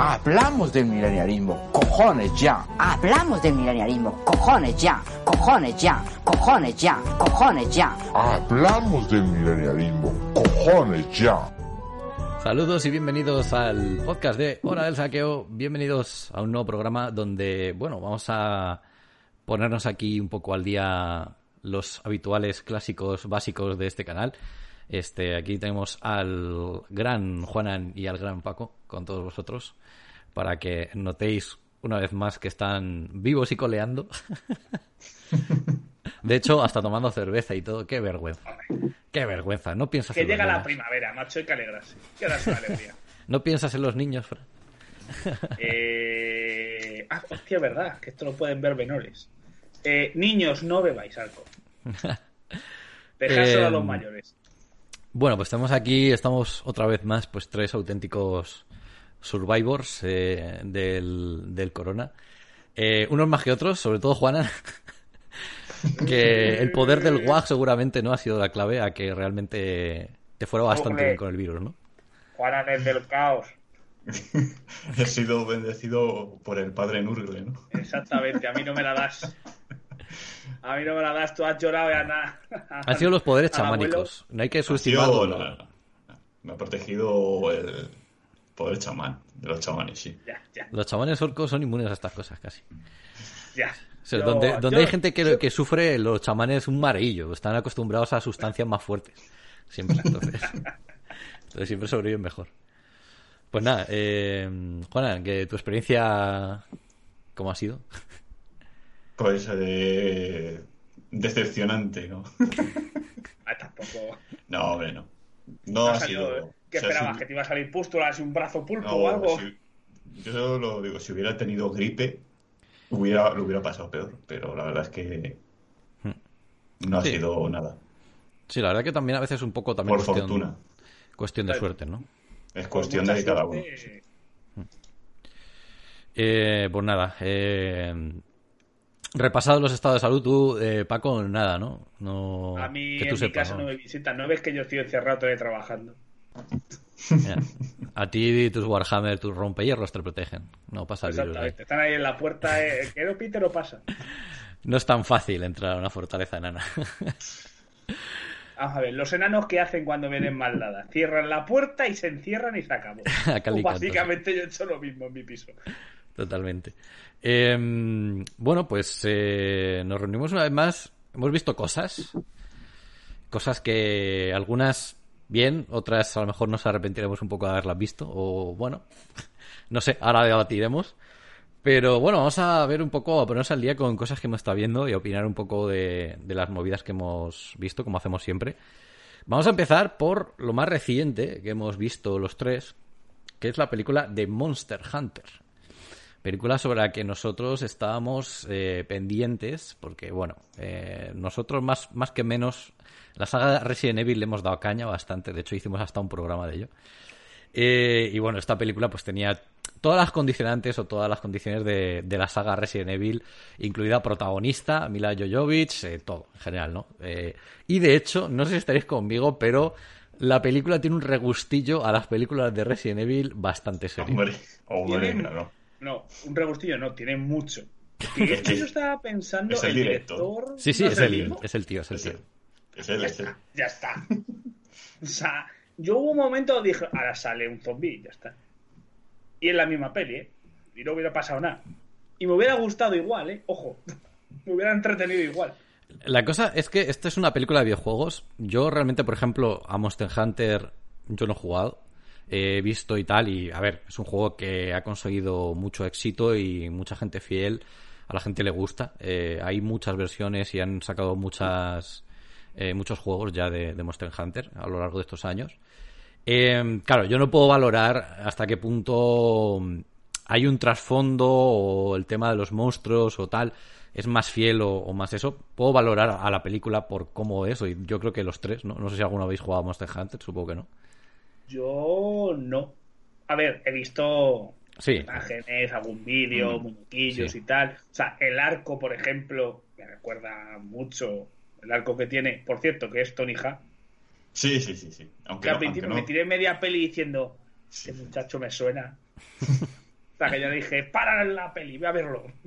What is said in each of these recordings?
Hablamos del milenialismo, cojones ya. Hablamos del milenialismo, cojones ya, cojones ya, cojones ya, cojones ya. Hablamos del milenialismo, cojones ya. Saludos y bienvenidos al podcast de Hora del Saqueo. Bienvenidos a un nuevo programa donde, bueno, vamos a ponernos aquí un poco al día los habituales clásicos básicos de este canal. Este, aquí tenemos al gran Juanan y al gran Paco con todos vosotros para que notéis una vez más que están vivos y coleando. De hecho, hasta tomando cerveza y todo. Qué vergüenza. Qué vergüenza. No piensas Que en los llega la primavera, macho, hay que alegrarse. Que ahora es una alegría. No piensas en los niños, Fran. Eh... Ah, hostia, verdad, que esto lo pueden ver menores. Eh, niños, no bebáis alcohol. Dejárselo a los Em, mayores. Bueno, pues estamos aquí, estamos otra vez más, pues tres auténticos survivors eh, del, del corona. Eh, unos más que otros, sobre todo Juana, que el poder del WAG seguramente no ha sido la clave a que realmente te fuera bastante bien con el virus, ¿no? Juanan es del caos. He sido bendecido por el padre Nurgle, ¿no? Exactamente, a mí no me la das. A mí no me la das, tú has llorado ya nada. Han sido los poderes chamánicos. No hay que la- me ha protegido el poder chamán, de los chamanes, sí. Ya, ya, Los chamanes orcos son inmunes a estas cosas, casi. ya. O sea, Yo- donde donde yo- hay gente que, que sufre, los chamanes un mareillo. Están acostumbrados a sustancias más fuertes. Siempre, entonces. entonces siempre sobreviven mejor. Pues nada, eh, Juana, que tu experiencia, ¿cómo ha sido? Pues eh, decepcionante, ¿no? Ah, tampoco. No, hombre, no. No No ha ha salido, sido. ¿eh? ¿Qué o sea, esperabas? si- ¿Que te iba a salir pústulas y un brazo pulpo no, o algo? si- yo solo lo digo, si hubiera tenido gripe, hubiera, lo hubiera pasado peor. Pero la verdad es que no ha Sí. sido nada. Sí, la verdad que también a veces es un poco también Por cuestión, fortuna. cuestión de suerte, ¿no? Es cuestión de cada uno. suerte, Eh, pues nada, eh, repasado los estados de salud, tú, eh, Paco, nada, ¿no? no A mí que tú en mi casa no me visitan. ¿No ves que yo estoy encerrado trabajando? Ya. A ti tus Warhammer, tus rompehierros te protegen. No pasa el virus. Exactamente. Están ahí en la puerta. Eh, el que no pite no pasa. No es tan fácil entrar a una fortaleza enana. Vamos a ver, los enanos que hacen cuando vienen mal dadas. Cierran la puerta y se encierran y se acabó. Pues básicamente yo he hecho lo mismo en mi piso. Totalmente. Eh, bueno, pues eh, nos reunimos una vez más. Hemos visto cosas. Cosas que algunas bien, otras a lo mejor nos arrepentiremos un poco de haberlas visto. O bueno, no sé, ahora debatiremos. Pero bueno, vamos a ver un poco, a ponernos al día con cosas que hemos estado viendo y opinar un poco de, de las movidas que hemos visto, como hacemos siempre. Vamos a empezar por lo más reciente que hemos visto los tres, que es la película de Monster Hunter. Película sobre la que nosotros estábamos eh, pendientes, porque bueno, eh, nosotros más, más que menos, la saga Resident Evil le hemos dado caña bastante, de hecho hicimos hasta un programa de ello. Eh, y bueno, esta película pues tenía todas las condicionantes o todas las condiciones de, de la saga Resident Evil, incluida protagonista, Mila Jovovich, eh, todo en general, ¿no? Eh, y de hecho, no sé si estaréis conmigo, pero la película tiene un regustillo a las películas de Resident Evil bastante serio. Hombre, hombre, claro. No, un regustillo no, tiene mucho. Y es que yo estaba pensando, Es el el director. director. Sí, sí, ¿no es, el, es el tío, es el Es tío. Es él, Ya es él. está, ya está. O sea, yo hubo un momento donde dije, ahora sale un zombie, ya está. Y es la misma peli, ¿eh? Y no hubiera pasado nada. Y me hubiera gustado igual, ¿eh? Ojo. Me hubiera entretenido igual. La cosa es que esta es una película de videojuegos. Yo realmente, por ejemplo, a Monster Hunter yo no he jugado. He visto y tal, y a ver, es un juego que ha conseguido mucho éxito y mucha gente fiel. A la gente le gusta. Eh, hay muchas versiones y han sacado muchas eh, muchos juegos ya de, Monster Hunter a lo largo de estos años. Eh, claro, yo no puedo valorar hasta qué punto mm, hay un trasfondo o el tema de los monstruos o tal es más fiel o, o más eso. Puedo valorar a la película por cómo es. y Yo creo que los tres, ¿no? No sé si alguno habéis jugado a Monster Hunter, supongo que no. Yo no. A ver, he visto Sí, imágenes, algún vídeo, Mm, muñequillos sí. y tal. O sea, el arco, por ejemplo, me recuerda mucho el arco que tiene, por cierto, que es Tony Hawk. Sí, sí, sí, sí. Aunque Que al no, principio aunque me tiré media peli diciendo, Sí. este muchacho me suena. sea, que yo dije, para la peli, voy a verlo.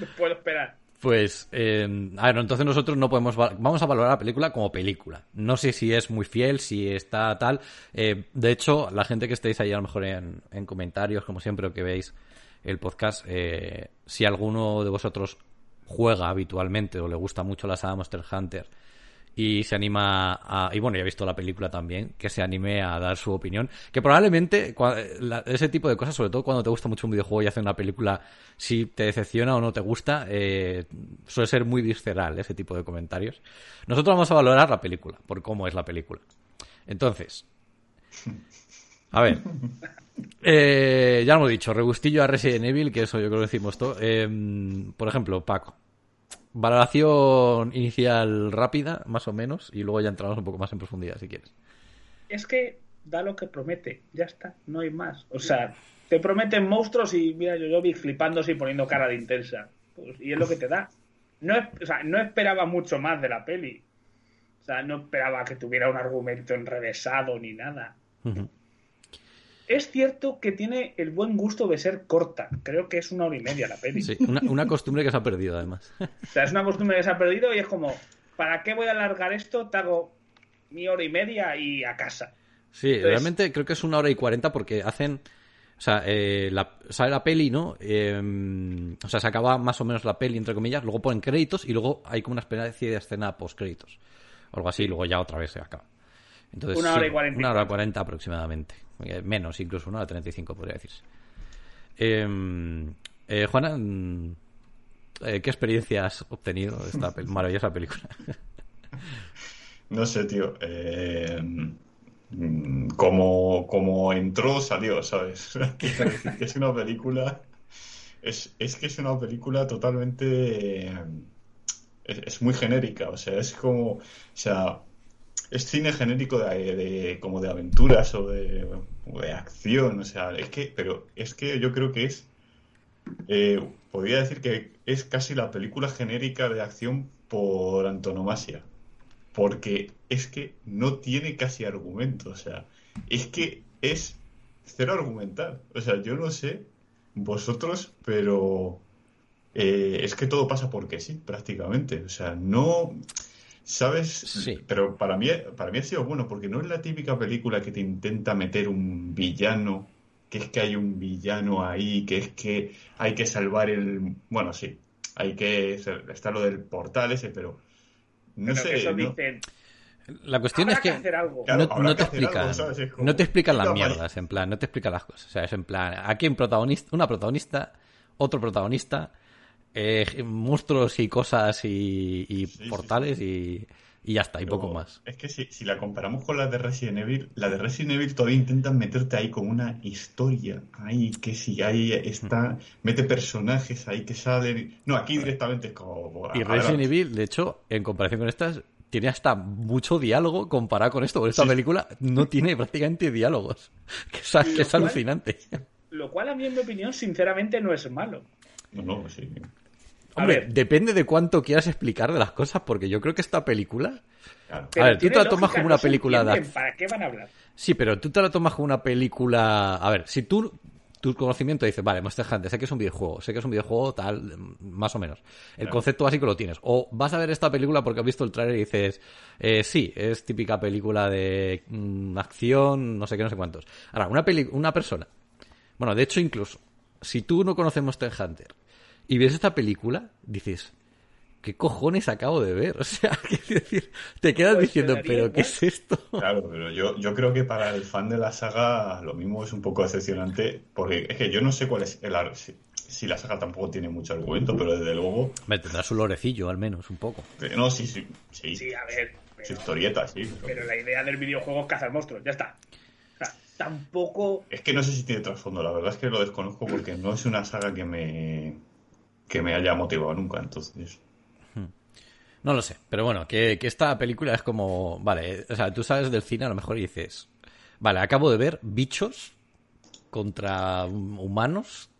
No puedo esperar. Pues, eh, a ver, entonces nosotros no podemos, vamos a valorar la película como película. No sé si es muy fiel, si está tal. Eh, de hecho, la gente que estéis ahí a lo mejor en, en comentarios, como siempre, o que veis el podcast, eh, si alguno de vosotros juega habitualmente o le gusta mucho la saga Monster Hunter y se anima a, y bueno, ya he visto la película también, que se anime a dar su opinión, que probablemente la- ese tipo de cosas, sobre todo cuando te gusta mucho un videojuego y hace una película, si te decepciona o no te gusta, eh, suele ser muy visceral ese tipo de comentarios. Nosotros vamos a valorar la película, por cómo es la película. Entonces, a ver, eh, ya lo hemos dicho, regustillo a Resident Evil, que eso yo creo que decimos todo. Eh, por ejemplo, Paco, valoración inicial rápida, más o menos, y luego ya entramos un poco más en profundidad, si quieres. Es que da lo que promete, ya está, no hay más. O sea, te prometen monstruos y mira, yo, yo vi flipándose y poniendo cara de intensa. Pues, y es lo que te da. No, o sea, no esperaba mucho más de la peli. O sea, no esperaba que tuviera un argumento enrevesado ni nada. Ujú. Es cierto que tiene el buen gusto de ser corta. Creo que es una hora y media la peli. Sí, una, una costumbre que se ha perdido, además. O sea, es una costumbre que se ha perdido y es como, ¿para qué voy a alargar esto? Te hago mi hora y media y a casa. Sí, Entonces- realmente creo que es una hora y cuarenta porque hacen. O sea, eh, la, sale la peli, ¿no? Eh, o sea, se acaba más o menos la peli, entre comillas, luego ponen créditos y luego hay como una especie de escena post-créditos. Algo así, y luego ya otra vez se acaba. Entonces, Una hora sí, y cuarenta Una hora y cuarenta aproximadamente. Eh, Menos, incluso, treinta y cinco, podría decirse. Eh, eh, Juana, mm, eh, ¿qué experiencia has obtenido de esta maravillosa película? No sé, tío. eh, mm, como, como entró, salió, ¿sabes? Es una película. Es, es que es una película totalmente. eh, Es, es muy genérica, o sea, es como. O sea, es cine genérico de, de- como de aventuras o de, de acción, o sea, es que. Pero es que yo creo que es. eh, podría decir que es casi la película genérica de acción por antonomasia porque es que no tiene casi argumento, o sea, es que es cero argumental, o sea, yo no sé vosotros, pero eh, es que todo pasa porque sí, prácticamente, o sea, no, ¿sabes? Sí. Pero para mí, para mí ha sido bueno, porque no es la típica película que te intenta meter un villano, que es que hay un villano ahí, que es que hay que salvar el, bueno, sí, hay que, está lo del portal ese, pero no Pero sé, que eso no- dicen, La cuestión habrá es que. hacer algo. No, te que hacer algo, explican, no te explican las mierdas, en plan, no te explican las cosas. O sea, es en plan, aquí un protagonista, una protagonista, otro protagonista, eh, monstruos y cosas y, y Sí, sí, portales Y, y ya está, y Pero poco más. Es que si, si la comparamos con la de Resident Evil, la de Resident Evil todavía intentan meterte ahí con una historia. Ahí que si ahí está, mete personajes ahí que salen. No, aquí directamente es como. Y. Resident Evil, de hecho, en comparación con estas, tiene hasta mucho diálogo comparado con esto. Porque esta Sí. película no tiene prácticamente diálogos. Que es, que es cual- alucinante. Lo cual a mí, en mi opinión, sinceramente no es malo. No, no, sí. A Hombre, ver. depende de cuánto quieras explicar de las cosas, porque yo creo que esta película. Claro. Pero ver, tú te la tomas lógica, como una no película ac- ¿Para qué van a hablar? Sí, pero tú te la tomas como una película. A ver, si tú. Tu conocimiento dice, vale, Monster Hunter, sé que es un videojuego, sé que es un videojuego tal, más o menos. El Claro. concepto básico lo tienes. O vas a ver esta película porque has visto el trailer y dices, eh, sí, es típica película de mm, acción, no sé qué, no sé cuántos. Ahora, una, peli una persona. Bueno, de hecho, incluso, si tú no conoces Monster Hunter y ves esta película, dices, ¿qué cojones acabo de ver? O sea, decir, te quedas Pues diciendo, daría ¿pero qué es esto? Claro, pero yo, yo creo que para el fan de la saga lo mismo es un poco decepcionante, porque es que yo no sé cuál es el si, si la saga tampoco tiene mucho argumento, pero desde luego, Me tendrá su lorecillo, al menos, un poco. eh, no, sí, sí, sí, Sí, a ver. su Pero, historieta, sí, pero pero la idea del videojuego es cazar monstruos, ya está. O sea, tampoco. es que no sé si tiene trasfondo, la verdad es que lo desconozco porque no es una saga que me que me haya motivado nunca, entonces. No lo sé, pero bueno, que, que esta película es como, vale, o sea, tú sabes del cine a lo mejor y dices, vale, acabo de ver bichos contra humanos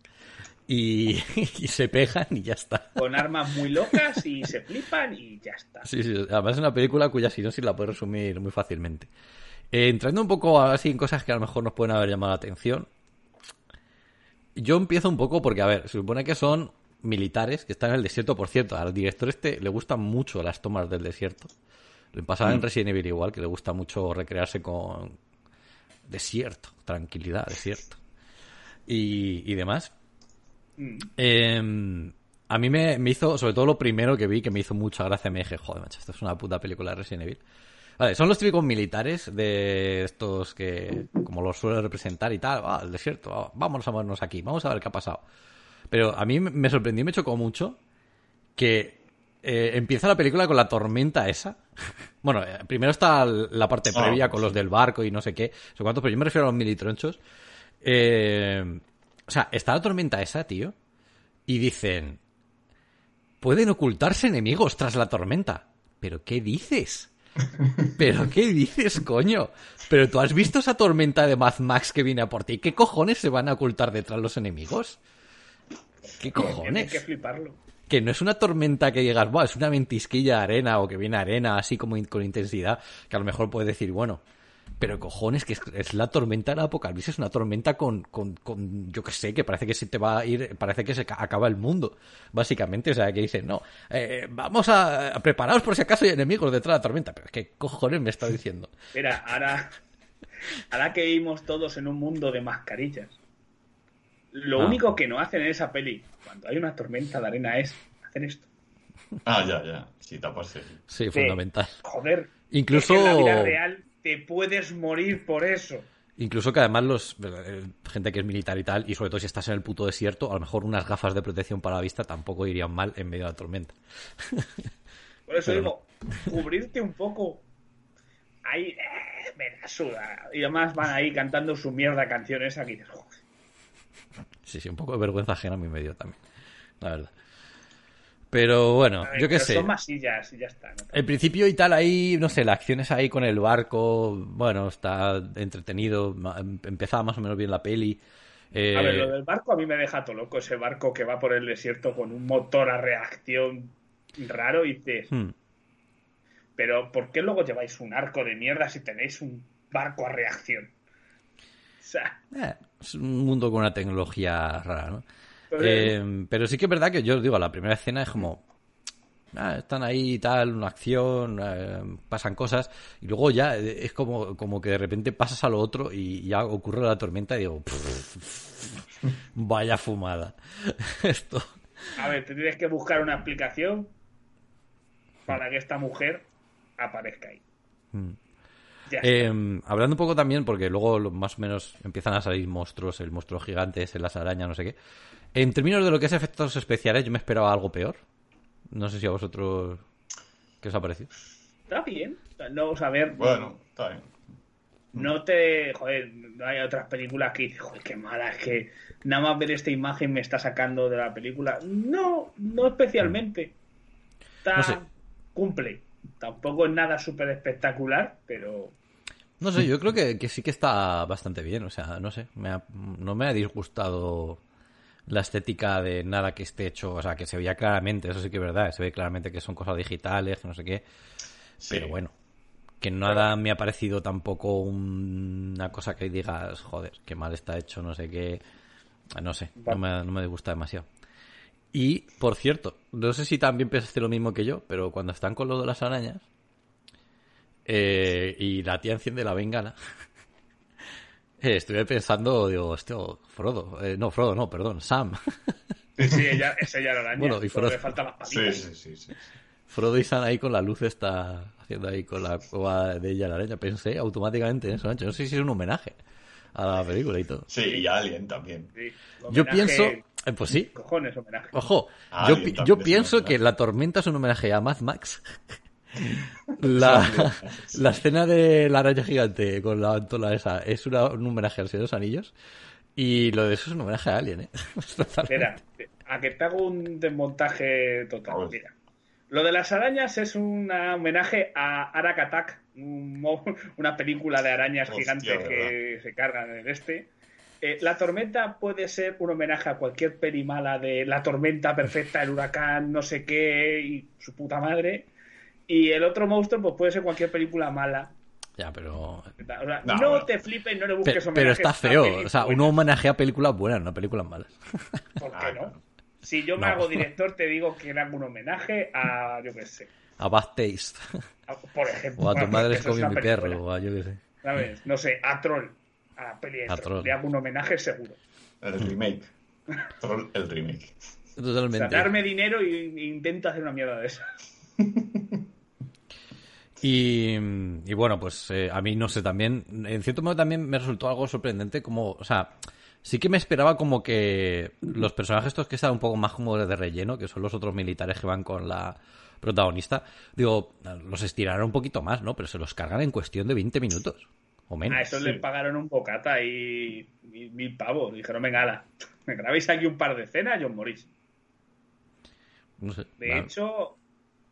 y, y se pegan y ya está. Con armas muy locas y se flipan y ya está. Sí, sí, además es una película cuya sinopsis la puedes resumir muy fácilmente. Eh, entrando un poco así en cosas que a lo mejor nos pueden haber llamado la atención. yo empiezo un poco porque, a ver, se supone que son militares que están en el desierto, por cierto. Al director este le gustan mucho las tomas del desierto. Le pasaba en Resident Evil igual, que le gusta mucho recrearse con desierto, tranquilidad, desierto. Y, y demás. Mm. Eh, a mí me, me hizo, sobre todo lo primero que vi, que me hizo mucha gracia, me dije, joder, macho, esto es una puta película de Resident Evil. Vale, son los típicos militares de estos que, como los suelen representar y tal, ah, el desierto, ah, vamos a movernos aquí, vamos a ver qué ha pasado. Pero a mí me sorprendió y me chocó mucho que eh, empieza la película con la tormenta esa. bueno, eh, primero está la parte Ah, previa con los del barco y no sé qué, no sé cuánto, pero yo me refiero a los militronchos. Eh, o sea, está la tormenta esa, tío, y dicen, pueden ocultarse enemigos tras la tormenta. ¿Pero qué dices? ¿Pero qué dices, coño? ¿Pero tú has visto esa tormenta de Mad Max que viene a por ti? ¿Qué cojones se van a ocultar detrás los enemigos? ¿Qué cojones? que fliparlo. Que no es una tormenta que digas, Buah, es una ventisquilla de arena o que viene arena así como in- con intensidad, que a lo mejor puedes decir, bueno, pero cojones, que es, es la tormenta del apocalipsis, es una tormenta con, con, con yo que sé, que parece que se te va a ir, parece que se ca- acaba el mundo, básicamente, o sea, que dicen, no, eh, vamos a, a preparaos por si acaso hay enemigos detrás de la tormenta, pero ¿qué cojones me está diciendo? Mira, ahora, ahora que vivimos todos en un mundo de mascarillas, lo Ah. único que no hacen en esa peli, cuando hay una tormenta de arena, es hacer esto. Ah, ya, ya. Sí, taparse. Sí, De, fundamental. Joder. Incluso- es que en la vida real te puedes morir por eso. Incluso que además los eh, gente que es militar y tal, y sobre todo si estás en el puto desierto, a lo mejor unas gafas de protección para la vista tampoco irían mal en medio de la tormenta. Por eso Pero digo, cubrirte un poco. Ahí eh, me la suda. Y además van ahí cantando su mierda canciones aquí. dices, "Joder". Sí, sí, un poco de vergüenza ajena a mi medio también, la verdad. Pero bueno, ver, yo qué sé. Son masillas y ya está. ¿no? El principio y tal ahí, no sé, la acción es ahí con el barco, bueno, está entretenido, em- empezaba más o menos bien la peli. Eh, A ver, lo del barco a mí me deja todo loco. Ese barco que va por el desierto con un motor a reacción raro y dices, hmm. pero ¿por qué luego lleváis un arco de mierda si tenéis un barco a reacción? O sea, Eh, es un mundo con una tecnología rara, ¿no? Pero- Eh, pero sí que es verdad que yo os digo, la primera escena es como. ah, están ahí y tal, una acción, eh, pasan cosas, y luego ya eh, es como, como que de repente pasas a lo otro y ya ocurre la tormenta y digo, vaya fumada. Esto. a ver, te tienes que buscar una explicación para que esta mujer aparezca ahí. Mm. Eh, hablando un poco también, porque luego más o menos empiezan a salir monstruos, el monstruo gigante, ese, las arañas, no sé qué. En términos de lo que es efectos especiales, yo me esperaba algo peor. No sé si a vosotros. ¿Qué os ha parecido? Está bien. No, o sea, a ver, Bueno, está bien. no te. Joder, no hay otras películas que dices, joder, qué mala, es que nada más ver esta imagen me está sacando de la película. No, no especialmente. Está, No sé. Cumple. Tampoco es nada súper espectacular, pero. No sé, yo creo que, que sí que está bastante bien. O sea, no sé, me ha- no me ha disgustado la estética de nada que esté hecho. O sea, que se veía claramente, eso sí que es verdad, se ve claramente que son cosas digitales, que no sé qué. Sí. Pero bueno, que nada me ha parecido tampoco un- una cosa que digas, joder, qué mal está hecho, no sé qué. No sé, no me, no me gusta demasiado. Y, por cierto, no sé si también pensaste lo mismo que yo, pero cuando están con lo de las arañas eh, y la tía enciende la bengala, eh, estuve pensando, digo, hostia, Frodo, eh, no, Frodo, no, perdón, Sam. Sí, ella, es ella la araña. Bueno, y Frodo. le faltan las Sí, patitas. sí, sí, sí. Frodo y Sam ahí con la luz está haciendo ahí con la cueva de ella la araña. Pensé automáticamente en eso, Nacho. No sé si es un homenaje a la película y todo. Sí, y Alien también. Sí, Yo pienso, eh, pues sí, Cojones, homenaje. Ojo, yo, pi- pienso que La Tormenta es un homenaje a Mad Max. la, la escena de la araña gigante con la antola esa es una- un homenaje al Señor de los Anillos. Y lo de eso es un homenaje a Alien, ¿eh? Espera, a que te hago un desmontaje total. A. Mira. Lo de las arañas es un homenaje a Arak Attack, un una película de arañas Hostia, gigantes que se cargan en el este. Eh, la tormenta puede ser un homenaje a cualquier peli mala de la tormenta perfecta, el huracán, no sé qué, y su puta madre. Y el otro monstruo, pues puede ser cualquier película mala. Ya, pero. O sea, No, no, bueno. te flipes, no le Pero, busques pero homenajes está feo. O sea, uno homenajea a películas buenas, no a películas malas. ¿Por qué Ah, no? Si yo me No. hago director, te digo que le hago un homenaje a, yo qué sé, A Bad Taste. a- por ejemplo. O a tu Bueno, madre eso es comió mi película, perro. O a yo qué sé. ¿Sabes? No sé, a Troll, a la peli de A Troll. Troll. Le hago un homenaje seguro. El remake. Troll, el remake. O Totalmente. sea, darme dinero y, y intenta hacer una mierda de esa. Y, y bueno, pues eh, a mí no sé, también, en cierto modo también me resultó algo sorprendente como, o sea, sí que me esperaba como que los personajes estos que están un poco más como de relleno, que son los otros militares que van con la protagonista, digo, los estiraron un poquito más, ¿no? Pero se los cargan en cuestión de 20 minutos o menos. A eso sí. le pagaron un bocata y mil, mil pavos. Dijeron, venga, ala, me grabéis aquí un par de escenas y os morís. No sé. De claro. hecho,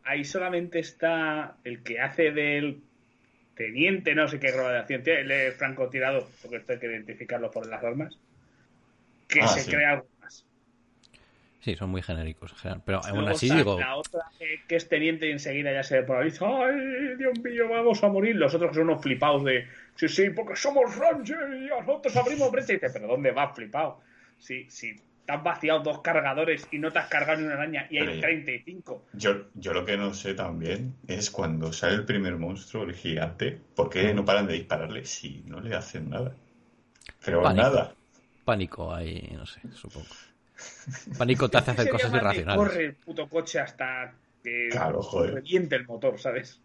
ahí solamente está el que hace del teniente, no sé qué graduación tiene, es francotirador, porque esto hay que identificarlo por las armas, que Ah, se sí. crea. Sí, son muy genéricos en general. Pero aún Luego así digo, La otra que, que es teniente y enseguida ya se polariza. ¡Ay, Dios mío, vamos a morir! Los otros que son unos flipados de. Sí, sí, porque somos Ranger y nosotros abrimos brecha. Y dice, ¿pero dónde vas, flipado? Si, si te has vaciado dos cargadores y no te has cargado ni una araña y hay Pero- 35. Yo, yo lo que no sé también es cuando sale el primer monstruo, el gigante, ¿por qué no paran de dispararle si no le hacen nada? Pero Pánico. nada. pánico ahí, no sé, supongo. Pánico te hace hacer cosas irracionales. Corre el puto coche hasta que Claro, joder. reviente el motor, ¿sabes?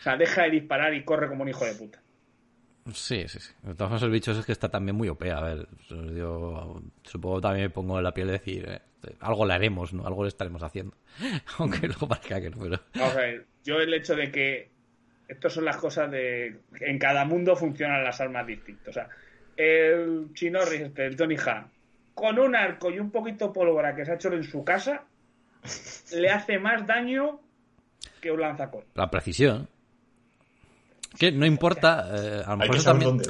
O sea, deja de disparar y corre como un hijo de puta. Sí, sí, sí. De todas formas, el bicho es que está también muy OP. A ver, yo supongo también me pongo en la piel de decir, eh, algo le haremos, ¿no? Algo le estaremos haciendo. Aunque luego parezca que no, pero... Vamos a ver, yo el hecho de que estas son las cosas de en cada mundo funcionan las armas distintas. O sea, el Chinorris, este, el Tony Han, con un arco y un poquito de pólvora que se ha hecho en su casa, le hace más daño que un lanzacol. La precisión. Que no importa, eh, a lo mejor eso también,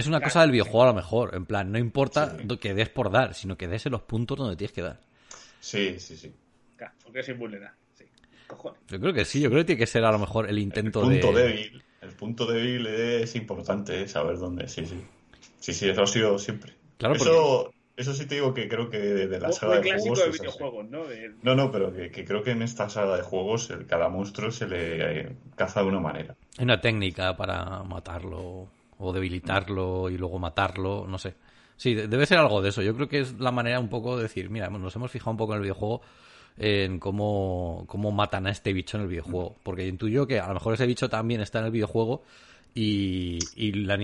es una Claro. cosa del videojuego a lo mejor. En plan, no importa Sí. que des por dar, sino que des en los puntos donde tienes que dar. Sí, sí, sí. Claro, porque es invulnerable. Sí, cojones. Yo creo que sí, yo creo que tiene que ser a lo mejor el El intento punto de... débil. El punto débil es importante, ¿eh? saber dónde. Sí, sí. Sí, sí, eso ha sido siempre. Claro, eso, eso sí te digo que creo que de, de la saga Muy de clásico juegos. de videojuegos, ¿no? De- No, no, pero que, que creo que en esta saga de juegos el, cada monstruo se le eh, caza de una manera. Hay una técnica para matarlo o debilitarlo y luego matarlo, no sé. Sí, de- debe ser algo de eso. Yo creo que es la manera un poco de decir, mira, nos hemos fijado un poco en el videojuego en cómo, cómo matan a este bicho en el videojuego. Porque intuyo que a lo mejor ese bicho también está en el videojuego y, y la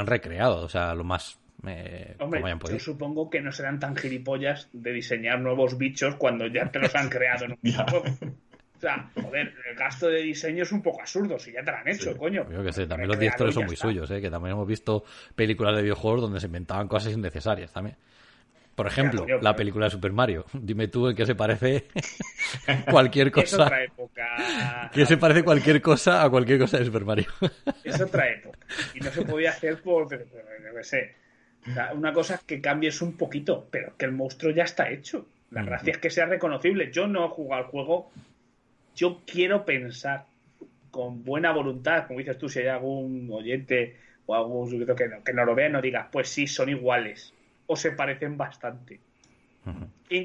han recreado, o sea, lo más eh, Hombre, como hayan yo supongo que no serán tan gilipollas de diseñar nuevos bichos cuando ya te los han creado en un juego. O sea, joder, el gasto de diseño es un poco absurdo, si ya te lo han hecho, Sí. coño. Yo que sé, también los directores son muy está. suyos, ¿eh? que también hemos visto películas de videojuegos donde se inventaban cosas innecesarias también. Por ejemplo, la película de Super Mario. Dime tú en qué se parece cualquier Es cosa. otra época. Que se parece cualquier cosa a cualquier cosa de Super Mario. Es otra época. Y no se podía hacer por, qué sé. O sea, una cosa es que cambies un poquito, pero que el monstruo ya está hecho. La gracia es que sea reconocible. Yo no he jugado al juego. Yo quiero pensar con buena voluntad, como dices tú, si hay algún oyente o algún suscriptor que, no- que no lo vea, no digas, pues sí, son iguales. O se parecen bastante.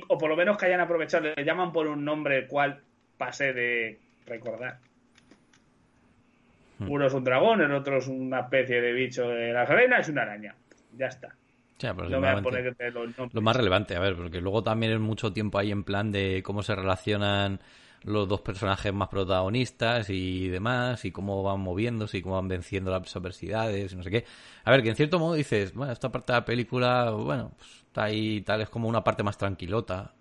O por lo menos que hayan aprovechado, le llaman por un nombre el cual pasé de recordar. Uno es un dragón, el otro es una especie de bicho de las arenas y una araña. Ya está. O sea, pero No me voy a simplemente- poner los nombres. Lo más relevante, a ver, porque luego también es mucho tiempo ahí en plan de cómo se relacionan los dos personajes más protagonistas y demás, y cómo van moviéndose y cómo van venciendo las adversidades y no sé qué. A ver, que en cierto modo dices, bueno, esta parte de la película, bueno, pues está ahí, tal, es como una parte más tranquilota.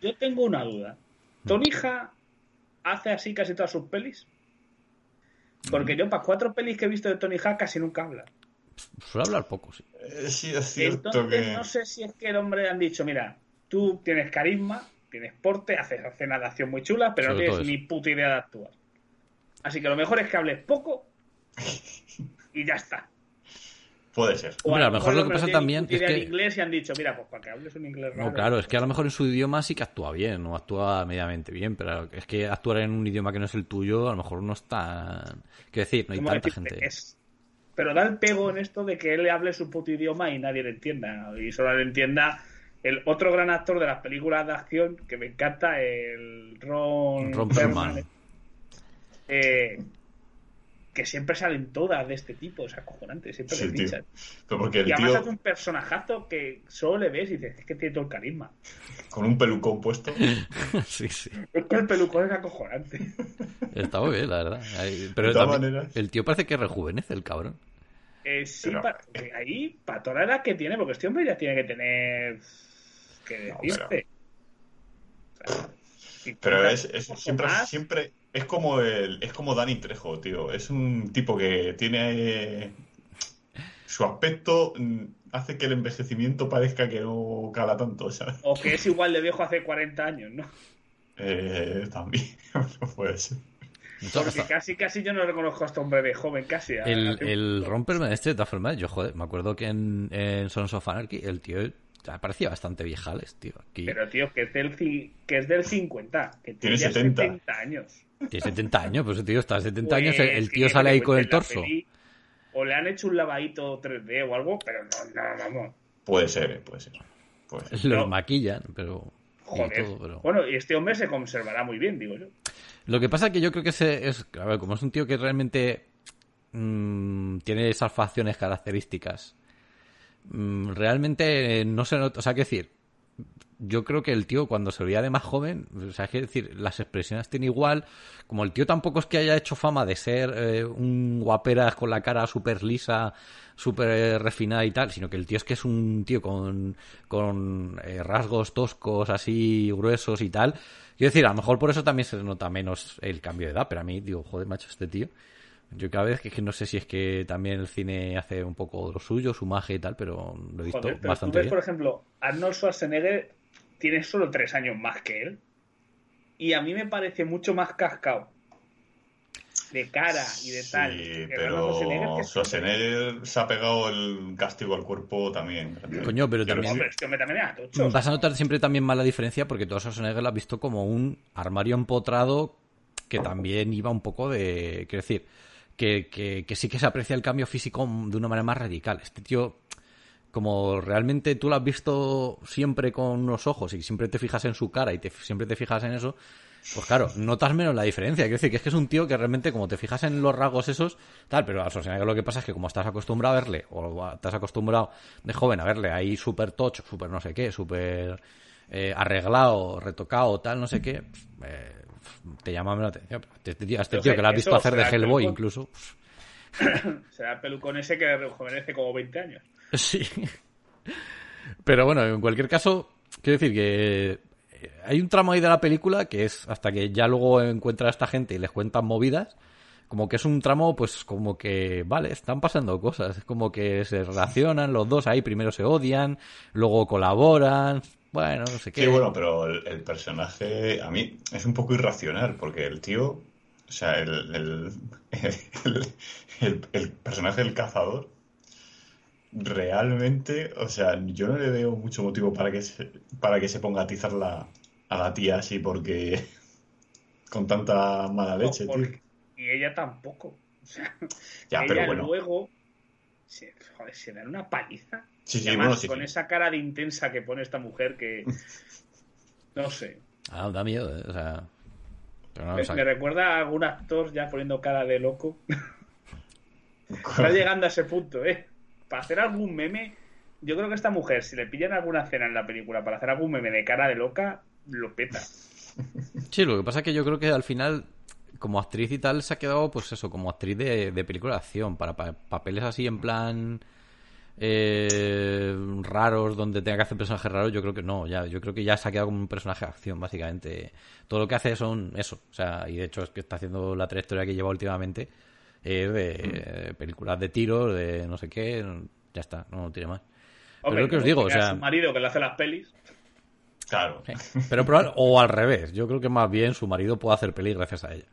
Yo tengo una duda. ¿Tonija hace así casi todas sus pelis? Porque yo para cuatro pelis que he visto de Tony Hawk casi nunca habla. Suele hablar poco, sí. Eh, sí, es cierto Entonces que. no sé si es que el hombre le han dicho, mira, tú tienes carisma, tienes porte, haces escenas de acción muy chulas, pero no Sobre tienes ni puta idea de actuar. Así que lo mejor es que hables poco y ya está. Puede ser. O Hombre, a lo mejor lo que pasa también es discutir en que- inglés y han dicho, mira, pues para que hables un inglés raro. No, claro, es que a lo mejor en su idioma sí que actúa bien, no actúa medianamente bien, pero es que actuar en un idioma que no es el tuyo, a lo mejor no está. Quiero decir, no hay ¿Cómo tanta decirte? gente. Es- Pero da el pego en esto de que él le hable su puto idioma y nadie le entienda. Y solo le entienda el otro gran actor de las películas de acción que me encanta, el Ron, Ron Perlman. eh, que siempre salen todas de este tipo, o sea, acojonante, siempre Sí, le tío. fichan. Pero porque el Y además tío hace un personajazo que solo le ves y dices, es que tiene todo el carisma. con un pelucón puesto. sí, sí. Es que el pelucón es acojonante. Está muy bien, la verdad. Pero De todas también- maneras- el tío parece que rejuvenece, el cabrón. Eh, sí, Pero- pa- que ahí, para toda la edad que tiene, porque este hombre ya tiene que tener. que No, decirte. O sea, Pero 50 es, siempre, más, siempre es como el, es como Dani Trejo, tío. Es un tipo que tiene eh, su aspecto mm, hace que el envejecimiento parezca que no cala tanto, ¿sabes? O que es igual de viejo hace 40 años, ¿no? Eh, también no puede ser. Porque casi, casi yo no reconozco a este hombre de joven, casi. El, el Romperman este, de todas formas, yo, joder, me acuerdo que en, en Sons of Anarchy el tío parecía bastante viejales, tío. Aquí Pero, tío, que es del, que es del 50, que Tiene tiene ya 70. 70 años. Tiene 70 años, pues el tío está a 70 años, Pues, el, el sí, tío sale ahí pues, con el torso. peli O le han hecho un lavadito 3D o algo, pero no, no, vamos. Puede ser, eh, puede ser. Puede ser. Los No. maquillan, pero... y Joder. todo, pero- Bueno, y este hombre se conservará muy bien, digo yo. Lo que pasa es que yo creo que ese es, a ver, como es un tío que realmente mm, tiene esas facciones características, mm, realmente no se nota, o sea, que decir, yo creo que el tío cuando se veía de más joven, o sea, que decir, las expresiones tiene igual, como el tío tampoco es que haya hecho fama de ser eh, un guaperas con la cara súper lisa, súper eh, refinada y tal, sino que el tío es que es un tío con, con eh, rasgos toscos así gruesos y tal. Quiero decir, a lo mejor por eso también se nota menos el cambio de edad, pero a mí digo, joder, macho, este tío. Yo cada vez que, que no sé si es que también el cine hace un poco lo suyo, su magia y tal, pero lo he visto Joder, pero tú bastante ves, bien. por ejemplo, Arnold Schwarzenegger tiene solo tres años más que él. Y a mí me parece mucho más cascado. De cara y de tal. Sí, Schwarzenegger, pero es- Schwarzenegger se ha pegado el castigo al cuerpo también. Coño, pero Yo también- este. Vas a notar siempre también más la diferencia porque todo Schwarzenegger lo has visto como un armario empotrado que también iba un poco de... Quiero decir, que, que, que sí que se aprecia el cambio físico de una manera más radical. Este tío, como realmente tú lo has visto siempre con unos ojos y siempre te fijas en su cara y te, siempre te fijas en eso, pues claro, notas menos la diferencia. Quiero decir que es que es un tío que realmente, como te fijas en los rasgos esos, tal, pero a Schwarzenegger lo que pasa es que como estás acostumbrado a verle, o estás acostumbrado de joven a verle ahí súper tocho, súper no sé qué, súper eh, arreglado, retocado, tal, no sé qué, eh, te llama la atención. Este tío, este tío que lo has visto hacer de Hellboy incluso. Será el pelucón ese que rejuvenece como 20 años. Sí. Pero bueno, en cualquier caso, quiero decir que eh, hay un tramo ahí de la película que es hasta que ya luego encuentra a esta gente y les cuentan movidas, como que es un tramo, pues como que, vale, están pasando cosas, es como que se relacionan los dos ahí, primero se odian, luego colaboran, bueno, no sé qué. Sí, bueno, pero el, el personaje a mí es un poco irracional, porque el tío, o sea, el, el, el, el- el personaje del cazador, realmente, o sea, yo no le veo mucho motivo para que se, para que se ponga a atizar la, a la tía así, porque con tanta mala leche, No, tío. Y ella tampoco. O sea, Ya, ella pero bueno. luego se, joder, se dan una paliza. Sí, sí, además, bueno, sí, con sí. esa cara de intensa que pone esta mujer que. No sé. Ah, da miedo, eh, o sea... pero no, me, o sea, me recuerda a algún actor ya poniendo cara de loco. Está llegando a ese punto, ¿eh? Para hacer algún meme. Yo creo que esta mujer, si le pillan alguna escena en la película para hacer algún meme de cara de loca, lo peta. Sí, lo que pasa es que yo creo que al final, como actriz y tal, se ha quedado, pues eso, como actriz de, de película de acción, para pa- papeles así en plan eh, raros, donde tenga que hacer personajes raros, yo creo que no, ya, yo creo que ya se ha quedado como un personaje de acción, básicamente. Todo lo que hace son eso, o sea, y de hecho es que está haciendo la trayectoria que lleva últimamente, eh, de películas de tiros, de no sé qué, ya está, no tiene más. Pero lo que os digo, o sea... su marido que le hace las pelis. Claro. Pero probable- o al revés, yo creo que más bien su marido puede hacer peli gracias a ella.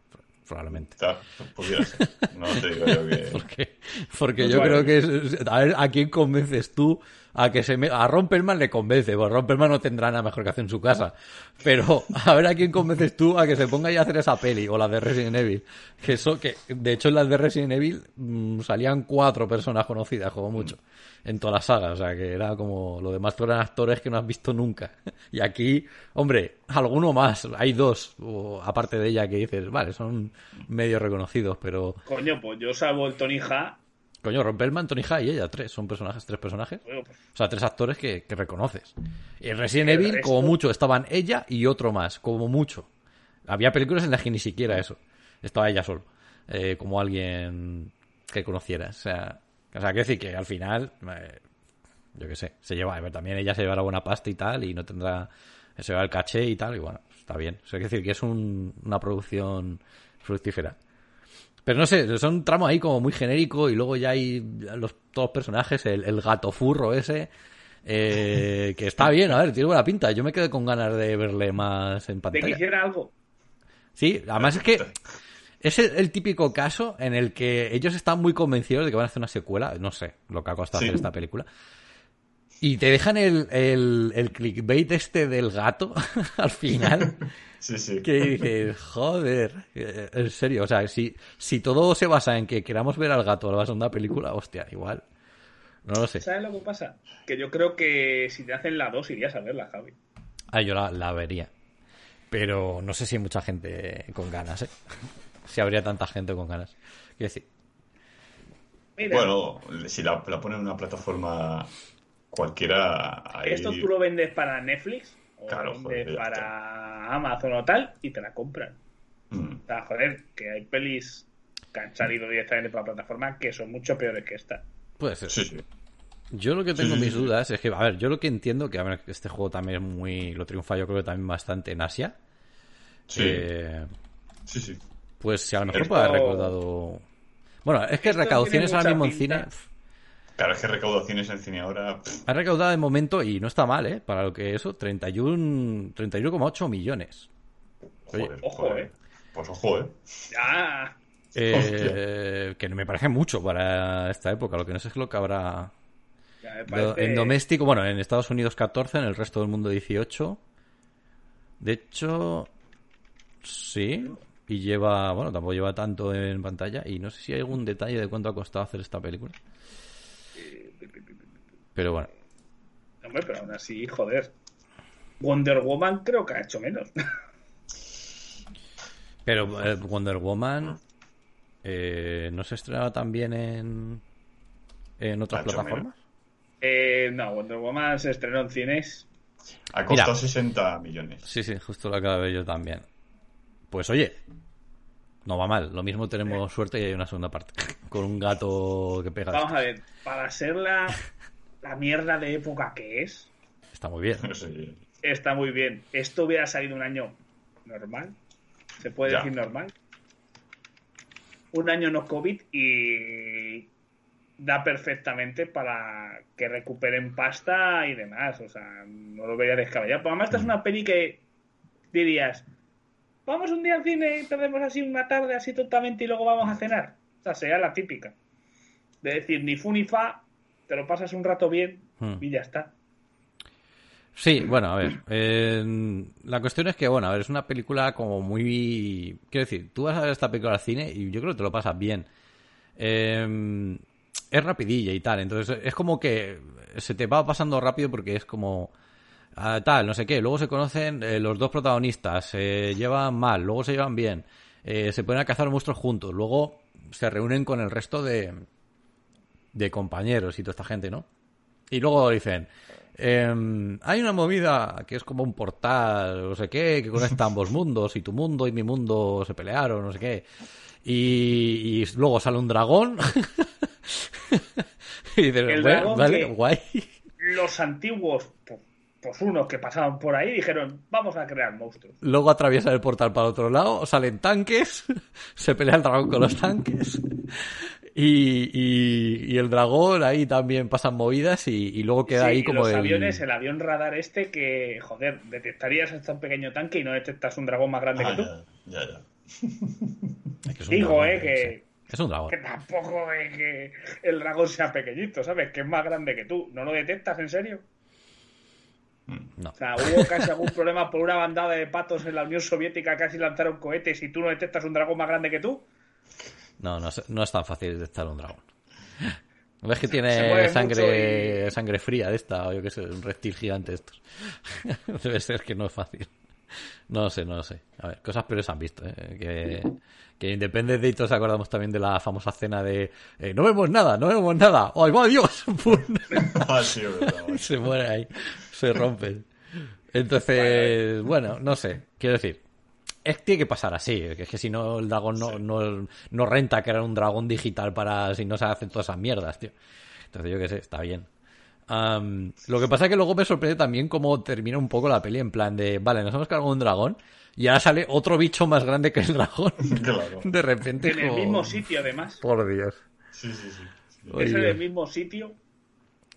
Probablemente. Ta- Pudiera ser. No te digo yo que. Porque, porque Pues yo vale. creo que es, a ver a quién convences tú a que se me, a Romperman le convence, porque Romperman no tendrá nada mejor que hacer en su casa. Pero a ver a quién convences tú a que se ponga ya a hacer esa peli o la de Resident Evil. Que eso, que de hecho en las de Resident Evil mm, salían cuatro personas conocidas, como mucho, en toda la saga. O sea que era como lo demás eran actores que no has visto nunca. Y aquí, hombre, alguno más, hay dos, aparte de ella que dices, vale, son medio reconocidos, pero Coño, pues yo salvo el Tony Ha. Coño, Romperman, Tony High y ella, tres. Son personajes, tres personajes. bueno, pues, O sea, tres actores que, que reconoces. Y en Resident Evil, resto- como mucho, estaban ella y otro más. Como mucho. Había películas en las que ni siquiera eso. Estaba ella solo. Eh, como alguien que conocieras. O sea, o sea, quiero decir que al final, eh, yo qué sé, se lleva, a ver, también ella se llevará buena pasta y tal, y no tendrá, se lleva el caché y tal, y bueno, está bien. O sea, quiero decir que es un- una producción fructífera. Pero no sé, son un tramo ahí como muy genérico y luego ya hay los, todos los personajes, el, el gato furro ese, eh, que está bien, a ver, tiene buena pinta. Yo me quedé con ganas de verle más en de que pantalla. hiciera algo. Sí, además es que es el, el típico caso en el que ellos están muy convencidos de que van a hacer una secuela, no sé lo que ha costado Sí. hacer esta película. Y te dejan el, el, el clickbait este del gato al final. Sí, sí. Que dices, joder, eh, en serio, o sea, si, si todo se basa en que queramos ver al gato a la segunda película, hostia, igual. No lo sé. ¿Sabes lo que pasa? Que yo creo que si te hacen la 2 irías a verla, Javi. Ah, yo la, la vería. Pero no sé si hay mucha gente con ganas, ¿eh? Si habría tanta gente con ganas. Quiero decir, Mira, Bueno, si la, la ponen en una plataforma cualquiera, ahí... esto tú lo vendes para Netflix o Claro, lo vendes para Amazon o tal y te la compran. Mm. O sea, joder, que hay pelis que han salido directamente para la plataforma que son mucho peores que esta. puede ser. Sí, sí. Yo lo que tengo Sí, sí, mis sí. dudas es que, a ver, yo lo que entiendo que a ver, este juego también es muy. Lo triunfa, yo creo que también bastante en Asia. Sí, Eh, sí, sí. pues si a lo mejor Esto- puede haber recaudado. Bueno, es que Esto recaudaciones ahora mismo en cine. Claro, es que recaudaciones en cine ahora... pff, Ha recaudado de momento y no está mal, ¿eh? Para lo que eso, 31 31,8 millones. Oye, Joder, ojo, joder. eh. Pues ojo, ¿eh? Ya, Eh, que me parece mucho para esta época. Lo que no sé es lo que habrá. parece- En doméstico, bueno, en Estados Unidos 14, en el resto del mundo 18. De hecho, sí. Y lleva, bueno, tampoco lleva tanto en pantalla. Y no sé si hay algún detalle de cuánto ha costado hacer esta película. Pero bueno. Hombre, pero aún así, joder. Wonder Woman creo que ha hecho menos. Pero eh, Wonder Woman eh, no se estrenaba también en, en otras plataformas. Eh, no, Wonder Woman se estrenó en cines. Ha costado Mira. 60 millones. Sí, sí, justo lo acabo de ver yo también. Pues oye, no va mal. Lo mismo tenemos suerte y hay una segunda parte. Con un gato que pega. Vamos a ver, para ser la, la mierda de época que es, Está muy bien. Sí. está muy bien. Esto hubiera salido un año normal. ¿Se puede Ya. decir normal? Un año no COVID y da perfectamente para que recuperen pasta y demás. O sea, no lo vería descabellado. Pero además, esta es una peli que dirías, vamos un día al cine y perdemos así una tarde así totalmente y luego vamos a cenar. O sea, sería la típica. De decir, ni fu ni fa, te lo pasas un rato bien Hmm. y ya está. Sí, bueno, a ver. eh, la cuestión es que, bueno, a ver, es una película como muy... Quiero decir, tú vas a ver esta película al cine y yo creo que te lo pasas bien. Eh, es rapidilla y tal, entonces es como que se te va pasando rápido porque es como... ah, tal, no sé qué. Luego se conocen eh, los dos protagonistas, se llevan mal, luego se llevan bien, eh, se ponen a cazar monstruos juntos, luego se reúnen con el resto de, de compañeros y toda esta gente, ¿no? Y luego dicen, em, hay una movida que es como un portal, no sé qué, que conecta ambos mundos, y tu mundo y mi mundo se pelearon, no sé qué. Y, y luego sale un dragón. y dices, El "Bueno, dragón vale, que- guay. los antiguos, pues, pues unos que pasaban por ahí, dijeron, vamos a crear monstruos. Luego atraviesa el portal para otro lado, salen tanques, se pelea el dragón con los tanques. Y, y, y el dragón ahí también pasan movidas y, y luego queda Sí, ahí y como los el... aviones, el avión radar este que, joder, detectarías hasta un pequeño tanque y no detectas un dragón más grande Ah, que tú. ya, ya, ya. Es que es un Digo, dragón, eh, sí. que, Es un dragón. que tampoco es que el dragón sea pequeñito, ¿sabes? Que es más grande que tú. ¿No lo detectas en serio? No. O sea, hubo casi algún problema por una bandada de patos en la Unión Soviética casi lanzaron cohetes y tú no detectas un dragón más grande que tú. No, no, es- no es tan fácil detectar un dragón. ¿Ves que tiene sangre, y- sangre fría de esta? O yo qué sé, un reptil gigante de estos. Debe ser que no es fácil. No lo sé, no lo sé. A ver, cosas peores han visto, ¿eh? Que, que Independent Day todos acordamos también de la famosa cena de eh, no vemos nada, no vemos nada. ¡Ay, va Dios! ¡Pum! Ah, sí, verdad. se muere ahí, se rompe. Entonces, bueno, no sé, quiero decir, es que tiene que pasar así, es que si no el dragón no, no, no renta crear un dragón digital para si no se hacen todas esas mierdas, tío. Entonces yo qué sé, está bien. Am, lo que pasa es que luego me sorprende también cómo termina un poco la peli en plan de, vale, nos hemos cargado un dragón y ahora sale otro bicho más grande que el dragón. Claro. De repente En el mismo sitio, además. Por Dios. Sí, sí, sí. Oye. Es en el mismo sitio.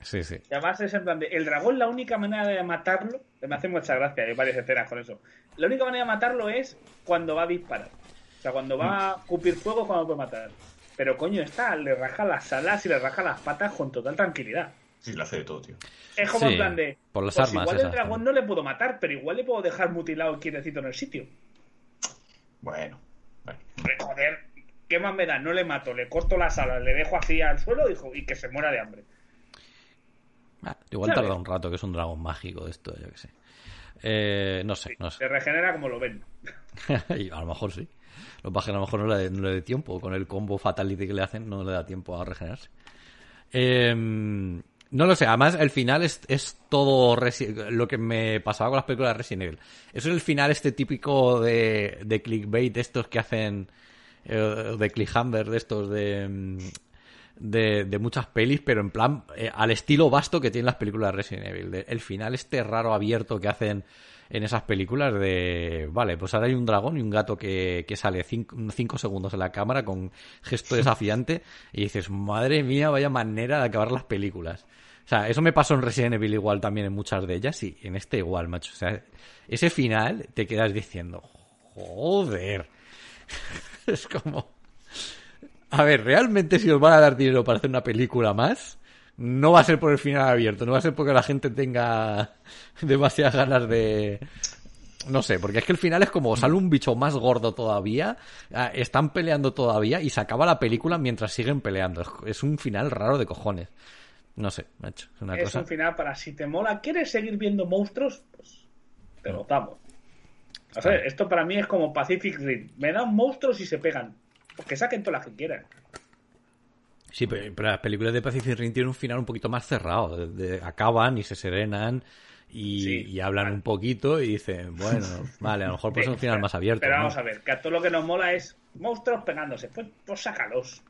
Sí, sí. Y además es en plan de. El dragón, la única manera de matarlo. Me hace mucha gracia, hay varias escenas con eso. La única manera de matarlo es cuando va a disparar. O sea, cuando va a cupir fuego es cuando puede matar. Pero coño, está, le raja las alas y le raja las patas con total tranquilidad. Sí, lo hace de todo, tío. Es como Sí, en plan de. por las pues armas igual esas, el dragón ¿no? le puedo matar, pero igual le puedo dejar mutilado quietecito en el sitio. Bueno. bueno. Joder, ¿qué más me da? No le mato, le corto las alas, le dejo así al suelo y, y que se muera de hambre. Ah, igual tarda un rato, que es un dragón mágico esto, yo qué sé. Eh, no sé, no sé. Se regenera como lo ven. y a lo mejor sí. Lo que pasa es que a lo mejor no le, no le dé tiempo. Con el combo fatality que le hacen, no le da tiempo a regenerarse. Eh, no lo sé. Además, el final es, es todo Resi- lo que me pasaba con las películas de Resident Evil. Eso es el final este típico de, de clickbait de estos que hacen... eh, de cliffhanger de estos de... De, de muchas pelis, pero en plan eh, al estilo vasto que tienen las películas de Resident Evil. De- el final este raro abierto que hacen en esas películas de, vale, pues ahora hay un dragón y un gato que, que sale cinco, cinco segundos en la cámara con gesto desafiante y dices, madre mía, vaya manera de acabar las películas. O sea, eso me pasó en Resident Evil igual también en muchas de ellas y en este igual, macho. O sea, ese final te quedas diciendo, joder. es como... A ver, realmente si os van a dar dinero para hacer una película más, no va a ser por el final abierto, no va a ser porque la gente tenga demasiadas ganas de... No sé, porque es que el final es como sale un bicho más gordo todavía, ah, están peleando todavía y se acaba la película mientras siguen peleando. Es- un final raro de cojones. No sé, macho, es una es cosa... un final para si te mola, ¿quieres seguir viendo monstruos? Pues te lo damos. O sea, esto para mí es como Pacific Rim. Me dan monstruos y se pegan. Pues que saquen todas las que quieran. Sí, pero, pero las películas de Pacific Rim tienen un final un poquito más cerrado. de- de- acaban y se serenan y, Sí, y hablan vale. un poquito y dicen, bueno, vale, a lo mejor puede ser un final más abierto. Pero ¿no? vamos a ver, que a todo lo que nos mola es monstruos pegándose. Pues, pues sácalos.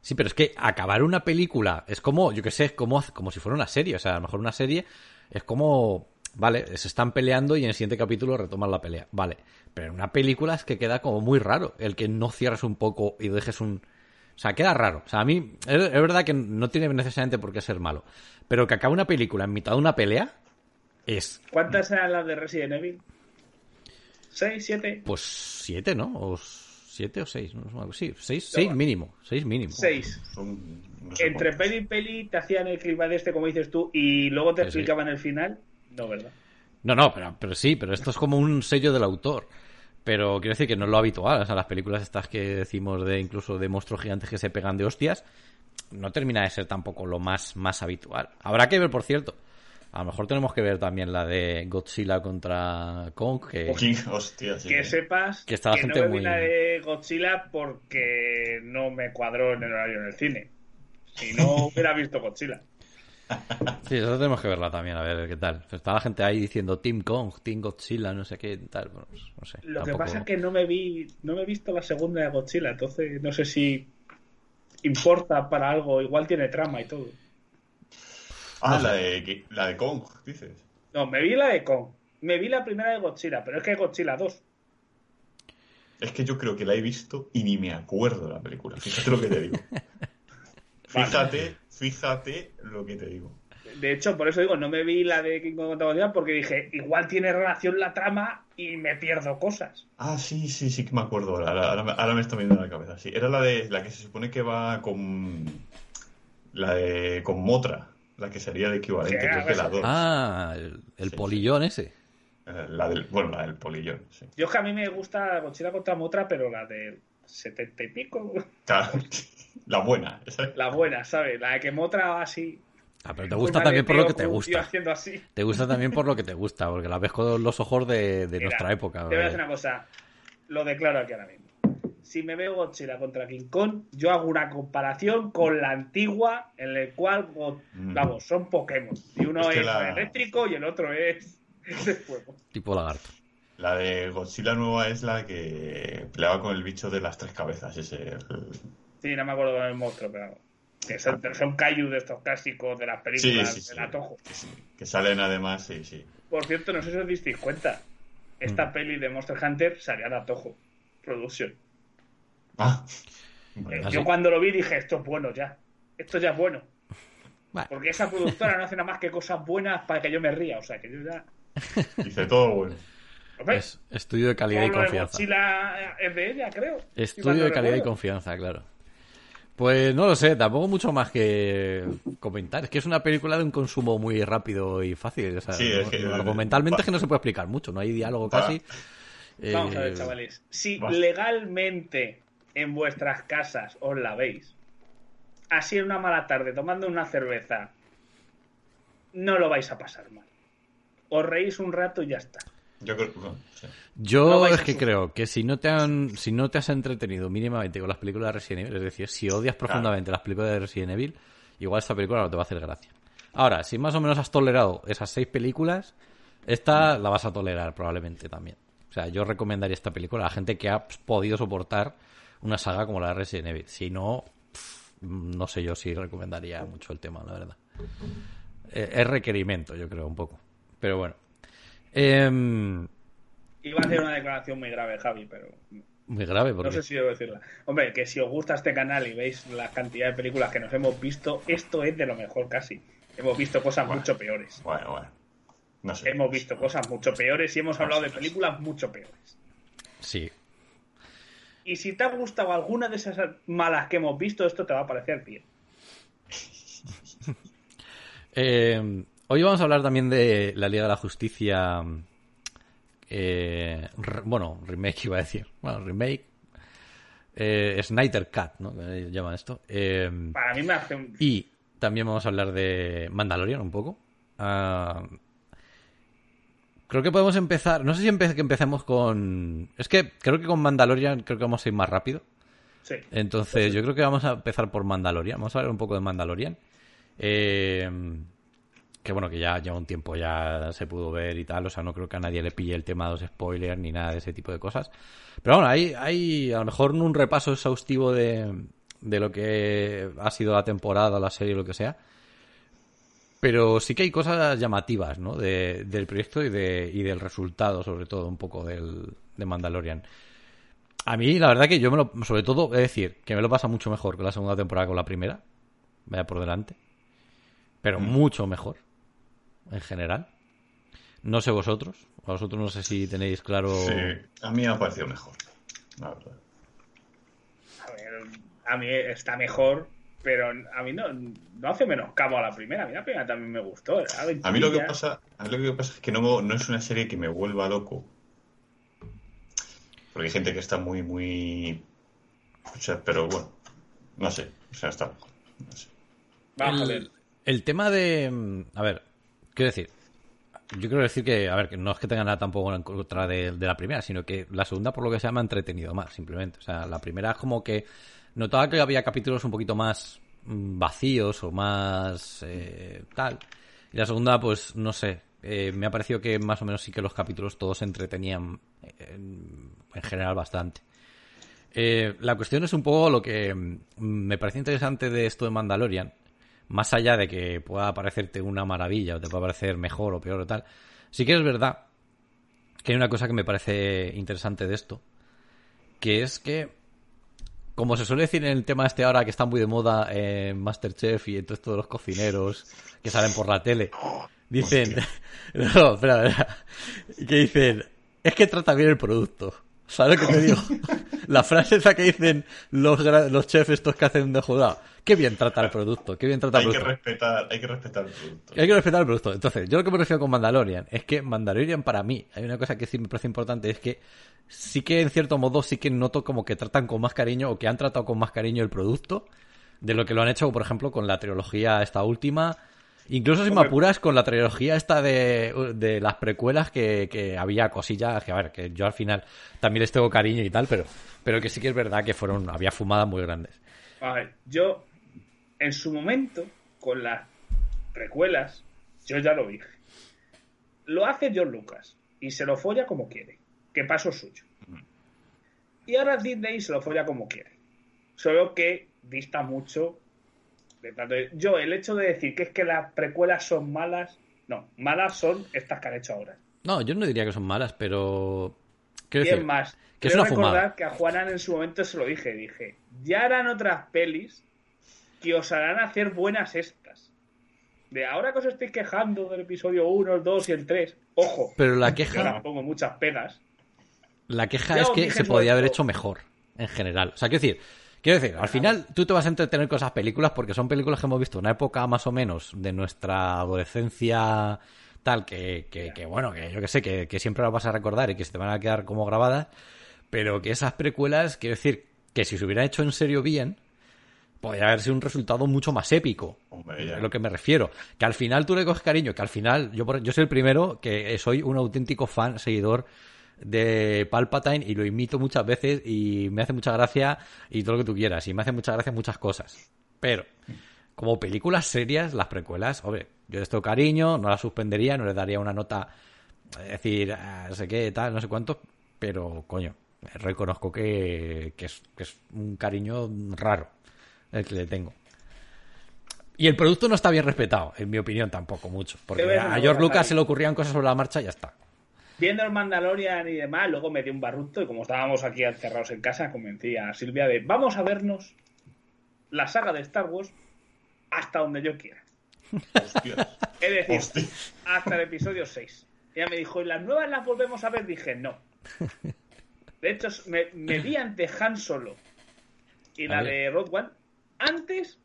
Sí, pero es que acabar una película es como, yo qué sé, es como, como si fuera una serie. O sea, a lo mejor una serie es como, vale, se están peleando y en el siguiente capítulo retoman la pelea. Vale, pero en una película es que queda como muy raro el que no cierres un poco y dejes un... O sea, queda raro. O sea, a mí es, es verdad que no tiene necesariamente por qué ser malo. Pero que acabe una película en mitad de una pelea es, ¿Cuántas eran las de Resident Evil? ¿Seis, siete? pues, siete, ¿no? O siete o seis. ¿no? Sí, seis, seis mínimo. Seis mínimo. Seis. Son, no sé Entre peli y peli te hacían el clip de este, como dices tú, y luego te Sí, sí. explicaban el final. No, ¿verdad? No, no, pero, pero sí, pero esto es como un sello del autor. Pero quiero decir que no es lo habitual. O sea, las películas estas que decimos de incluso de monstruos gigantes que se pegan de hostias, no termina de ser tampoco lo más, más habitual. Habrá que ver, por cierto. A lo mejor tenemos que ver también la de Godzilla contra Kong, que... King, hostia, sí. que eh. sepas Que está la gente no me vi muy- la de Godzilla porque no me cuadró en el horario en el cine. Si no hubiera visto Godzilla. Sí, eso tenemos que verla también, a ver qué tal. Está la gente ahí diciendo Team Kong, Team Godzilla, no sé qué, tal. Bueno, pues, no sé. Lo que pasa es que no me vi, no me he visto la segunda de Godzilla, entonces no sé si importa para algo, igual tiene trama y todo. Ah, la de, la de Kong, dices. No, me vi la de Kong, me vi la primera de Godzilla, pero es que Godzilla 2. Es que yo creo que la he visto y ni me acuerdo de la película. Fíjate lo que te digo. Fíjate, fíjate lo que te digo. De hecho, por eso digo, no me vi la de King Kong contra Godzilla porque dije, igual tiene relación la trama y me pierdo cosas. Ah, sí, sí, sí que me acuerdo. Ahora, ahora, me- ahora me está viendo en la cabeza. Sí, era la de la que se supone que va con la de con Motra, la que sería el equivalente, Sí, creo que la eso. 2. Ah, el, el Sí, polillón ese. Eh, La del, bueno, la del polillón, sí. Yo es que a mí me gusta Godzilla contra Motra, pero la del setenta y pico, Claro, la buena, esa la buena, ¿sabes? La de que Motra así. Ah, pero te un gusta también por lo que te gusta. haciendo así. Te gusta también por lo que te gusta, porque la ves con los ojos de, de Mira, nuestra época. Te voy a decir una cosa. Lo declaro aquí ahora mismo. Si me veo Godzilla contra King Kong, yo hago una comparación con la antigua, en la cual, Mm. vamos, son Pokémon. Y uno Es es, que la- eléctrico y el otro es de fuego. Tipo lagarto. La de Godzilla nueva es la que peleaba con el bicho de las tres cabezas, ese. el- Sí, no me acuerdo del monstruo, pero que son, son kaiju de estos clásicos de las películas Sí, sí, sí. del Atojo. que, sí, que salen además, sí, sí. Por cierto, no sé si os disteis cuenta. Esta peli de Monster Hunter salía de Atojo Production. Ah, Eh, bueno, ¿Ah, yo cuando lo vi dije, esto es bueno ya. Esto ya es bueno. Bueno. Porque esa productora no hace nada más que cosas buenas para que yo me ría. O sea, que yo ya... dice todo bueno. Es estudio de calidad y confianza. Godzilla es de ella, creo. Estudio de calidad y confianza, claro. Pues no lo sé, tampoco mucho más que comentar. Es que es una película de un consumo muy rápido y fácil. O sea, Sí, es no- que- argumentalmente va. es que no se puede explicar mucho, no hay diálogo casi. Vamos a ver, Eh, chavales. Si va. legalmente en vuestras casas os la veis, así en una mala tarde, tomando una cerveza, no lo vais a pasar mal. Os reís un rato y ya está. Yo creo bueno, sí. Yo No vais es que creo que si no te han, si no te has entretenido mínimamente con las películas de Resident Evil, es decir, si odias profundamente las películas de Resident Evil, igual esta película no te va a hacer gracia. Ahora, si más o menos has tolerado esas seis películas, esta la vas a tolerar probablemente también. O sea, yo recomendaría esta película a la gente que ha podido soportar una saga como la de Resident Evil. Si no, pff, no sé yo si recomendaría mucho el tema, la verdad. Eh, es requerimiento, yo creo, un poco. Pero bueno. Em, Iba a hacer una declaración muy grave, Javi, pero muy grave, porque no sé si debo decirla. Hombre, que si os gusta este canal y veis la cantidad de películas que nos hemos visto, esto es de lo mejor casi. Hemos visto cosas Bueno. mucho peores. Bueno, bueno. No sé. Hemos visto cosas mucho peores y hemos hablado de películas mucho peores. sí. Y si te ha gustado alguna de esas malas que hemos visto, esto te va a parecer bien. Eh, hoy vamos a hablar también de la Liga de la Justicia. eh, re- bueno, remake iba a decir. Bueno, remake. Eh, Snyder Cut, ¿no? Llaman esto. Eh, Para mí me hace un... y también vamos a hablar de Mandalorian un poco. Ah, creo que podemos empezar. No sé si empe- que empecemos con. Es que creo que con Mandalorian creo que vamos a ir más rápido. Sí. Entonces, yo creo que vamos a empezar por Mandalorian. Vamos a hablar un poco de Mandalorian. Eh, que bueno, que ya lleva un tiempo ya se pudo ver y tal. O sea, no creo que a nadie le pille el tema de los spoilers ni nada de ese tipo de cosas. Pero bueno, hay, hay a lo mejor un repaso exhaustivo de, de lo que ha sido la temporada, la serie, lo que sea. Pero sí que hay cosas llamativas, ¿no? De- del proyecto y, de, y del resultado, sobre todo, un poco del, de Mandalorian. A mí, la verdad que yo me lo, sobre todo, es decir, que me lo pasa mucho mejor con la segunda temporada que con la primera. Vaya por delante. Pero mucho mejor. En general. No sé vosotros. A vosotros no sé si tenéis claro. Sí, a mí me ha parecido mejor. La verdad. A ver, a mí está mejor, pero a mí no, no hace menos cabo a la primera. A mí la primera también me gustó. A mí lo que pasa, a mí lo que pasa es que no, no es una serie que me vuelva loco. Porque hay gente que está muy, muy. O sea, pero bueno, no sé. O sea, está mejor. No sé. Vamos a el, ver. el tema de. A ver, quiero decir. Yo quiero decir que, a ver, que no es que tenga nada tampoco en contra de, la primera, sino que la segunda, por lo que sea, me ha entretenido más, simplemente. O sea, la primera es como que notaba que había capítulos un poquito más mm, vacíos o más eh, tal. Y la segunda, pues, no sé. eh, me ha parecido que más o menos sí que los capítulos todos se entretenían en, en general bastante. Eh, la cuestión es un poco lo que mm, me parece interesante de esto de Mandalorian, más allá de que pueda parecerte una maravilla o te pueda parecer mejor o peor o tal, sí que es verdad que hay una cosa que me parece interesante de esto, que es que como se suele decir en el tema este ahora que está muy de moda en Masterchef y entre todos los cocineros que salen por la tele, dicen, no, espera, espera, que dicen, es que trata bien el producto. ¿Sabes lo que te digo? La frase esa que dicen los, los chefs estos que hacen de jugada. Qué bien trata el producto, qué bien trata el Hay que producto. respetar, hay que respetar el producto. Hay que respetar el producto. Entonces, yo lo que me refiero con Mandalorian es que Mandalorian para mí, hay una cosa que sí me parece importante, es que sí que en cierto modo sí que noto como que tratan con más cariño o que han tratado con más cariño el producto de lo que lo han hecho, por ejemplo, con la trilogía esta última. Incluso si me apuras con la trilogía esta de, de las precuelas que, que había cosillas que, a ver, que yo al final también les tengo cariño y tal, pero, pero que sí que es verdad que fueron, había fumadas muy grandes. A ver, yo, en su momento, con las precuelas, yo ya lo dije. Lo hace John Lucas y se lo folla como quiere. Que paso suyo. Y ahora Disney se lo folla como quiere. Solo que dista mucho Yo, el hecho de decir que es que las precuelas son malas, no, malas son estas que han hecho ahora. No, yo no diría que son malas, pero... Quiero decir, más, que es quiero una fumada. recordar que a Juanan en su momento se lo dije, dije, ya harán otras pelis que os harán hacer buenas estas. De ahora que os estáis quejando del episodio 1, el 2 y el 3, ojo, Pero la yo queja... ahora pongo muchas pegas. La queja Ya es que se podía haber hecho mejor, en general. O sea, quiero decir, quiero decir, al final tú te vas a entretener con esas películas porque son películas que hemos visto en una época más o menos de nuestra adolescencia tal, que, que, que, bueno, que yo que sé, que, que siempre las vas a recordar y que se te van a quedar como grabadas, pero que esas precuelas, quiero decir, que si se hubieran hecho en serio bien, podría haber sido un resultado mucho más épico. Hombre, lo que me refiero. Que al final tú le coges cariño, que al final, yo, yo soy el primero que soy un auténtico fan, seguidor de Palpatine y lo imito muchas veces y me hace mucha gracia y todo lo que tú quieras. Y me hace mucha gracia muchas cosas. Pero, como películas serias, las precuelas, hombre, yo les tengo cariño, no las suspendería, no les daría una nota, es decir, ah, no sé qué, tal, no sé cuánto, pero, coño, reconozco que, que es, que es un cariño raro el que le tengo. Y el producto no está bien respetado, en mi opinión tampoco mucho. Porque a George Lucas se le ocurrían cosas sobre la marcha y ya está. Viendo el Mandalorian y demás, luego me dio un barruto y como estábamos aquí encerrados en casa, convencí a Silvia de vamos a vernos la saga de Star Wars hasta donde yo quiera. Es decir, Hostia. hasta el episodio 6. Ella me dijo, ¿y las nuevas las volvemos a ver? Dije, no. De hecho, me, me vi ante Han Solo y la de One antes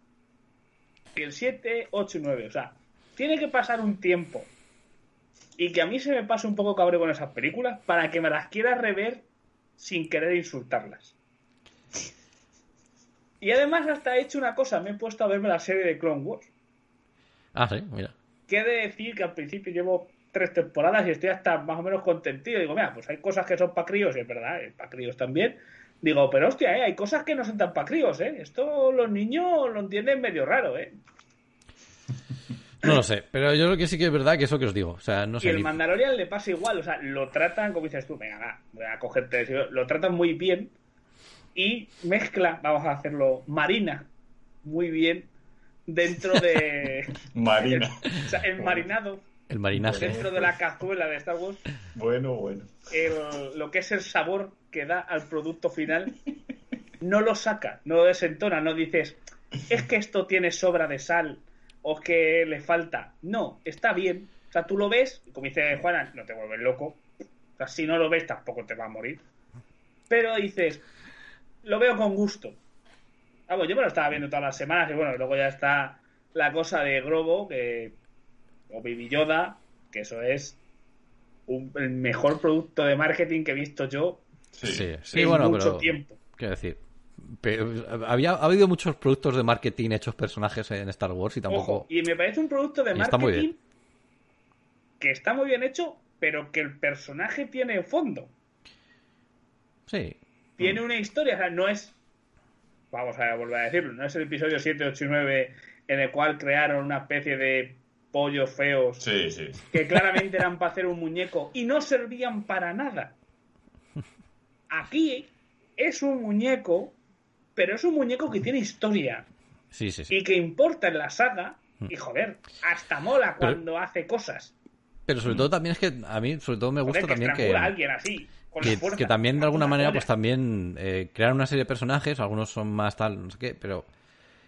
que el 7, 8 y 9. O sea, tiene que pasar un tiempo y que a mí se me pase un poco cabrón con esas películas para que me las quiera rever sin querer insultarlas. Y además hasta he hecho una cosa, me he puesto a verme la serie de Clone Wars. Ah, sí, mira. que de decir que al principio llevo tres temporadas y estoy hasta más o menos contentido. Digo, mira, pues hay cosas que son para críos, y es verdad, para críos también. Digo, pero hostia, ¿eh? hay cosas que no son tan para críos, ¿eh? Esto los niños lo entienden medio raro, ¿eh? No lo sé, pero yo lo que sí que es verdad que eso que os digo. O sea, no Y sé. el ni- Mandalorian le pasa igual, o sea, lo tratan, como dices tú, venga, va, voy a cogerte, lo tratan muy bien y mezcla, vamos a hacerlo, marina muy bien dentro de... Marina. o sea, el marinado El marinaje. dentro de la cazuela de Star Wars Bueno, bueno. el- lo que es el sabor que da al producto final, no lo saca, no lo desentona, no dices, es que esto tiene sobra de sal o es que le falta. No, está bien. O sea, tú lo ves, y como dice Juana, no te vuelves loco. O sea, si no lo ves, tampoco te va a morir. Pero dices, lo veo con gusto. Vamos, yo me lo estaba viendo todas las semanas y bueno, luego ya está la cosa de Grobo, que, o Baby Yoda, que eso es un- el mejor producto de marketing que he visto yo Sí. Sí, sí, en bueno, mucho pero. tiempo. Quiero decir. Pero había, ha habido muchos productos de marketing hechos personajes en Star Wars y tampoco. Ojo, y me parece un producto de Y está muy marketing bien. que está muy bien hecho, pero que el personaje tiene fondo. Sí. Tiene una historia, o sea, no es. Vamos a volver a decirlo, no es el episodio 7, 8 y 9 en el cual crearon una especie de pollos feos Sí, sí. que claramente eran para hacer un muñeco y no servían para nada. Aquí es un muñeco, pero es un muñeco que tiene historia Sí, sí, sí. y que importa en la saga. Y joder, hasta mola Pero- cuando hace cosas. Pero sobre todo también es que a mí, sobre todo me gusta Joder, que también que, estrangula a alguien así, con la que, fuerza, que también de alguna manera pues también eh, crear una serie de personajes, algunos son más tal, no sé qué, pero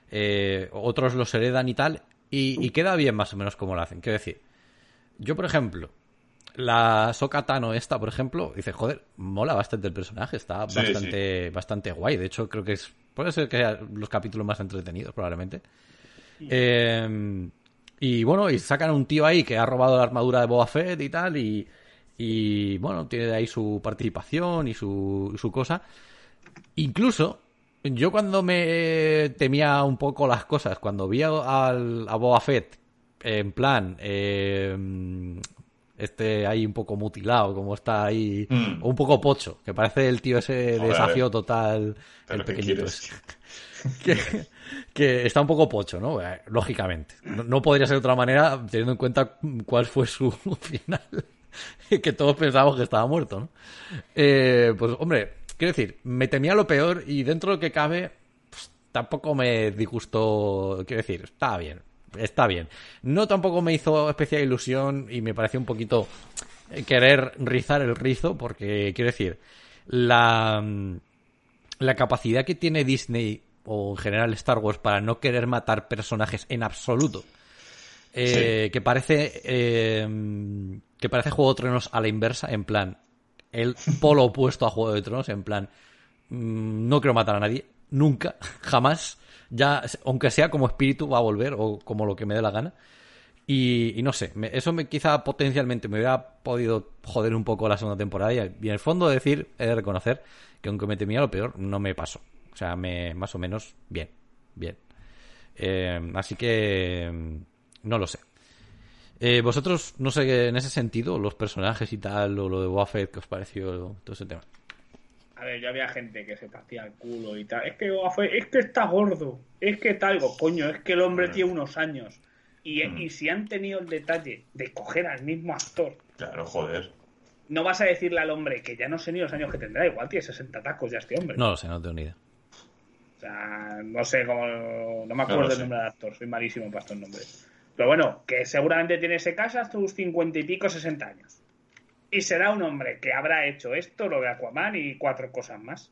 eh, otros los heredan y tal, y, y queda bien más o menos como lo hacen. Quiero decir, yo por ejemplo, la Soka Tano esta, por ejemplo, dice, joder, mola bastante el personaje, está Sí, bastante, bastante guay. De hecho, creo que es, puede ser que sea los capítulos más entretenidos, probablemente. Eh, y bueno, y sacan a un tío ahí que ha robado la armadura de Boba Fett y tal, y, y bueno, tiene ahí su participación y su, su cosa. Incluso, yo cuando me temía un poco las cosas, cuando vi a, al- a Boba Fett, en plan, eh, este ahí un poco mutilado, como está ahí, Mm. o un poco pocho, que parece el tío ese de Joder. desafío total, el ¿qué pequeñito que, que está un poco pocho, ¿no? Eh, Lógicamente. No, no podría ser de otra manera, teniendo en cuenta cuál fue su final. que todos pensábamos que estaba muerto, ¿no? Eh, pues, hombre, quiero decir, me temía lo peor y dentro de lo que cabe, pues, tampoco me disgustó. Quiero decir, está bien. Está bien. No tampoco me hizo especial ilusión y me pareció un poquito eh, querer rizar el rizo, porque quiero decir, la, mm, la capacidad que tiene Disney o en general Star Wars para no querer matar personajes en absoluto. eh, Que parece eh, que parece Juego de Tronos a la inversa, en plan el polo opuesto a Juego de Tronos, en plan mm, no quiero matar a nadie, nunca, jamás. Ya, aunque sea como espíritu, va a volver o como lo que me dé la gana. Y, no sé, me- eso me quizá potencialmente me hubiera podido joder un poco la segunda temporada y, y en el fondo decir, he de reconocer que aunque me temía lo peor, no me pasó. O sea, me, más o menos bien, bien. Eh, así que no lo sé. Eh, vosotros, no sé, en ese sentido, los personajes y tal, o lo de Boba Fett, ¿qué os pareció todo ese tema? A ver, yo había gente que se partía el culo y tal. Es que Fett- es que está gordo. Es que tal, Digo, coño, es que el hombre Mm. tiene unos años. Y, Mm. y si han tenido el detalle de coger al mismo actor, Claro, joder. no vas a decirle al hombre que ya no sé ni los años que tendrá, igual tiene 60 tacos ya este hombre. No lo sé, no tengo ni idea. O sea, no sé cómo. No me No acuerdo lo del nombre del actor, soy malísimo para estos nombres. Pero bueno, que seguramente tiene ese caso hasta sus 50 y pico, 60 años. Y será un hombre que habrá hecho esto, lo de Aquaman y cuatro cosas más.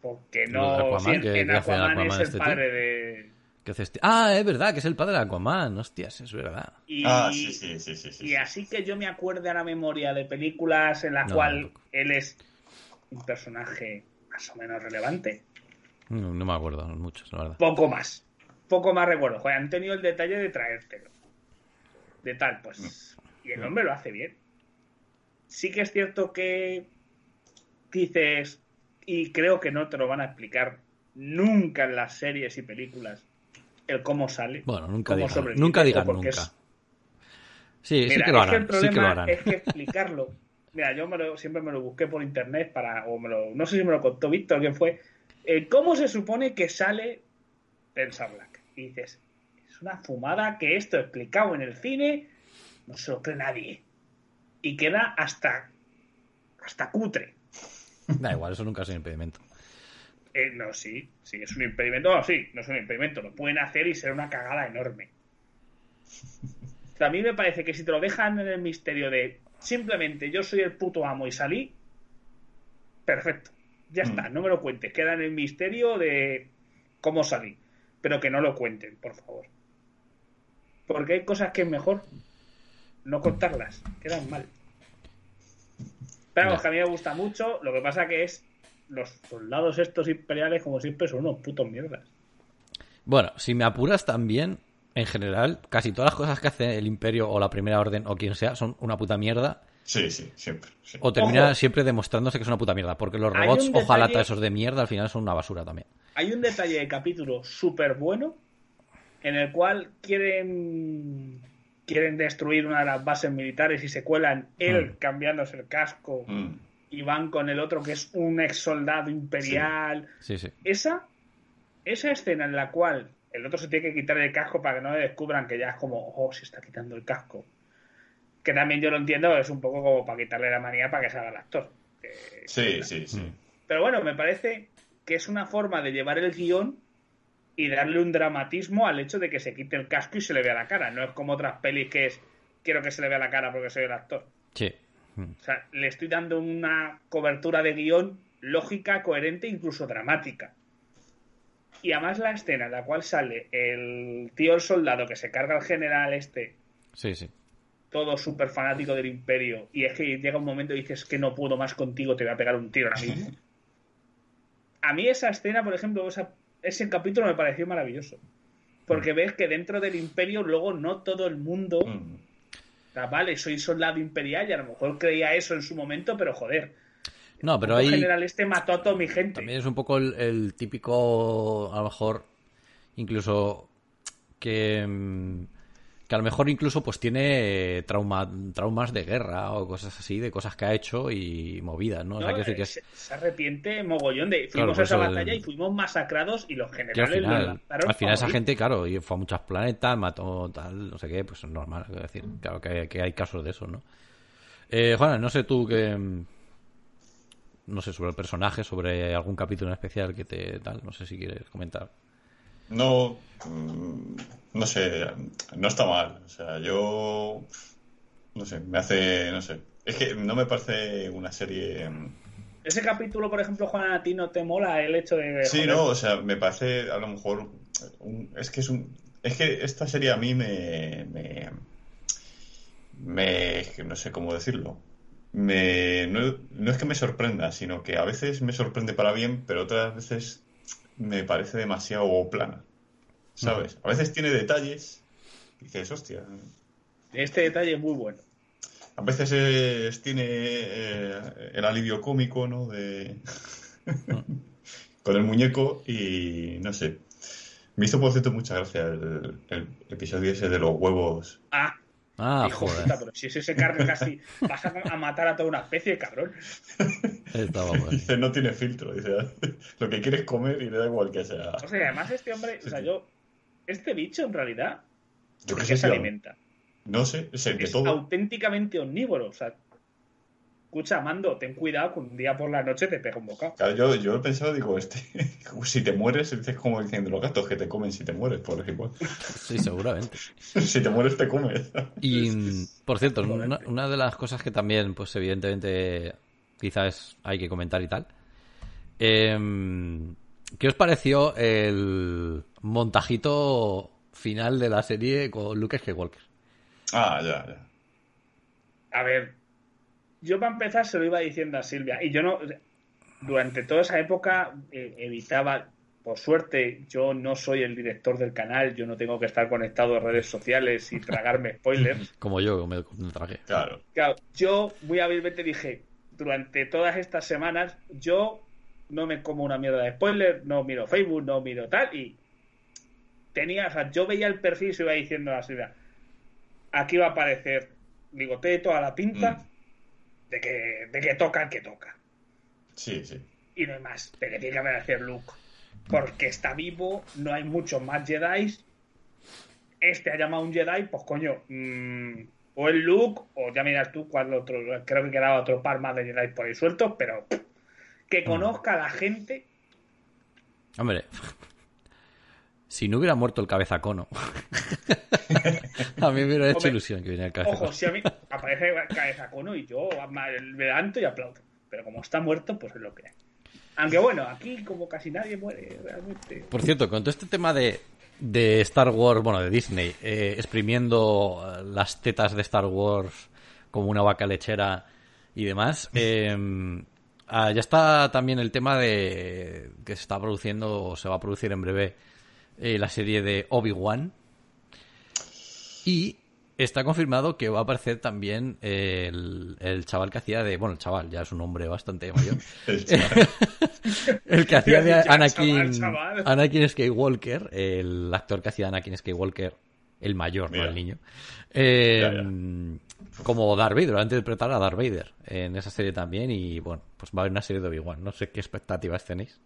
Porque no. Aquaman, si en, ¿qué- en qué hace Aquaman, Aquaman es el este tío? padre de. ¿Qué hace este? Ah, es verdad, que es el padre de Aquaman. Hostias, es verdad. Y, Ah, sí, sí, sí, sí. sí, y sí. así que yo me acuerde a la memoria de películas en la No, cual él es un personaje más o menos relevante. No, no me acuerdo muchos, la verdad. Poco más. Poco más recuerdo. Joder, han tenido el detalle de traértelo. De tal, pues. Y el hombre lo hace bien. Sí que es cierto que dices, y creo que no te lo van a explicar nunca en las series y películas, el cómo sale. Bueno, nunca digan, nunca o digan porque nunca. es- Sí, sí que lo es que harán, el sí que lo harán. es que explicarlo. Mira, yo me lo- siempre me lo busqué por internet para, o me lo, no sé si me lo contó Víctor, quién fue. eh, ¿Cómo se supone que sale el Sarlacc? Y dices, es una fumada que esto explicado en el cine no se lo cree nadie. Y queda hasta, hasta cutre. Da igual, eso nunca es un impedimento. Eh, no, sí, sí, es un impedimento. No, sí, no es un impedimento. Lo pueden hacer y será una cagada enorme. A mí me parece que si te lo dejan en el misterio de simplemente yo soy el puto amo y salí, perfecto. Ya está, no me lo cuentes. Queda en el misterio de cómo salí. Pero que no lo cuenten, por favor. Porque hay cosas que es mejor no contarlas. Quedan mal. Pero vamos, que a mí me gusta mucho. Lo que pasa que es los soldados estos imperiales, como siempre, son unos putos mierdas. Bueno, si me apuras también, en general, casi todas las cosas que hace el Imperio o la Primera Orden o quien sea son una puta mierda. Sí, sí, siempre. sí. O termina Ojo. siempre demostrándose que es una puta mierda. Porque los robots detalle- esos de mierda al final son una basura también. Hay un detalle de capítulo súper bueno en el cual quieren quieren destruir una de las bases militares y se cuelan él Mm. cambiándose el casco Mm. y van con el otro que es un ex soldado imperial. Sí, sí. Esa, esa escena en la cual el otro se tiene que quitar el casco para que no le descubran que ya es como, oh, se está quitando el casco. Que también yo lo entiendo, es un poco como para quitarle la manía para que salga el actor. Que- Sí, sí, sí. Pero bueno, me parece que es una forma de llevar el guion y darle un dramatismo al hecho de que se quite el casco y se le vea la cara. No es como otras pelis que es quiero que se le vea la cara porque soy el actor. Sí. O sea, le estoy dando una cobertura de guion lógica, coherente, incluso dramática. Y además la escena en la cual sale el tío el soldado que se carga al general este, Sí, sí. todo súper fanático del imperio, y es que llega un momento y dices que no puedo más contigo, te voy a pegar un tiro ahora mismo. A mí esa escena, por ejemplo, esa- ese capítulo me pareció maravilloso. Porque ves que dentro del imperio luego no todo el mundo... Mm. sea, vale, soy soldado imperial y a lo mejor creía eso en su momento, pero joder. No, pero ahí general este mató a toda mi gente. también es un poco el, el típico, a lo mejor, incluso que, mm, que a lo mejor incluso pues tiene eh, trauma, traumas de guerra o cosas así, de cosas que ha hecho y movidas, ¿no? O sea, ¿no? decir que se, es se arrepiente mogollón de fuimos a esa el- batalla y fuimos masacrados y los al generales lo final, al final esa gente, claro, y fue a muchos planetas, mató tal, no sé qué, pues es normal, quiero decir, claro que, que hay casos de eso, ¿no? Eh, Juana, no sé tú que no sé sobre el personaje, sobre algún capítulo en especial que te tal, no sé si quieres comentar. No, mm, no sé, no está mal. O sea, yo, no sé, me hace, no sé. Es que no me parece una serie. mm, Ese capítulo, por ejemplo, Juan, a ti no te mola el hecho de. Sí, joder, no, o sea, me parece a lo mejor. un- es que es un. Es que esta serie a mí me. Me. me- no sé cómo decirlo. Me, no, no es que me sorprenda, sino que a veces me sorprende para bien, pero otras veces me parece demasiado plana. ¿Sabes? A veces tiene detalles. y Dices, hostia. Este detalle es muy bueno. A veces es- tiene eh, el alivio cómico, ¿no? De... Con el muñeco y no sé. Me hizo, por cierto, mucha gracia el, el episodio ese de los huevos. Ah, Ah, joder, puta, pero si ese se carga casi. Vas a, matar a toda una especie, cabrón. estaba bueno. Dice, no tiene filtro. Dice, lo que quieres comer y le da igual que sea. O sea, además este hombre, o sea, yo. Este bicho, en realidad, Yo ¿de qué sé, se alimenta? No sé, es el de Es todo. auténticamente omnívoro. O sea, escucha, Mando, ten cuidado que un día por la noche te pega un bocado. Claro, yo, yo he pensado, digo, este, si te mueres, dices como diciendo los gatos que te comen si te mueres, por ejemplo. Sí, seguramente. si te mueres, te comes. Y, mm, por cierto, una, una de las cosas que también, pues evidentemente, quizás hay que comentar y tal. em, ¿Qué os pareció el montajito final de la serie con Luke Skywalker? Ah, ya, ya. A ver, yo para empezar se lo iba diciendo a Silvia. Y yo no. Durante toda esa época eh, evitaba. Por suerte, yo no soy el director del canal, yo no tengo que estar conectado a redes sociales y tragarme spoilers. Como yo, que me, me tragué. Claro. Claro, yo muy hábilmente dije, durante todas estas semanas, yo no me como una mierda de spoilers, no miro Facebook, no miro tal, y tenía, o sea, yo veía el perfil y se iba diciendo a la Silvia, aquí va a aparecer, digo, te toda la pinta de, que, de que toca el que toca. Sí, sí. Y no hay más, de que tiene que aparecer Luke. Porque está vivo, no hay muchos más Jedi. Este ha llamado a un Jedi, pues coño, mm, o el Luke, o ya miras tú cuál otro, creo que quedaba otro par más de Jedi por ahí sueltos, pero pff, que conozca a la gente. Hombre, si no hubiera muerto el cabezacono, a mí me hubiera hecho Hombre, ilusión que viniera el cabezacono. Ojo, si a mí aparece cabeza cono y yo me levanto y aplaudo. Pero como está muerto, pues es lo que hay. Aunque bueno, aquí como casi nadie muere realmente. Por cierto, con todo este tema de, de Star Wars, bueno, de Disney, eh, exprimiendo eh, las tetas de Star Wars como una vaca lechera y demás, eh, ya está también el tema de que se está produciendo o se va a producir en breve eh, la serie de Obi-Wan. Y está confirmado que va a aparecer también el, el chaval que hacía de. Bueno, el chaval, ya es un hombre bastante mayor. El chaval. El que hacía de Anakin, chaval, chaval. Anakin Skywalker, el actor que hacía Anakin Skywalker, el mayor, no el niño. Eh, Ya, ya. Como Darth Vader, va a interpretar a Darth Vader en esa serie también. Y bueno, pues va a haber una serie de Obi-Wan. No sé qué expectativas tenéis.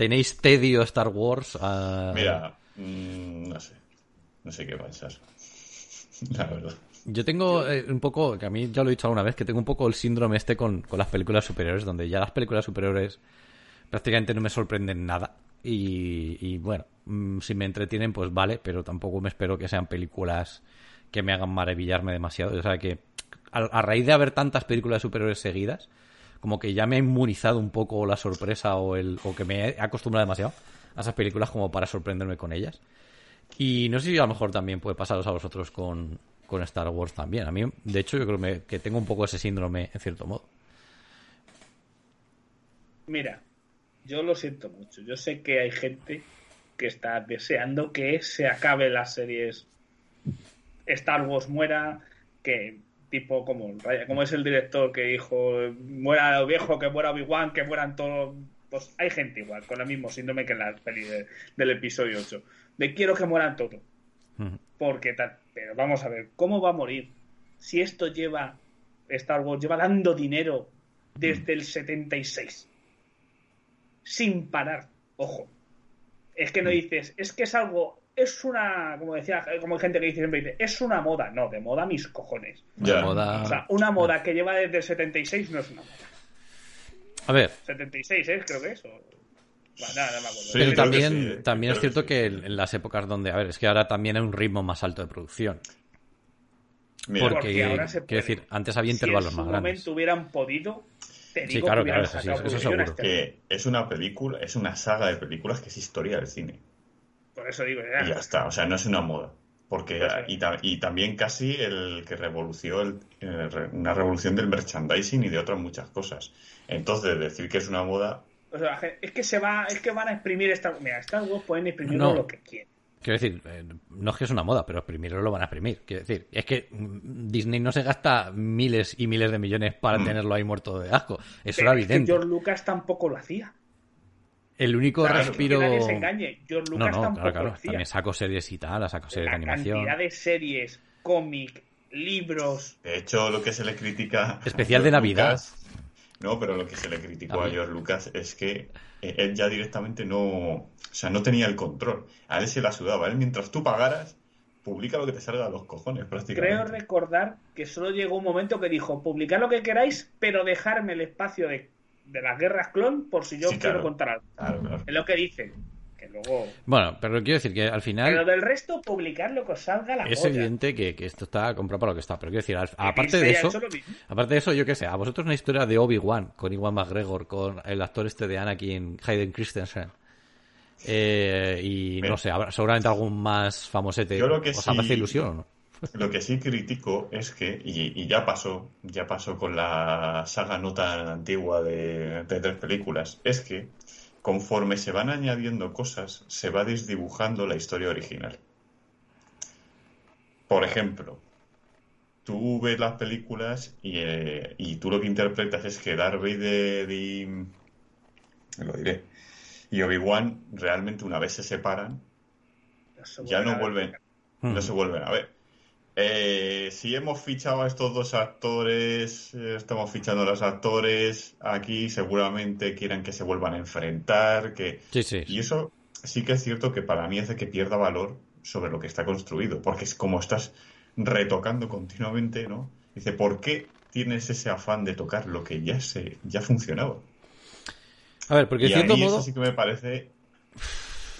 ¿Tenéis tedio Star Wars? Ah, Mira, mm, no sé. No sé qué pensar. La verdad. Yo tengo eh, un poco, que a mí ya lo he dicho alguna vez, que tengo un poco el síndrome este con, con las películas superiores, donde ya las películas superiores prácticamente no me sorprenden nada. Y, y bueno, mm, si me entretienen, pues vale, pero tampoco me espero que sean películas que me hagan maravillarme demasiado. O sea que a, a raíz de haber tantas películas de superhéroes seguidas, como que ya me ha inmunizado un poco la sorpresa o, el, o que me he acostumbrado demasiado a esas películas como para sorprenderme con ellas. Y no sé si a lo mejor también puede pasaros a vosotros con, con Star Wars también. A mí, de hecho, yo creo que tengo un poco ese síndrome en cierto modo. Mira, yo lo siento mucho. Yo sé que hay gente que está deseando que se acabe las series Star Wars muera, que tipo como, como es el director que dijo muera lo viejo, que muera Obi-Wan, que mueran todos. Pues hay gente igual, con el mismo síndrome que en la peli de- del episodio 8. De quiero que mueran todos. Porque tal. Pero vamos a ver, ¿cómo va a morir? Si esto lleva. Star Wars lleva dando dinero desde el 76. Sin parar. Ojo. Es que no dices, es que es algo. Es una. Como decía, como hay gente que dice siempre, dice, es una moda. No, de moda mis cojones. Ya. Moda- O sea, una moda que lleva desde el 76 no es una moda. A ver, 76, ¿eh? Creo que es. o- Bueno, nada, no me acuerdo. Sí, pero también, sí, eh. también es cierto sí. que en las épocas donde, a ver, es que ahora también hay un ritmo más alto de producción. Mira, Porque, Porque ahora se quiero decir, antes había si en intervalos su más grandes. momento hubieran podido, te Sí, digo claro, que claro, eso sí, eso seguro. que es una película, es una saga de películas que es historia del cine. Por eso digo, Y ya está, o sea, no es una moda. Porque, sí. y, ta- y también casi el que revolucionó el- el re- una revolución del merchandising y de otras muchas cosas. Entonces, decir que es una moda, O sea, es que se va, es que van a exprimir esta. Mira, Star Wars pueden exprimir No. lo que quieran. Quiero decir, eh, no es que es una moda, pero primero lo van a exprimir. Quiero decir, es que mm, Disney no se gasta miles y miles de millones para Mm. tenerlo ahí muerto de asco. Eso Pero era es que evidente. George Lucas tampoco lo hacía. El único Claro, respiro. Que nadie se engañe. George No, Lucas no, tampoco claro, claro. lo hacía. También saco series y tal, saco series La de animación. cantidad de series, cómic, libros. de hecho, lo que se le critica. Especial de Navidad. Lucas- no, pero lo que se le criticó A a. George Lucas es que eh, él ya directamente no. O sea, no tenía el control. A él se la sudaba. Él, mientras tú pagaras, publica lo que te salga a los cojones, prácticamente. Creo recordar que solo llegó un momento que dijo: publicad lo que queráis, pero dejarme el espacio de, de las guerras clon por si yo Sí, quiero claro. contar algo. Claro, claro. Es lo que dicen. Que luego. Bueno, pero quiero decir que al final. Pero del resto, publicar lo que os salga la Es evidente que, que esto está comprado para lo que está. Pero quiero decir, al- aparte de eso, aparte de eso, yo qué sé, a vosotros una historia de Obi-Wan con Iwan McGregor, con el actor este de Anakin, Hayden Christensen. Eh, y no sé, habrá seguramente algún más famosete. Yo lo que ¿Os sí- hace ilusión o no? Lo que sí critico es que, y, y ya pasó, ya pasó con la saga no tan antigua de, de tres películas, es que conforme se van añadiendo cosas, se va desdibujando la historia original. Por ejemplo, tú ves las películas y, eh, y tú lo que interpretas es que Darth Vader y... lo diré. Y Obi-Wan realmente una vez se separan, se ya no vuelven, no se vuelven a ver. Eh, si hemos fichado a estos dos actores, eh, estamos fichando a los actores, aquí seguramente quieran que se vuelvan a enfrentar, que... Sí, sí. Y eso sí que es cierto que para mí hace que pierda valor sobre lo que está construido, porque es como estás retocando continuamente, ¿no? Dice, ¿por qué tienes ese afán de tocar lo que ya se ya funcionaba? A ver, porque y de cierto a mí modo eso sí que me parece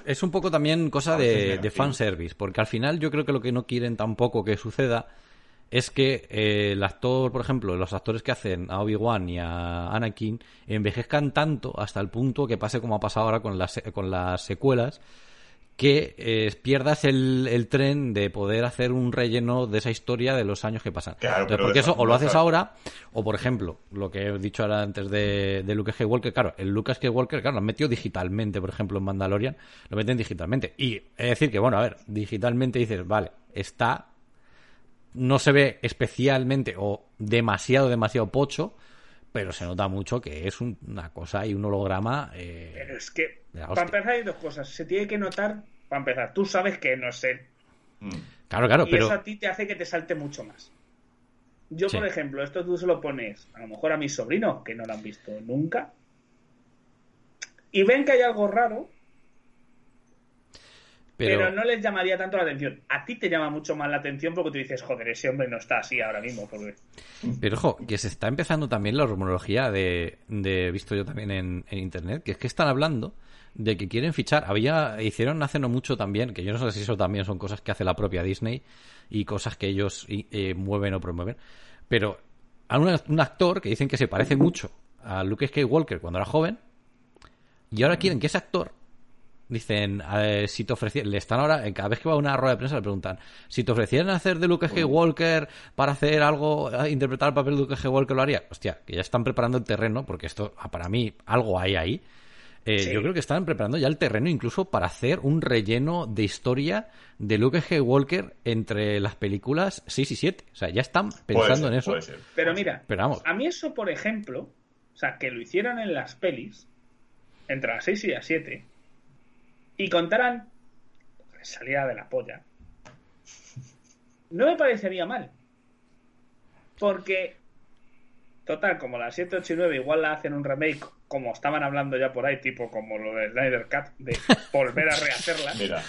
es un poco también cosa de fanservice, porque al final yo creo que lo que no quieren tampoco que suceda es que eh, el actor, por ejemplo, los actores que hacen a Obi-Wan y a Anakin envejezcan tanto hasta el punto que pase como ha pasado ahora con las, con las secuelas, que eh, pierdas el, el tren de poder hacer un relleno de esa historia de los años que pasan. Claro, Entonces, porque eso o lo haces ahora, o por ejemplo, lo que he dicho ahora antes de, de Luke Skywalker, claro, el Luke Skywalker, claro, lo han metido digitalmente, por ejemplo, en Mandalorian, lo meten digitalmente. Y es decir que, bueno, a ver, digitalmente dices, vale, está, no se ve especialmente o demasiado, demasiado pocho, pero se nota mucho que es un- una cosa y un holograma. eh, Pero es que, para empezar, hay dos cosas. Se tiene que notar, para empezar, tú sabes que no es él. mm, Claro, claro, y pero. eso a ti te hace que te salte mucho más. Yo, Sí. por ejemplo, esto tú se lo pones a lo mejor a mis sobrinos, que no lo han visto nunca, y ven que hay algo raro, Pero- pero... no les llamaría tanto la atención. A ti te llama mucho más la atención porque tú dices, joder, ese hombre no está así ahora mismo. Porque... Pero ojo, que se está empezando también la rumorología de, de visto yo también en, en internet, que es que están hablando de que quieren fichar. Había, hicieron hace no mucho también, que yo no sé si eso también son cosas que hace la propia Disney y cosas que ellos eh, mueven o promueven. Pero a un, un actor que dicen que se parece mucho a Luke Skywalker cuando era joven y ahora quieren que ese actor Dicen, a ver, si te ofrecieran, le están ahora, cada vez que va a una rueda de prensa le preguntan, si te ofrecieran hacer de Luke Skywalker para hacer algo, interpretar el papel de Luke Skywalker, lo haría. Hostia, que ya están preparando el terreno, porque esto, ah, para mí, algo hay ahí. Eh, Sí. Yo creo que están preparando ya el terreno incluso para hacer un relleno de historia de Luke Skywalker entre las películas 6 y 7. O sea, ya están Puede pensando ser, en eso. puede ser. Pero mira, Pero vamos. a mí eso, por ejemplo, o sea, que lo hicieran en las pelis, entre las 6 y las 7, y contaran, salida de la polla, no me parecería mal. Porque, total, como las 7, 8 y 9 igual la hacen un remake, como estaban hablando ya por ahí, tipo como lo de Snyder Cut, de volver a rehacerla. Mira,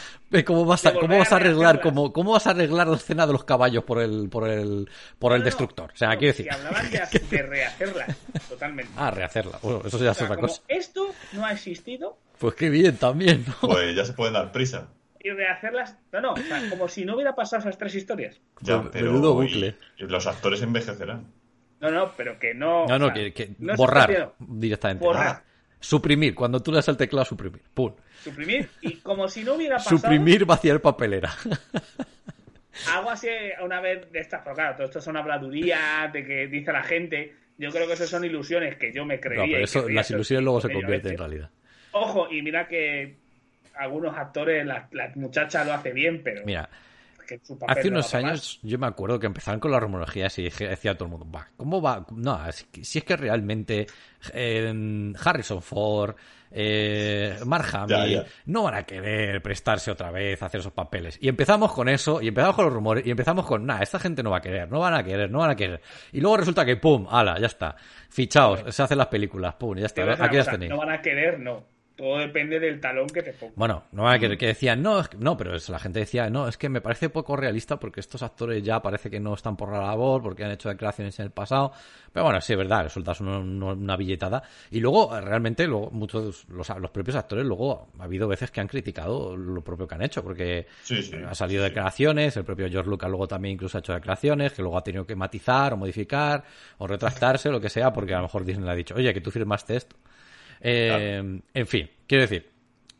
¿Cómo vas a, cómo volver vas a arreglar, cómo, cómo vas a arreglar la escena de los caballos por el, por el, por el No, destructor? O sea, no, quiero decir. Si hablaban de, de rehacerla, totalmente. Ah, rehacerla. Bueno, eso ya O es otra como cosa. esto no ha existido, Pues qué bien también, ¿no? pues ya se pueden dar prisa. y rehacerlas. No, no, o sea, como si no hubiera pasado esas tres historias. Ya, Pues, pero menudo y- bucle. y los actores envejecerán. No, no, pero que no. No, no, o sea, que, no borrar directamente. Borrar. Ah, suprimir. Cuando tú le das al teclado, suprimir. Pum. Suprimir y como si no hubiera pasado. Suprimir, vaciar papelera. Algo así una vez de estas, pero claro, todo esto son habladurías de que dice la gente. Yo creo que eso son ilusiones que yo me No, creía. pero y eso, las ilusiones luego se convierten en realidad. Ojo, y mira que algunos actores, la, la muchacha lo hace bien, pero. Mira, que su papel hace no unos años yo me acuerdo que empezaron con las rumorologías y decía todo el mundo, va, ¿cómo va? No, es que- si es que realmente eh, Harrison Ford, eh, Mark Hamill, Ya, ya. no van a querer prestarse otra vez a hacer esos papeles. Y empezamos con eso, y empezamos con los rumores, y empezamos con, nah, esta gente no va a querer, no van a querer, no van a querer. Y luego resulta que, pum, ala, ya está. Fichaos, se hacen las películas, pum, ya está. Aquí las tenéis. No van a querer, no. Todo depende del talón que te ponga. Bueno, no querer que decían, no, es que- no, pero la gente decía, no, es que me parece poco realista porque estos actores ya parece que no están por la labor, porque han hecho declaraciones en el pasado. Pero bueno, sí, es verdad, resulta una, una- una billetada. Y luego, realmente, luego, muchos, los, los propios actores, luego ha habido veces que han criticado lo propio que han hecho, porque Sí, sí. ha salido sí. declaraciones, el propio George Lucas luego también incluso ha hecho declaraciones, que luego ha tenido que matizar o modificar o retractarse, lo que sea, porque a lo mejor Disney le ha dicho, oye, que tú firmaste esto. Eh, En fin, quiero decir,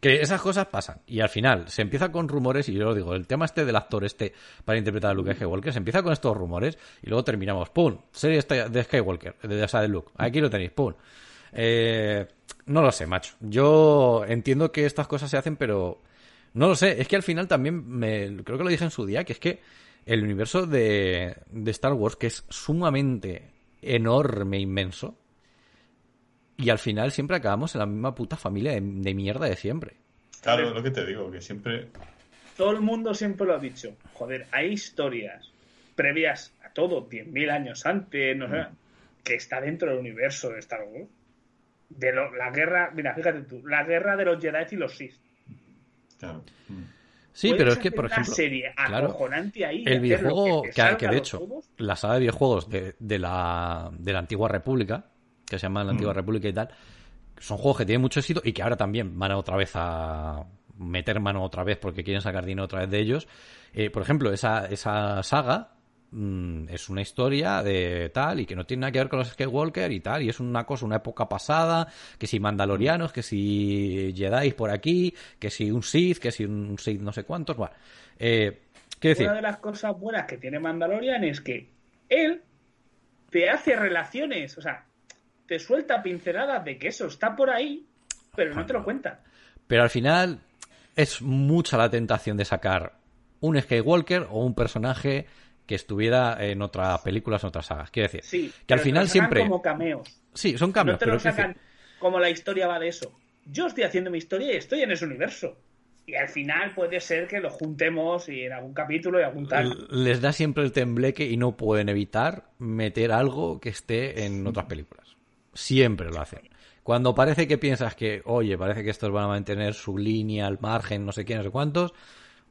que esas cosas pasan. Y al final se empieza con rumores, y yo lo digo, el tema este del actor este para interpretar a Luke Skywalker, se empieza con estos rumores y luego terminamos, ¡pum! Serie de Skywalker, de, esa de Luke. Aquí lo tenéis, ¡pum! Eh, no lo sé, macho. Yo entiendo que estas cosas se hacen, pero no lo sé. Es que al final también me creo que lo dije en su día, que es que el universo de, de Star Wars, que es sumamente enorme, inmenso, y al final siempre acabamos en la misma puta familia de, de mierda de siempre. Claro, lo que te digo, que siempre. Todo el mundo siempre lo ha dicho. Joder, hay historias previas a todo, 10.000 años antes, no sé, que está dentro del universo de Star Wars. De lo- la guerra, mira, fíjate tú, la guerra de los Jedi y los Sith. Claro. Mm. Sí, pero es que, por ejemplo, serie claro, acojonante ahí. el videojuego que, que de hecho, la saga de videojuegos de, de la, de la antigua República, que se llama la antigua Mm. República y tal, son juegos que tienen mucho éxito y que ahora también van a otra vez a meter mano otra vez porque quieren sacar dinero otra vez de ellos. Eh, por ejemplo, esa, esa saga mm, es una historia de tal y que no tiene nada que ver con los Skywalker y tal, y es una cosa, una época pasada, que si mandalorianos, que si Jedi por aquí, que si un Sith, que si un Sith no sé cuántos, bueno. Eh, decir, Una de las cosas buenas que tiene Mandalorian es que él te hace relaciones, o sea, te suelta pinceladas de que eso está por ahí, pero no te lo cuenta. Pero al final es mucha la tentación de sacar un Skywalker o un personaje que estuviera en otras películas, en otras sagas. Quiero decir, Sí, que al final siempre... como cameos. Sí, son cambios, no te pero lo sacan como la historia va de eso. Yo estoy haciendo mi historia y estoy en ese universo. Y al final puede ser que lo juntemos y en algún capítulo y algún tal. les da siempre el tembleque y no pueden evitar meter algo que esté en otras películas. Siempre lo hacen. Cuando parece que piensas que, oye, parece que estos van a mantener su línea al margen, no sé qué, no sé cuántos,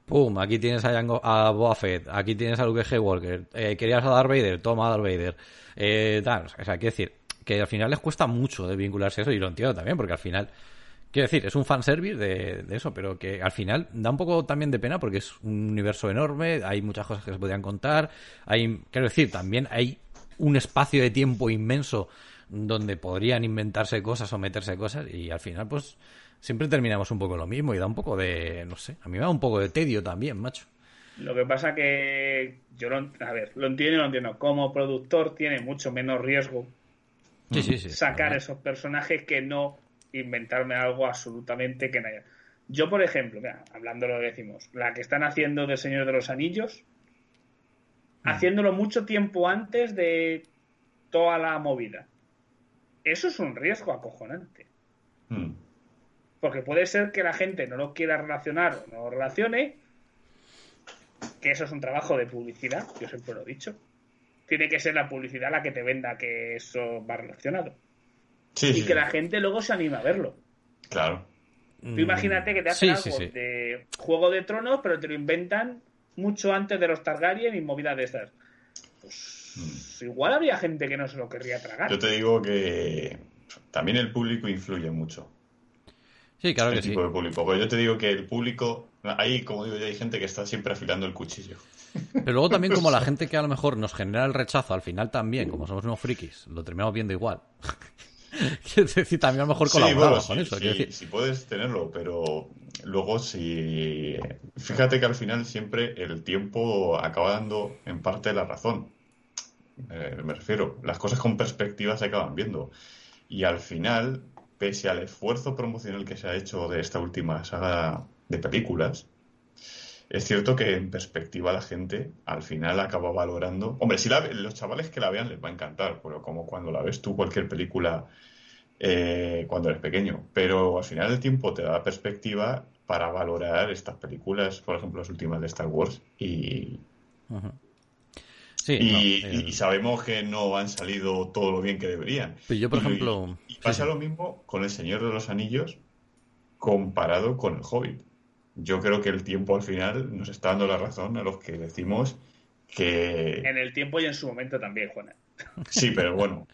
pum, aquí tienes a, Jango, a Fett, aquí tienes a Luke Skywalker, eh, querías a Darth Vader, toma a Darth Vader, eh, tal, o sea, quiero decir, que al final les cuesta mucho de vincularse a eso, y lo entiendo también, porque al final, quiero decir, es un fanservice de, de eso, pero que al final da un poco también de pena porque es un universo enorme, hay muchas cosas que se podrían contar, hay, quiero decir, también hay un espacio de tiempo inmenso donde podrían inventarse cosas o meterse cosas y al final pues siempre terminamos un poco lo mismo y da un poco de, no sé, a mí me da un poco de tedio también, macho. Lo que pasa que yo lo, a ver, lo entiendo y lo entiendo. Como productor tiene mucho menos riesgo Sí, sí, sí. sacar esos personajes que no inventarme algo absolutamente que no haya. Yo, por ejemplo, mira, hablando lo que decimos, la que están haciendo del Señor de los Anillos, haciéndolo mucho tiempo antes de toda la movida. Eso es un riesgo acojonante. Mm. Porque puede ser que la gente no lo quiera relacionar o no lo relacione, que eso es un trabajo de publicidad, yo siempre lo he dicho. Tiene que ser la publicidad la que te venda que eso va relacionado. Sí, Y sí, que la gente luego se anime a verlo. Claro. Tú imagínate que te hacen Sí, algo sí, sí. de Juego de Tronos, pero te lo inventan mucho antes de los Targaryen y movidas de estas. Pues igual habría gente que no se lo querría tragar. Yo te digo que también el público influye mucho. Sí, claro el que sí. tipo de público. Porque yo te digo que el público, ahí, como digo yo, hay gente que está siempre afilando el cuchillo. Pero luego también como la gente que a lo mejor nos genera el rechazo al final también, como somos unos frikis, lo terminamos viendo igual. Quiero decir, también a lo mejor Sí, colaboramos bueno, con sí, eso. sí, decir. sí puedes tenerlo, pero luego si... Fíjate que al final siempre el tiempo acaba dando en parte la razón. Eh, me refiero, las cosas con perspectiva se acaban viendo. Y al final, pese al esfuerzo promocional que se ha hecho de esta última saga de películas, es cierto que en perspectiva la gente al final acaba valorando. Hombre, si los chavales que la vean les va a encantar, pero como cuando la ves tú cualquier película eh, cuando eres pequeño. Pero al final el tiempo te da perspectiva para valorar estas películas, por ejemplo, las últimas de Star Wars. Y. Sí, y, no, y- el- y sabemos que no han salido todo lo bien que deberían. Pero yo, por Y- ejemplo, y pasa sí. lo mismo con El Señor de los Anillos comparado con El Hobbit. Yo creo que el tiempo al final nos está dando la razón a los que decimos que En el tiempo y en su momento también, Juana. sí, pero bueno.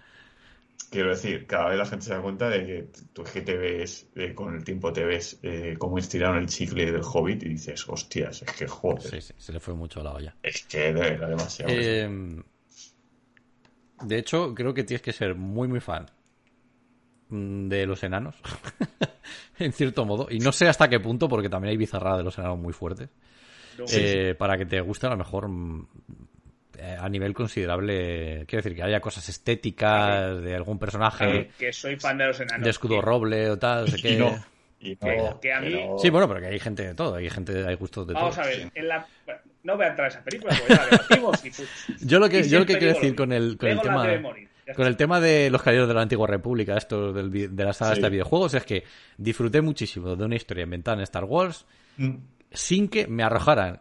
Quiero decir, cada vez la gente se da cuenta de que tú es que te ves, eh, con el tiempo te ves eh, cómo estiraron el chicle del Hobbit y dices, hostias, es que joder, Sí, sí, se le fue mucho la olla. es que era demasiado. Eh, de hecho, creo que tienes que ser muy, muy fan mm, de los enanos, en cierto modo. Y no sé hasta qué punto, porque también hay bizarrada de los enanos muy fuertes. No, eh, Para que te guste a lo mejor mm, a nivel considerable. Quiero decir, que haya cosas estéticas de algún personaje que soy fan de los enanos. de escudo que- roble o tal. no sé y qué. no, y no, que- que a mí-. Sí, bueno, pero que hay gente de todo. Hay gente, hay gustos de todo. Vamos a ver, en la... no voy a entrar a esa película, porque ya la debatimos y pues, Yo lo que, y yo lo que quiero decir con el, con el tema. Con el tema de los caballeros de la antigua república, esto del de la saga Sí. de videojuegos, es que disfruté muchísimo de una historia inventada en Star Wars Mm, sin que me arrojaran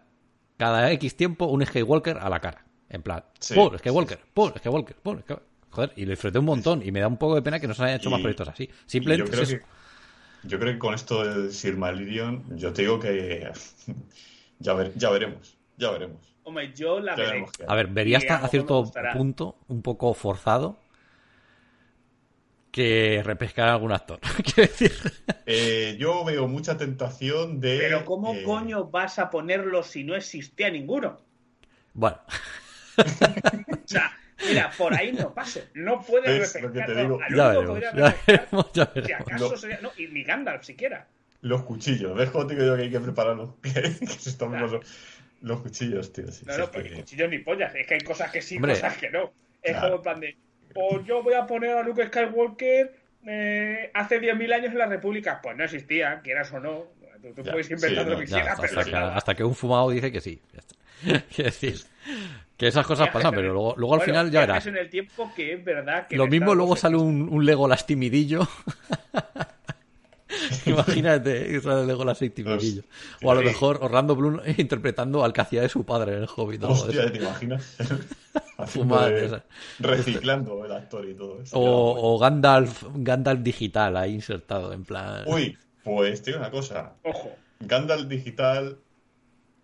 cada X tiempo un Skywalker a la cara. En plan, Sí, ¡pum! Skywalker, ¡pum! Skywalker, ¡pum! Skywalker. Joder, y lo disfruté un montón y me da un poco de pena que no se hayan hecho Y- más proyectos así. Simplemente yo creo es eso. que yo creo que con esto del Silmarillion, yo te digo que ya, ver- ya veremos, ya veremos. Hombre, yo la Ya veré. A ver, vería hasta a cierto punto un poco forzado que repescar a algún actor. Quiero decir. Eh, yo veo mucha tentación de. Pero ¿cómo eh, coño vas a ponerlo si no existía ninguno? Bueno, O sea, mira, por ahí no pase. No puedes Es lo que te digo. no, al ya veremos. que podría Ya repescar, veremos, ya Si acaso No. sería. No, y ni Gandalf siquiera. Los cuchillos. ¿Ves cómo te digo yo que hay que prepararlo? que se están Claro. los, los cuchillos, tío. sí, No, sí, no, porque que- cuchillos ni pollas. Es que hay cosas que sí, Hombre. cosas que no. Es Claro. como en plan de. O yo voy a poner a Luke Skywalker eh, hace 10.000 años en la República. Pues no existía, quieras o no. Tú, tú Ya, puedes inventar sí, lo no, que quieras, hasta, pero hasta que, nada. hasta que un fumado dice que sí. Ya está. Quiero decir que esas cosas pasan, pero luego, luego al Bueno, final ya verás. en el tiempo que es verdad que Lo mismo luego sale un, un Legolas timidillo. Imagínate que sale Legolas timidillo. O a lo mejor Orlando Bloom interpretando al que hacía de su padre en el Hobbit. Hostia. ¿te imaginas? de- reciclando el actor y todo eso. O, o Gandalf, Gandalf digital ahí insertado, en plan. Uy, pues te digo una cosa. Ojo. Gandalf digital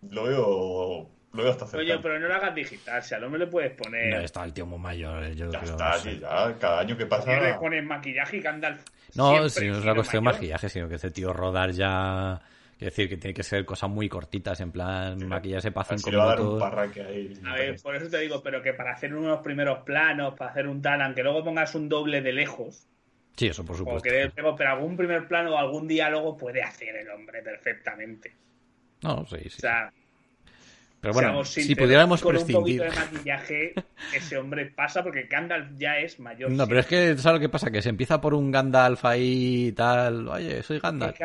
lo veo, lo veo hasta Oye, pero no lo hagas digital. Si al hombre le puedes No, poner. está el tío muy mayor, eh, yo Ya creo, está, no sé. ya. Cada año que pasa. ¿Por qué le pones maquillaje y Gandalf? No, si no es ha una cuestión de maquillaje, sino que este tío rodar ya. Quiero decir que tiene que ser cosas muy cortitas, en plan, Sí, maquillarse para cinco si le va a dar un minutos. parraque ahí. A ver, por eso te digo, pero que para hacer unos primeros planos, para hacer un tal, aunque luego pongas un doble de lejos, Sí, eso por o supuesto. que pero algún primer plano o algún diálogo puede hacer el hombre perfectamente. No, sí, O sí. sea, Pero bueno, seamos si sinceros, pudiéramos con un prescindir. poquito de maquillaje, ese hombre pasa porque Gandalf ya es mayor. No, pero es que, ¿sabes lo que pasa? Que se empieza por un Gandalf ahí y tal. Oye, soy Gandalf.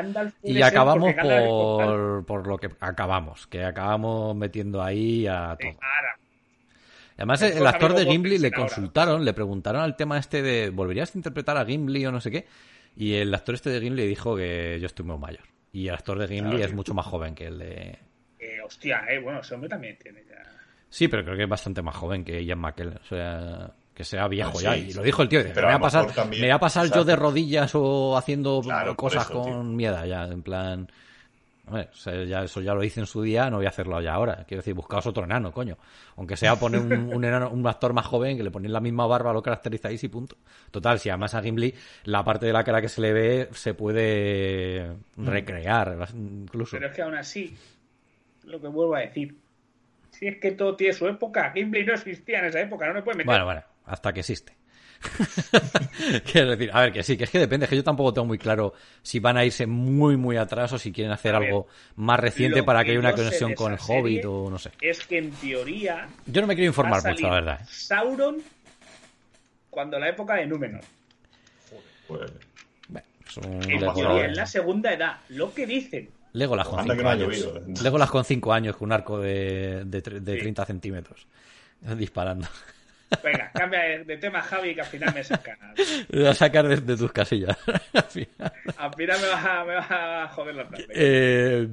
Y acabamos por, por lo que acabamos, que acabamos metiendo ahí a todo. Además, el actor de Gimli le ahora. consultaron, le preguntaron al tema este de ¿volverías a interpretar a Gimli o no sé qué? Y el actor este de Gimli dijo que yo estoy muy mayor. Y el actor de Gimli Claro, es sí. mucho más joven que el de... hostia, eh, bueno, ese hombre también tiene ya. Sí, pero creo que es bastante más joven que Ian McKellen. O sea, que sea viejo Ah, sí, ya. Y sí. lo dijo el tío. dice, Pero me a voy a pasar, también- me voy a pasar yo de rodillas o haciendo Claro, cosas eso, con tío. miedo ya. En plan... Hombre, o sea, ya, eso ya lo hice en su día, no voy a hacerlo ya ahora. Quiero decir, buscaos otro enano, coño. Aunque sea poner un, un, enano- un actor más joven que le ponéis la misma barba, lo caracterizáis y punto. Total, si además a Gimli la parte de la cara que se le ve se puede recrear, incluso. Pero es que aún así, lo que vuelvo a decir, si es que todo tiene su época, Gimli no existía en esa época, no me puede meter. Bueno, bueno, hasta que existe. Quiero decir, a ver, que sí, que es que depende, es que yo tampoco tengo muy claro si van a irse muy, muy atrás o si quieren hacer ver, algo más reciente para que que haya una conexión con el Hobbit o no sé. Es que en teoría Yo no me quiero informar mucho, la verdad. ¿eh? Sauron cuando la época de Númenor. Pues, Bueno, En teoría, en la segunda edad. Lo que dicen. Legolas con Anda que 5 no ha años. llovido. Legolas con 5 años, con un arco de, de, de Sí. 30 centímetros. Disparando. Venga, cambia de, tema, Javi, que al final me saca. Te voy a sacar de, de tus casillas. Al final. Al final me va, me va a joder la tarde. Eh,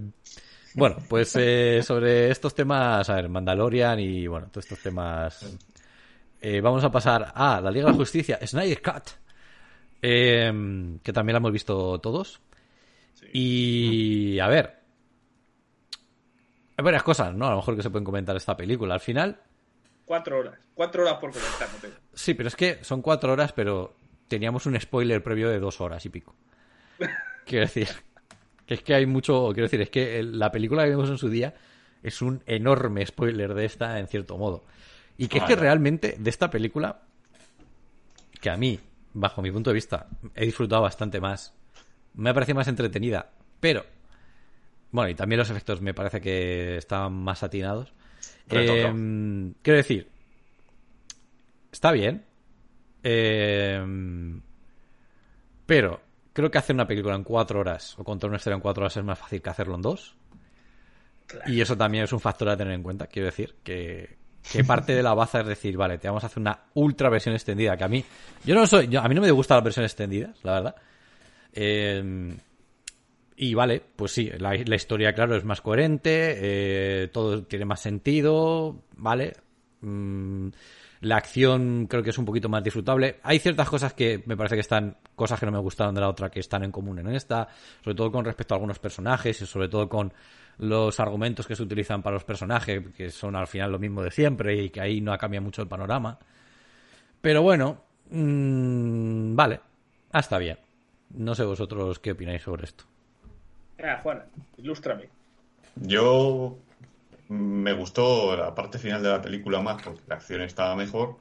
bueno, pues eh, sobre estos temas, a ver, Mandalorian y bueno, todos estos temas. eh, vamos a pasar a la Liga de la Justicia, Snyder Cut, eh, que también la hemos visto todos. Y a ver, hay varias cosas, ¿no? A lo mejor que se pueden comentar esta película. Al final, Cuatro horas. Cuatro horas por comentar, no tengo. sí, pero es que son cuatro horas, pero teníamos un spoiler previo de dos horas y pico. Quiero decir, que es que hay mucho. Quiero decir, es que la película que vimos en su día es un enorme spoiler de esta, en cierto modo. Y que es que realmente de esta película, que a mí, bajo mi punto de vista, he disfrutado bastante más. Me ha parecido más entretenida, pero. Bueno, y también los efectos me parece que estaban más atinados. Eh, quiero decir, está bien. Eh, pero creo que hacer una película en cuatro horas o contar una historia en cuatro horas es más fácil que hacerlo en dos. Y eso también es un factor a tener en cuenta. Quiero decir que, que parte de la baza es decir, vale, te vamos a hacer una ultra versión extendida. Que a mí, yo no soy, yo- a mí no me gustan las versiones extendidas, la verdad. Eh, y vale, pues sí, la, historia, claro, es más coherente, eh, todo tiene más sentido, ¿vale? Mm, la acción creo que es un poquito más disfrutable. Hay ciertas cosas que me parece que están, cosas que no me gustaron de la otra que están en común en esta, sobre todo con respecto a algunos personajes y sobre todo con los argumentos que se utilizan para los personajes, que son al final lo mismo de siempre y que ahí no cambia mucho el panorama. Pero bueno, mm, vale, hasta bien. No sé vosotros qué opináis sobre esto. Venga, Juan, ilústrame. Yo me gustó la parte final de la película más porque la acción estaba mejor,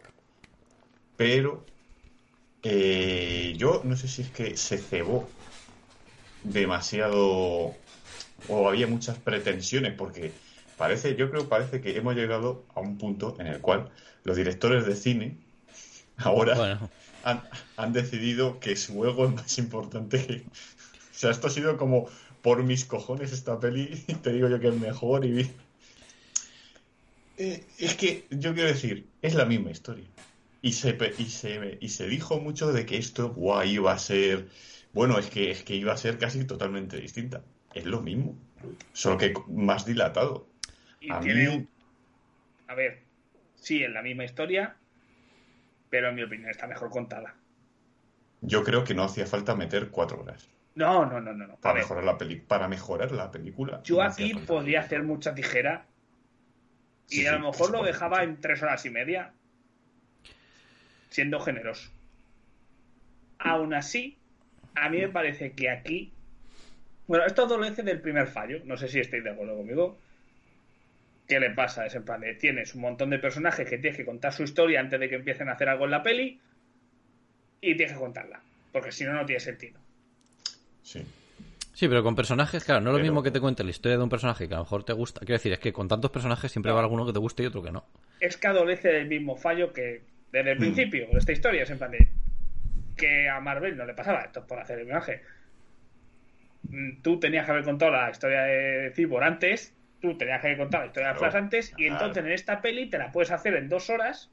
pero eh, yo no sé si es que se cebó demasiado o había muchas pretensiones porque parece, yo creo parece que hemos llegado a un punto en el cual los directores de cine ahora Bueno, han, han decidido que su ego es más importante que... O sea, esto ha sido como por mis cojones esta peli, y te digo yo que es mejor y... Eh, es que yo quiero decir, es la misma historia. Y se, y se, y se dijo mucho de que esto, guay, iba a ser... Bueno, es que, es que iba a ser casi totalmente distinta. Es lo mismo, solo que más dilatado. Y A tiene mí- A ver, sí, es la misma historia, pero en mi opinión está mejor contada. Yo creo que no hacía falta meter cuatro horas No, no, no, no. no. Para mejorar la peli para mejorar la película. yo no aquí podría hacer mucha tijera y Sí, a lo mejor sí, lo dejaba en tres horas y media, siendo generoso. Aún así, a mí me parece que aquí. Bueno, esto adolece del primer fallo. No sé si estáis de acuerdo conmigo. ¿Qué le pasa? Es en plan de tienes un montón de personajes que tienes que contar su historia antes de que empiecen a hacer algo en la peli y tienes que contarla. Porque si no, no tiene sentido. Sí. Sí, pero con personajes, claro, no es lo mismo que te cuente la historia de un personaje que a lo mejor te gusta. Quiero decir, es que con tantos personajes siempre va a haber alguno que te guste y otro que no. es que adolece del mismo fallo que desde el Mm. principio de esta historia. Es en plan de que a Marvel no le pasaba esto es por hacer el homenaje. Mm, Tú tenías que haber contado la historia de Cyborg antes, tú tenías que contado la historia de Claro, Flash antes, y claro. entonces en esta peli te la puedes hacer en dos horas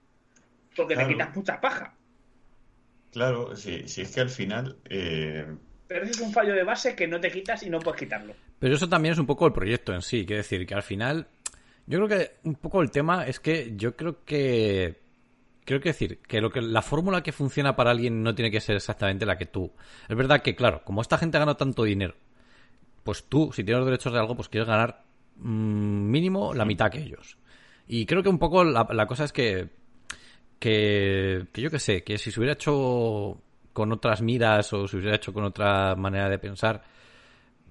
porque Claro. te quitas mucha paja. Claro, sí, sí es que al final eh, Pero ese es un fallo de base que no te quitas y no puedes quitarlo. Pero eso también es un poco el proyecto en sí. Quiero decir, que al final. Yo creo que un poco el tema es que yo creo que. Creo que decir que lo que la fórmula que funciona para alguien no tiene que ser exactamente la que tú. Es verdad que, claro, como esta gente gana tanto dinero, pues tú, si tienes los derechos de algo, pues quieres ganar mm, mínimo la mitad que ellos. Y creo que un poco la, la cosa es que, que, que yo qué sé, que si se hubiera hecho con otras miras o se hubiera hecho con otra manera de pensar,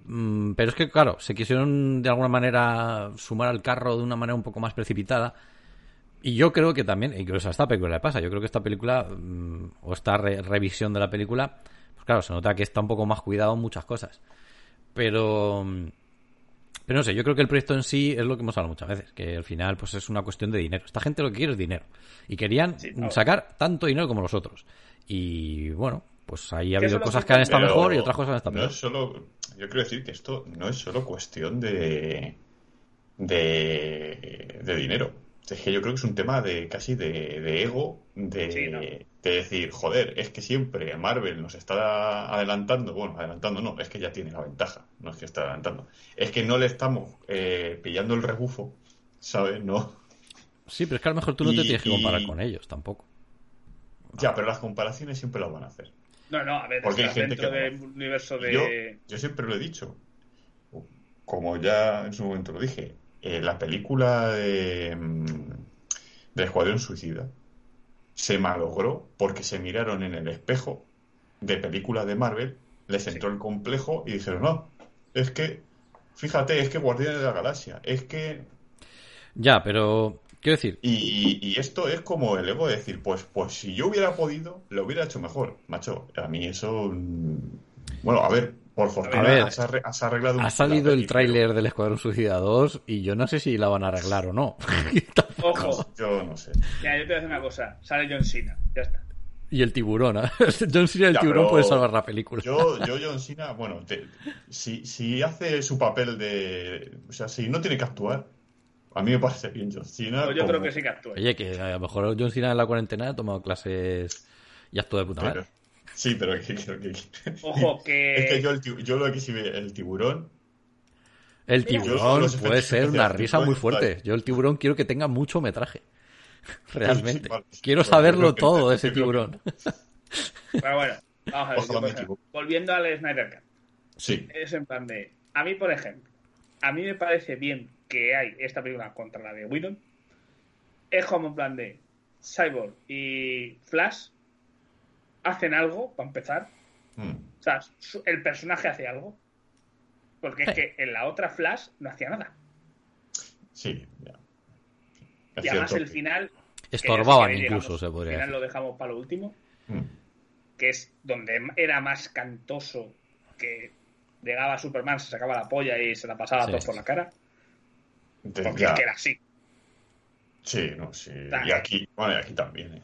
Mm, pero es que, claro, se quisieron de alguna manera sumar al carro de una manera un poco más precipitada. Y yo creo que también, incluso a esta película le pasa, yo creo que esta película, mm, o esta re- revisión de la película, pues claro, se nota que está un poco más cuidado en muchas cosas. Pero, pero no sé, yo creo que el proyecto en sí es lo que hemos hablado muchas veces, que al final pues es una cuestión de dinero. Esta gente lo que quiere es dinero. Y querían Sí, sacar tanto dinero como los otros. Y bueno, pues ahí ha habido cosas que han estado mejor y otras cosas han estado no peor. es solo, yo quiero decir que esto no es solo cuestión de, de, de dinero. Es que yo creo que es un tema de casi de, de ego, de, Sí, ¿no? de decir, joder, es que siempre Marvel nos está adelantando, bueno, adelantando no, es que ya tiene la ventaja, no es que está adelantando, es que no le estamos eh, pillando el rebufo, ¿sabes? No. Sí, pero es que a lo mejor tú no te tienes que comparar y- con ellos tampoco. Ya, pero las comparaciones siempre las van a hacer. No, no, a ver, Porque hay gente dentro que del universo de. Yo, yo siempre lo he dicho, como ya en su momento lo dije, eh, la película de, mm, de Escuadrón Suicida se malogró porque se miraron en el espejo de películas de Marvel, les entró el complejo y dijeron, no, es que, fíjate, es que Guardianes de la Galaxia, es que... Ya, pero quiero decir, Y, y- esto es como el ego de decir, pues, pues si yo hubiera podido, lo hubiera hecho mejor, macho. A mí eso... mm, Bueno, a ver, por fortuna ver, has, arre- has arreglado un ha salido el tráiler del Escuadrón Suicida 2 y yo no sé si la van a arreglar o no. Ojo, Yo no sé. mira, yo te voy a decir una cosa. Sale John Cena, ya está. y el tiburón, ¿eh? John Cena y el Ya, tiburón puede salvar la película. Yo, yo John Cena, bueno, te- si, si hace su papel de... O sea, si no tiene que actuar, a mí me parece bien John Cena. Pues yo como- creo que sí que actúa. Oye, que a lo mejor John Cena en la cuarentena ha tomado clases y actúa de puta pero- madre. Sí, pero que, que... Ojo, que. Es que yo, el yo lo que sí ve el tiburón El tiburón puede ser una risa muy fuerte. Yo el tiburón quiero que tenga mucho metraje. Realmente. vale. Quiero Bueno, saberlo todo de ese tiburón. Pero bueno, vamos a ver. Volviendo al Snyder Cut. Sí, Es en plan de. A mí, por ejemplo, a mí me parece bien que hay esta película contra la de Whedon. Es como en plan de. Cyborg y Flash hacen algo, para empezar. Mm. O sea, su- el personaje hace algo. Porque es que en la otra Flash no hacía nada. sí, ya. Es Y además cierto el final. Estorbaban incluso, llegamos- se podría al final lo dejamos para lo último. Mm. que es donde era más cantoso que llegaba Superman, se sacaba la polla y se la pasaba Sí, todo sí, por la cara. Porque ya. es que era así. Sí, no, sí. Dale. Y aquí, bueno, y aquí también, ¿eh?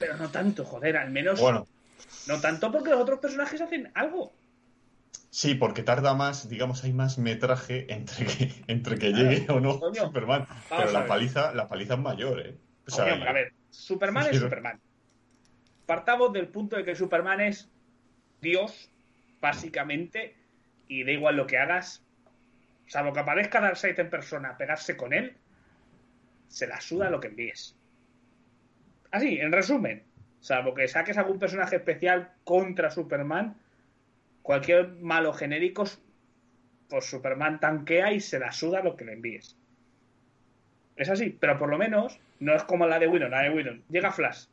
Pero no tanto, joder, al menos. Bueno, No tanto porque los otros personajes hacen algo. sí, porque tarda más, digamos, hay más metraje entre que, entre que llegue o no coño. Superman. Pero la paliza, la paliza es mayor, ¿eh? O sea, Coño, a ver, Superman es Superman. Partamos del punto de que Superman es Dios, básicamente, y da igual lo que hagas, salvo que aparezca Darkseid en persona a pegarse con él, se la suda lo que envíes. Así, en resumen. Salvo que saques algún personaje especial contra Superman, cualquier malo genérico, pues Superman tanquea y se la suda lo que le envíes. Es así, pero por lo menos no es como la de Whedon. La de Whedon llega Flash,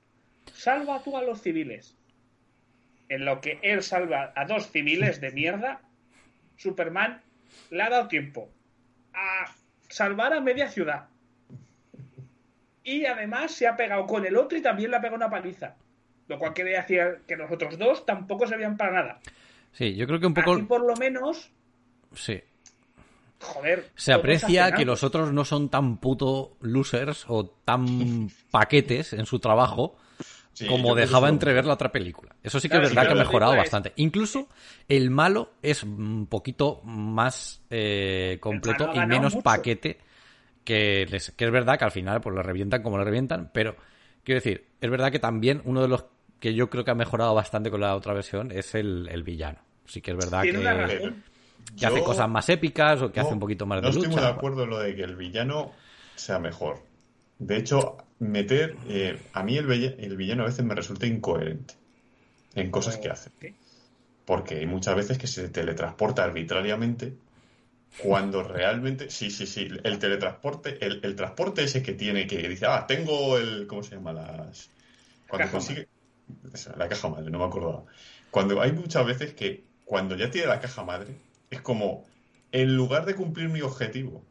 salva tú a los civiles. En lo que él salva a dos civiles de mierda, Superman le ha dado tiempo a salvar a media ciudad. Y además se ha pegado con el otro y también le ha pegado una paliza. Lo cual quiere decir que los otros dos tampoco servían para nada. Sí, yo creo que un poco. Aquí por lo menos, Sí. joder. Se aprecia que los otros no son tan puto losers o tan paquetes en su trabajo Sí, como dejaba eso- entrever la otra película. Eso sí que Claro, es sí, verdad que ha mejorado es- bastante. Incluso el malo es un poquito más eh, completo y menos mucho. paquete que, les- que es verdad que al final pues le revientan como le revientan, pero quiero decir, es verdad que también uno de los que yo creo que ha mejorado bastante con la otra versión es el, el villano. Sí que es verdad que, razón. hace cosas más épicas o que hace No, un poquito más no de estoy lucha. muy de acuerdo en lo de que el villano sea mejor. De hecho, meter. eh, a mí el, el villano a veces me resulta incoherente en cosas que hace. Porque hay muchas veces que se teletransporta arbitrariamente cuando realmente. Sí, sí, sí. El teletransporte, el, el transporte ese que tiene, que dice, ah, tengo el. ¿Cómo se llama? Las. Cuando consigue. Esa, La caja madre, no me acordaba. Cuando hay muchas veces que cuando ya tiene la caja madre, es como, en lugar de cumplir mi objetivo,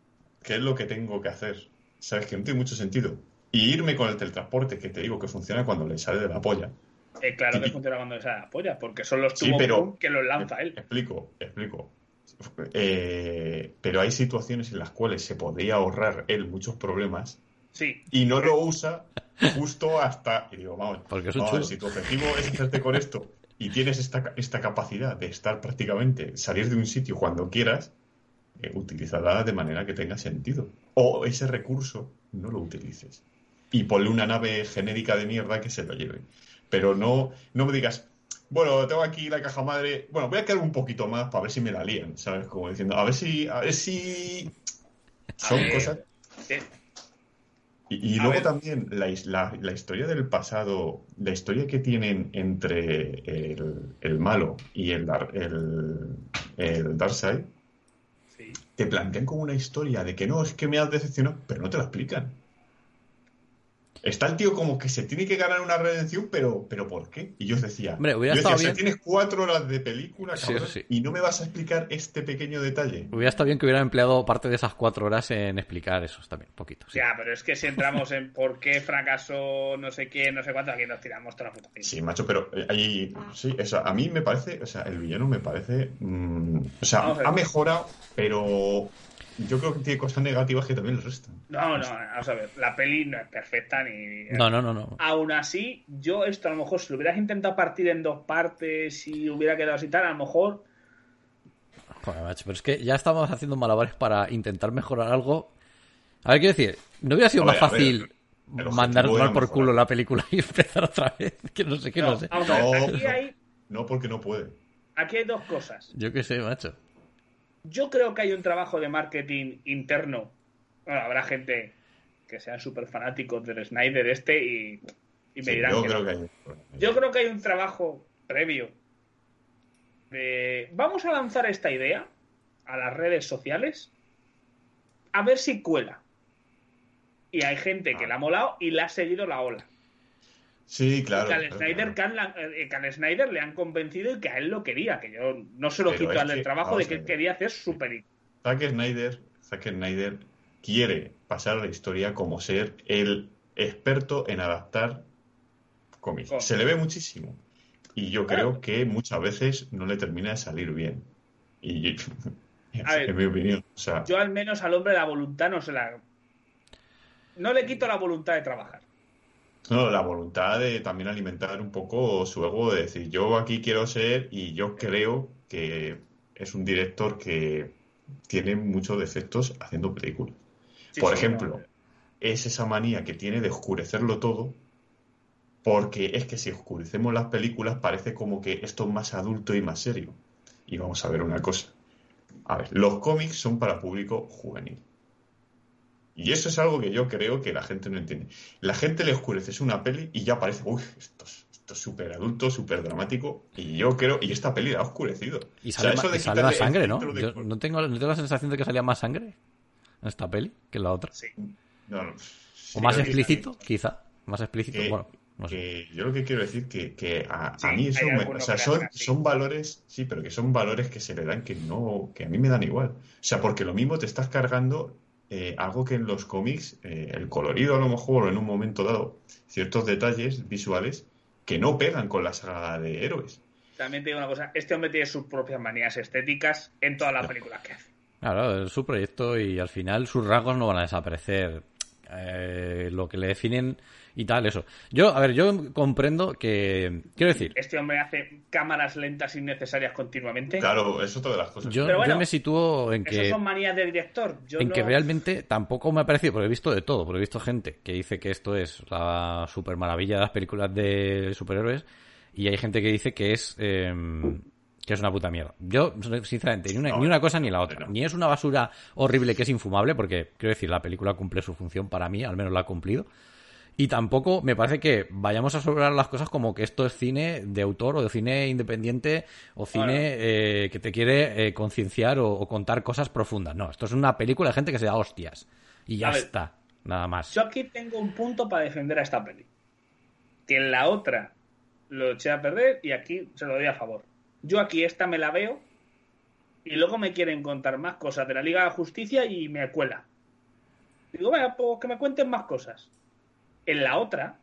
que es lo que tengo que hacer, sabes que no tiene mucho sentido, y irme con el teletransporte, que te digo que funciona cuando le sale de la polla. Eh, claro que funciona cuando esa apoya, porque son los Sí, pero- que los lanza él. Explico, explico. Eh, pero hay situaciones en las cuales se podría ahorrar él muchos problemas Sí. y no lo usa justo hasta. Y digo, vamos, Porque es un vamos a ver, chulo. si tu objetivo es hacerte con esto y tienes esta, esta capacidad de estar prácticamente, salir de un sitio cuando quieras, eh, utilízala de manera que tenga sentido. O ese recurso no lo utilices. Y ponle una nave genérica de mierda que se lo lleve. Pero no, no me digas, bueno, tengo aquí la caja madre, bueno, voy a quedar un poquito más para ver si me la lían, ¿sabes? Como diciendo, a ver si, a ver si... Son ver, cosas y, luego ver. también la, la- la historia del pasado, la historia que tienen entre el, el malo y el, el, el Darkseid, sí. te plantean como una historia de que no, es que me has decepcionado, pero no te la explican. Está el tío como que se tiene que ganar una redención, pero, pero ¿por qué? Y yo os decía, Hombre, hubiera yo decía, estado o sea, tienes cuatro horas de película, Sí, cabrón, sí. y no me vas a explicar este pequeño detalle. Hubiera estado bien que hubieran empleado parte de esas cuatro horas en explicar eso también, poquito. sí. Ya, pero es que si entramos en por qué fracasó no sé quién, no sé cuánto, aquí nos tiramos toda la puta. Sí, macho, pero eh, ahí, sí, eso, a mí me parece, o sea, el villano me parece, mm, o sea, ha mejorado, pero yo creo que tiene cosas negativas que también le restan. No, no, vamos a ver, la peli no es perfecta ni... No, no, no, no. Aún así, yo esto a lo mejor si lo hubieras intentado partir en dos partes y hubiera quedado así tal, a lo mejor... Joder, macho, pero es que ya estamos haciendo malabares para intentar mejorar algo. A ver, quiero decir, ¿no hubiera sido más fácil mandar tomar por culo la película y empezar otra vez? Que no sé, que no, No, sé. ver, No, aquí, no. hay, No porque no puede. aquí hay dos cosas. Yo qué sé, macho. Yo creo que hay un trabajo de marketing interno. Bueno, habrá gente que sean súper fanáticos del Snyder este y, y me Sí, dirán yo que creo no. que hay. Yo creo que hay un trabajo previo de vamos a lanzar esta idea a las redes sociales a ver si cuela. Y hay gente que la ha molado y le ha seguido la ola. Sí, claro. que al claro, Snyder, claro. eh, Snyder le han convencido y que a él lo quería, que yo no se lo Pero quito al del trabajo de que él quería hacer super Zack Snyder, Zack Snyder quiere pasar a la historia como ser el experto en adaptar cómics. Se le ve muchísimo. Y yo Claro. creo que muchas veces no le termina de salir bien. Y A ver, en mi opinión. O sea, Yo al menos al hombre la voluntad no se la... No le quito la voluntad de trabajar. No, la voluntad de también alimentar un poco su ego, de decir, yo aquí quiero ser y yo creo que es un director que tiene muchos defectos haciendo películas. Sí, Por sí, ejemplo, no. es esa manía que tiene de oscurecerlo todo, porque es que si oscurecemos las películas parece como que esto es más adulto y más serio. Y vamos a ver una cosa. A ver, los cómics son para público juvenil. Y eso es algo que yo creo que la gente no entiende. La gente le oscurece una peli y ya parece, uy, esto es esto es súper adulto, súper dramático. Y yo creo, y esta peli la ha oscurecido. Y sale, O sea, eso de y sale más sangre, ¿no? de Yo no tengo, no tengo la sensación de que salía más sangre en esta peli que en la otra. Sí. No, no. O más que- explícito, quizá. Más explícito, que- bueno, no sé. que yo lo que quiero decir que, que a, Sí, a mí eso me- o sea, son, así. son valores, sí, pero que son valores que se le dan que no, que a mí me dan igual. O sea, porque lo mismo te estás cargando eh, algo que en los cómics, eh, el colorido a lo mejor, o en un momento dado, ciertos detalles visuales que no pegan con la saga de héroes. También te digo una cosa, este hombre tiene sus propias manías estéticas en todas las películas que hace. Claro, es su proyecto y al final sus rasgos no van a desaparecer. Eh, lo que le definen y tal, eso. Yo, a ver, yo comprendo que. Quiero decir, Este hombre hace cámaras lentas innecesarias continuamente. Claro, es otra de las cosas. yo, Pero bueno, yo me sitúo en Esas que. son manías del director. Yo en no- que realmente tampoco me ha parecido, porque he visto de todo, porque he visto gente que dice que esto es la super maravilla de las películas de superhéroes y hay gente que dice que es eh, que es una puta mierda. Yo, sinceramente, ni una, No, ni una cosa ni la otra. no. Ni es una basura horrible que es infumable, porque quiero decir, la película cumple su función para mí, al menos la ha cumplido. Y tampoco me parece que vayamos a sobrar las cosas como que esto es cine de autor o de cine independiente o cine eh, que te quiere eh, concienciar o, o contar cosas profundas. No, esto es una película de gente que se da hostias. Y ya está. Nada más. Yo aquí tengo un punto para defender a esta peli. Que en la otra lo eché a perder y aquí se lo doy a favor. Yo aquí esta me la veo y luego me quieren contar más cosas de la Liga de la Justicia y me cuela. Digo, venga, pues que me cuenten más cosas. En la otra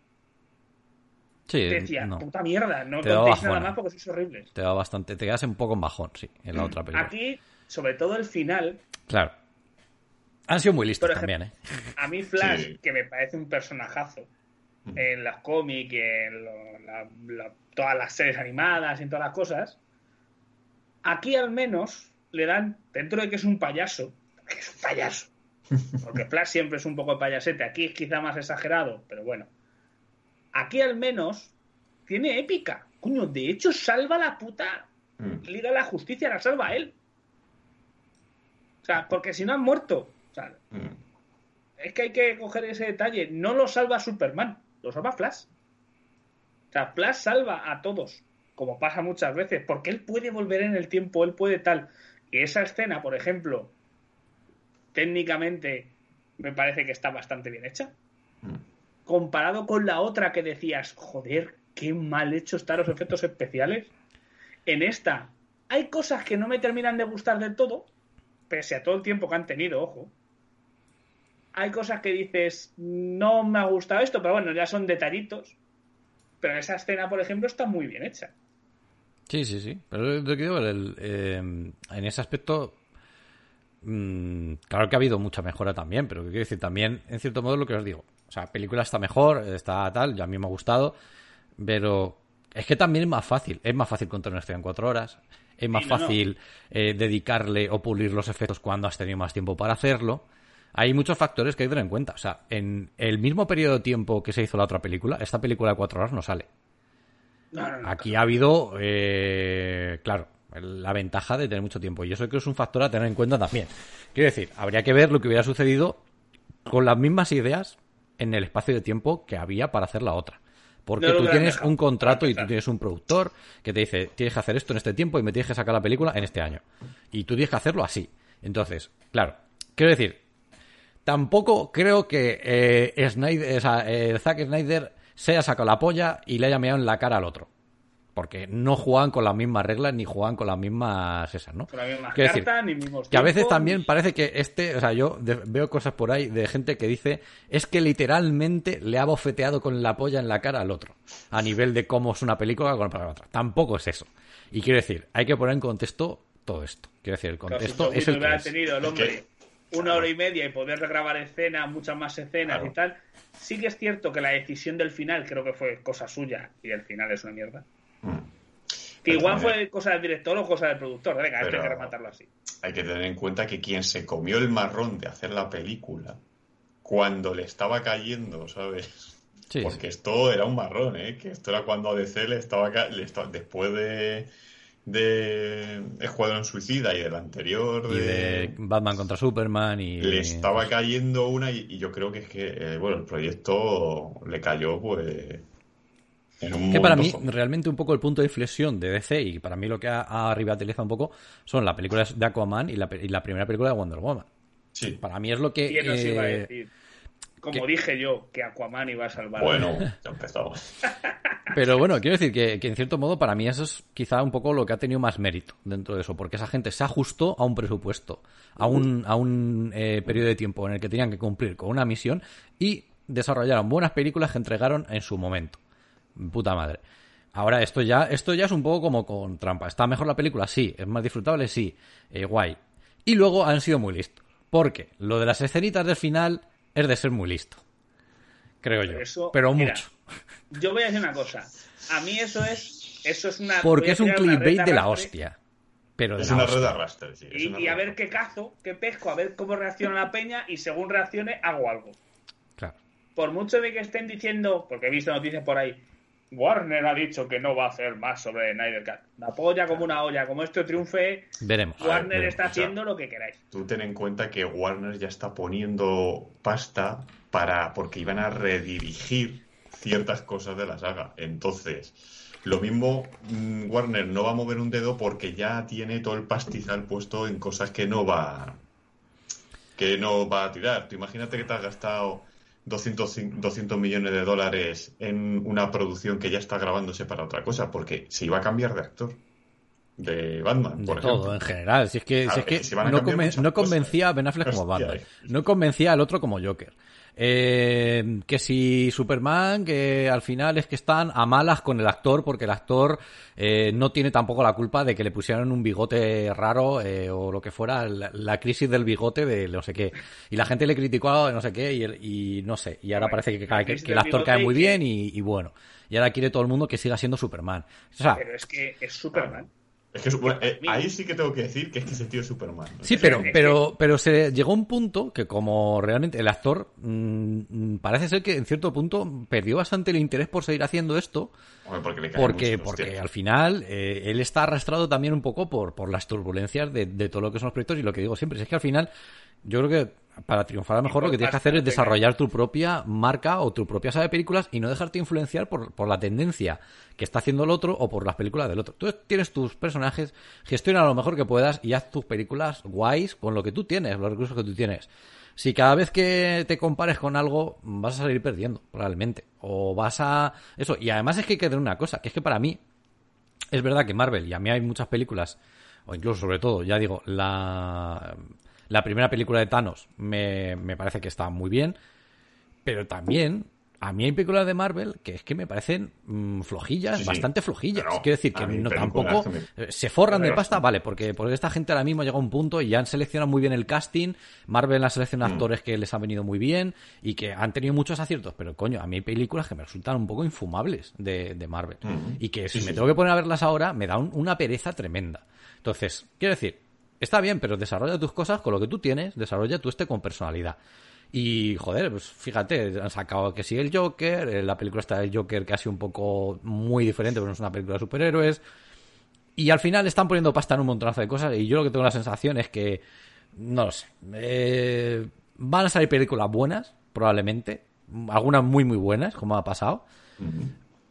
Sí, decía, no. puta mierda, no Te da contéis nada más porque sois horribles. Te da bastante. Te quedas un poco en bajón, sí, en la otra película. Aquí, sobre todo el final, Claro. Han sido muy listos ejemplo, también, ¿eh? a mí Flash, Sí. que me parece un personajazo Mm. en las cómics, en lo- la- la- todas las series animadas, en todas las cosas, aquí al menos le dan, dentro de que es un payaso, que es un payaso, porque Flash siempre es un poco payasete, aquí es quizá más exagerado, pero bueno, aquí al menos tiene épica. Coño, de hecho salva la puta Mm. Liga de la Justicia, la salva a él. O sea, porque si no han muerto. O sea, Mm. es que hay que coger ese detalle. No lo salva Superman, lo salva Flash. O sea, Flash salva a todos, como pasa muchas veces, porque él puede volver en el tiempo, él puede tal. Y esa escena, por ejemplo, técnicamente me parece que está bastante bien hecha. Mm. Comparado con la otra que decías, joder, qué mal hecho están los efectos especiales. En esta hay cosas que no me terminan de gustar del todo, pese a todo el tiempo que han tenido, ojo hay cosas que dices, no me ha gustado esto, pero bueno, ya son detallitos. Pero esa escena, por ejemplo, está muy bien hecha. Sí, sí, sí. Pero el- eh, en ese aspecto, mm, claro que ha habido mucha mejora también, pero quiero decir, también, en cierto modo, lo que os digo. O sea, la película está mejor, está tal, ya a mí me ha gustado, pero es que también es más fácil. Es más fácil contar una historia en cuatro horas, es más Sí, no, no. fácil eh, dedicarle o pulir los efectos cuando has tenido más tiempo para hacerlo. Hay muchos factores que hay que tener en cuenta. O sea, en el mismo periodo de tiempo que se hizo la otra película, esta película de cuatro horas no sale. No. Aquí ha habido, eh, claro, la ventaja de tener mucho tiempo. Y eso creo que es un factor a tener en cuenta también. Quiero decir, habría que ver lo que hubiera sucedido con las mismas ideas en el espacio de tiempo que había para hacer la otra. Porque No tú tienes dejado, un contrato y tú tienes un productor que te dice, tienes que hacer esto en este tiempo y me tienes que sacar la película en este año. Y tú tienes que hacerlo así. Entonces, claro, quiero decir, tampoco creo que eh, Snyder, o sea, eh, Zack Snyder se haya sacado la polla y le haya meado en la cara al otro. Porque no juegan con las mismas reglas ni juegan con las mismas esas, ¿no? Con la misma Quiero decir, ni mismos que a veces también parece que este, o sea, yo de- veo cosas por ahí de gente que dice es que literalmente le ha bofeteado con la polla en la cara al otro, a nivel de cómo es una película con la otra. Tampoco es eso. Y quiero decir, hay que poner en contexto todo esto. Quiero decir, el Claro, si contexto es el que hubiera es. tenido el hombre una hora y media y poder regrabar escenas, muchas más escenas Claro. y tal. Sí que es cierto que la decisión del final creo que fue cosa suya y el final es una mierda. Que Pero igual también- fue cosa del director o cosa del productor. Venga, esto hay que rematarlo así. Hay que tener en cuenta que quien se comió el marrón de hacer la película cuando le estaba cayendo, ¿sabes? Sí, Porque esto era un marrón, ¿eh? Que esto era cuando a DC le estaba, ca- le después de de Escuadrón Suicida y del anterior Y de, Batman contra Superman y... le estaba cayendo una y, y yo creo que es que eh, bueno el proyecto le cayó pues Que para mí, realmente un poco el punto de inflexión de DC y para mí lo que ha, ha un poco son las películas de Aquaman y la, pe- y la primera película de Wonder Woman. sí Para mí es lo que... ¿Quién nos iba a eh, decir? Como que- dije yo, que Aquaman iba a salvar. bueno ya empezamos Pero bueno, quiero decir que, que en cierto modo para mí eso es quizá un poco lo que ha tenido más mérito dentro de eso, porque esa gente se ajustó a un presupuesto, a un, a un eh, periodo de tiempo en el que tenían que cumplir con una misión y desarrollaron buenas películas que entregaron en su momento. Puta madre. Ahora esto ya, esto ya es un poco como con trampa. ¿Está mejor la película? Sí. ¿Es más disfrutable? Sí. Eh, guay. Y luego han sido muy listos. Porque lo de las escenitas del final es de ser muy listo. Creo yo. Eso, Pero mira, mucho. Yo voy a decir una cosa. A mí eso es. Eso es una. Porque a es un clickbait de la hostia. Pero de es una hostia. red arrastre sí, es Y, y a ver qué cazo, qué pesco, a ver cómo reacciona la peña y según reaccione hago algo. Claro. Por mucho de que estén diciendo, porque he visto noticias por ahí, Warner ha dicho que no va a hacer más sobre Snyder Cut. La polla como una olla, como esto triunfe, Veremos. ver, Warner veremos. está haciendo lo que queráis. Tú ten en cuenta que Warner ya está poniendo pasta para porque iban a redirigir ciertas cosas de la saga. Entonces, lo mismo mm, Warner no va a mover un dedo porque ya tiene todo el pastizal puesto en cosas que no va que no va a tirar. Tú imagínate que te has gastado 200, cin- 200 millones de dólares en una producción que ya está grabándose para otra cosa, porque se iba a cambiar de actor. De Batman, De por todo, ejemplo. en general. Si es que, si es que no, convencía a Ben Affleck como Hostia, Batman. eh. No convencía al otro como Joker. Eh, que si Superman, que al final es que están a malas con el actor, porque el actor eh, no tiene tampoco la culpa de que le pusieran un bigote raro eh, o lo que fuera, la, la crisis del bigote de no sé qué. Y la gente le criticó no sé qué y, y no sé. Y ahora parece que, que, el actor cae muy bien y, y bueno. Y ahora quiere todo el mundo que siga siendo Superman. O sea, Pero es que es Superman. Es que bueno, eh, ahí sí que tengo que decir que es que ese tío es Superman. Sí, pero, pero, pero se llegó a un punto que como realmente el actor mm, parece ser que en cierto punto perdió bastante el interés por seguir haciendo esto, Hombre, porque le cae porque, mucho, porque al final eh, él está arrastrado también un poco por, por las turbulencias de, de todo lo que son los proyectos y lo que digo siempre, es que al final yo creo que para triunfar a lo mejor lo que tienes que hacer es desarrollar tu propia marca o tu propia saga de películas y no dejarte influenciar por, por la tendencia que está haciendo el otro o por las películas del otro. Tú tienes tus personajes, gestiona lo mejor que puedas y haz tus películas guays con lo que tú tienes, los recursos que tú tienes. Si cada vez que te compares con algo vas a salir perdiendo, probablemente. O vas a... Eso. Y además es que hay que tener una cosa, que es que para mí es verdad que Marvel, y a mí hay muchas películas, o incluso sobre todo, ya digo, la, la primera película de Thanos me, me parece que está muy bien, pero también a mí hay películas de Marvel que es que me parecen mm, flojillas, Sí, bastante flojillas. Quiero decir que no tampoco me- eh, se forran de pasta, vale, porque, porque esta gente ahora mismo llega a un punto y ya han seleccionado muy bien el casting, Marvel ha seleccionado Mm. actores que les han venido muy bien y que han tenido muchos aciertos, pero coño, a mí hay películas que me resultan un poco infumables de, de Marvel Mm. y que si Sí, me sí. tengo que poner a verlas ahora me da un- una pereza tremenda. Entonces, quiero decir, está bien, pero desarrolla tus cosas con lo que tú tienes, desarrolla tú este con personalidad. Y, joder, pues fíjate, han sacado que sí el Joker, eh, la película está del Joker que ha sido un poco muy diferente, pero no es una película de superhéroes. Y al final están poniendo pasta en un montonazo de cosas y yo lo que tengo la sensación es que, no lo sé, eh, van a salir películas buenas, probablemente, algunas muy muy buenas, como ha pasado,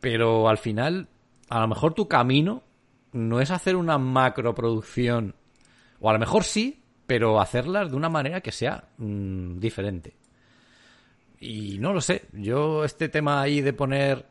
pero al final, a lo mejor tu camino no es hacer una macroproducción, o a lo mejor sí, pero hacerlas de una manera que sea mm, diferente. Y no lo sé, yo este tema ahí de poner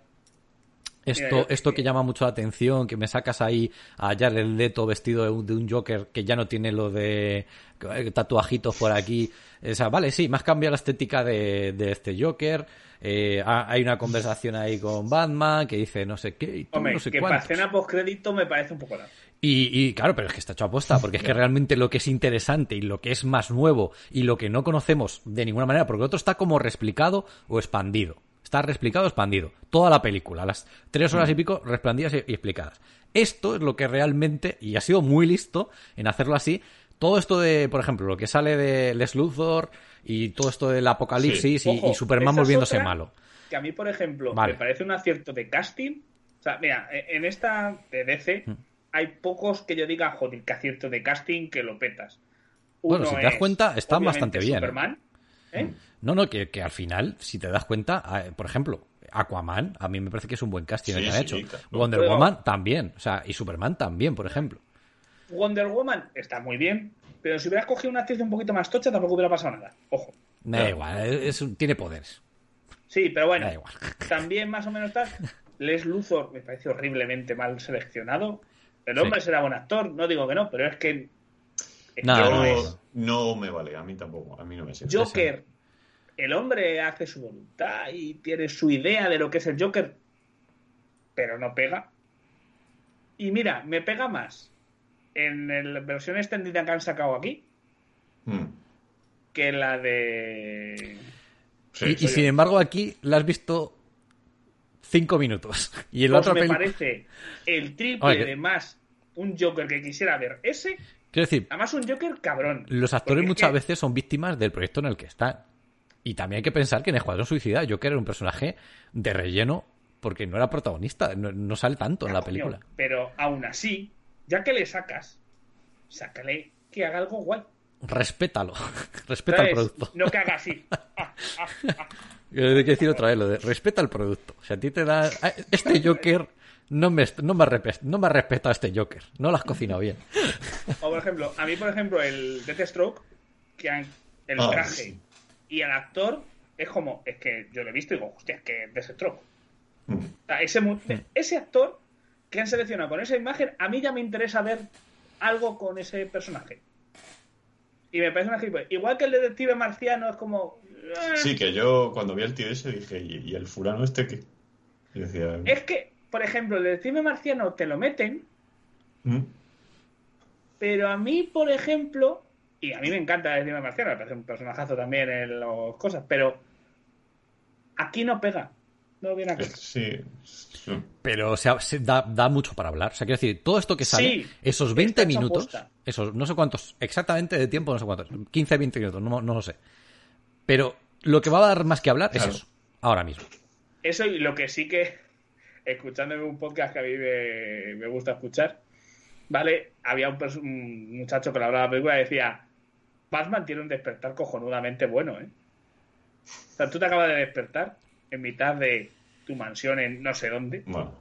esto, esto que llama mucho la atención, que me sacas ahí a Jared Leto vestido de un, de un Joker que ya no tiene lo de eh, tatuajitos por aquí. O sea, vale, sí, me has cambiado la estética de, de este Joker. Eh, ha- hay una conversación ahí con Batman que dice no sé qué y tú Hombre, no sé que para escena postcrédito me parece un poco largo. Y, y, claro, pero es que está hecho aposta, porque es que realmente lo que es interesante y lo que es más nuevo y lo que no conocemos de ninguna manera, porque el otro está como reexplicado o expandido. Está reexplicado o expandido. Toda la película, las tres horas y pico resplandidas y, y explicadas. Esto es lo que realmente, y ha sido muy listo en hacerlo así, todo esto de, por ejemplo, lo que sale de Les Luthor y todo esto del apocalipsis y, Ojo, y Superman volviéndose malo. Que a mí, por ejemplo, Vale. me parece un acierto de casting. O sea, mira, e- en esta de DC, hay pocos que yo diga, joder, que acierto de casting que lo petas. Bueno, si te das es, cuenta, están bastante bien, ¿eh? Superman, ¿eh? No, no, que, que al final, si te das cuenta, por ejemplo, Aquaman, a mí me parece que es un buen casting el Sí, que han sí, hecho. claro. Wonder Pero- Woman también, o sea, y Superman también, por ejemplo. Wonder Woman está muy bien, pero si hubieras cogido una actriz un poquito más tocha tampoco hubiera pasado nada. Ojo. Me da igual, es tiene poderes. Sí, pero bueno, Da igual. también más o menos tal. Les Luthor me parece horriblemente mal seleccionado. El Sí. hombre será buen actor, no digo que no, pero es que. es No, que no, es. me vale, a mí tampoco, a mí no me sirve. Joker, el hombre hace su voluntad y tiene su idea de lo que es el Joker, pero no pega. Y mira, me pega más en la versión extendida que han sacado aquí Mm. que la de. Sí, y, y sí. sin embargo, aquí la has visto cinco minutos. Y en la Pues otra me peli- parece el triple Oye, que- de más un Joker que quisiera ver ese, Quiero decir, además un Joker cabrón. los actores muchas que- veces son víctimas del proyecto en el que están. Y también hay que pensar que en Escuadrón Suicida Joker era un personaje de relleno porque no era protagonista, no, no sale tanto en la Coño, película. Pero aún así, ya que le sacas, sácale que haga algo guay. Respétalo. Respeta el producto. No que haga así. Ah, ah, ah. Yo Hay que decir otra vez lo de respeta el producto. O sea, a ti te da. Este Joker no me, no me, no me ha respetado este Joker. No lo has cocinado bien. O por ejemplo, a mí, por ejemplo, el Deathstroke, que han, el Ah, traje sí. y el actor, es como, es que yo lo he visto y digo, hostia, es que Deathstroke. Mm. O sea, ese, ese actor que han seleccionado con esa imagen, a mí ya me interesa ver algo con ese personaje. Y me parece una gilipollez. Igual que el detective marciano es como. Sí, que yo cuando vi el tío ese dije, ¿y, y el fulano este qué? Y decía, Es que, por ejemplo, el detective marciano te lo meten, ¿Mm? pero a mí, por ejemplo, y a mí me encanta el detective marciano, me parece un personajazo también en las cosas, pero aquí no pega. No viene a Es- sí, sí. Pero o sea, se da, da mucho para hablar. O sea, quiero decir, todo esto que sale, Sí, esos 20 está hecho minutos, aposta. esos no sé cuántos, exactamente de tiempo, no sé cuántos, 15, 20 minutos, no, no lo sé. Pero lo que va a dar más que hablar Claro. es eso, ahora mismo. Eso y lo que sí que, escuchándome un podcast que a mí me, me gusta escuchar, ¿vale? Había un muchacho que le hablaba de la película y decía, Batman tiene un despertar cojonudamente bueno, ¿eh? O sea, tú te acabas de despertar en mitad de tu mansión en no sé dónde Bueno,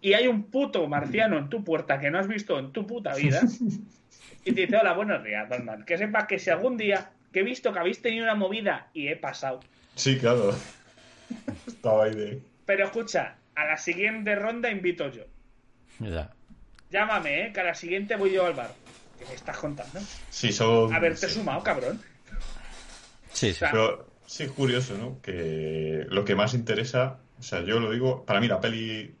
y hay un puto marciano en tu puerta que no has visto en tu puta vida y te dice, hola, buenos días, Batman. Que sepas que si algún día que he visto que habéis tenido una movida y he pasado sí, claro. Estaba ahí de... Pero escucha, a la siguiente ronda invito yo. Ya. Llámame, ¿eh? Que a la siguiente voy yo al bar. ¿Qué me estás contando? Sí, son... Haberte sí. sumado, cabrón. Sí, sí. O sea, Pero sí es curioso, ¿no? Que lo que más interesa, o sea, yo lo digo, para mí la peli,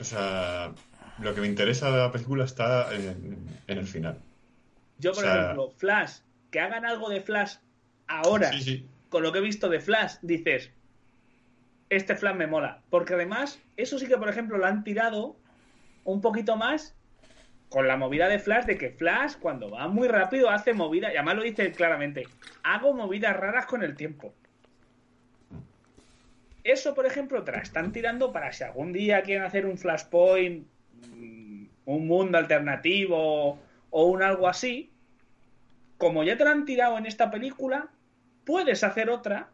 o sea, lo que me interesa de la película está en, en el final. Yo, por o sea- ejemplo, Flash, que hagan algo de Flash ahora, Sí, sí. con lo que he visto de Flash, dices, este Flash me mola. Porque además, eso sí que, por ejemplo, lo han tirado un poquito más con la movida de Flash, de que Flash, cuando va muy rápido, hace movida, y además lo dice claramente, hago movidas raras con el tiempo. Eso, por ejemplo, te la están tirando para si algún día quieren hacer un Flashpoint, mm, un mundo alternativo o un algo así, como ya te lo han tirado en esta película, puedes hacer otra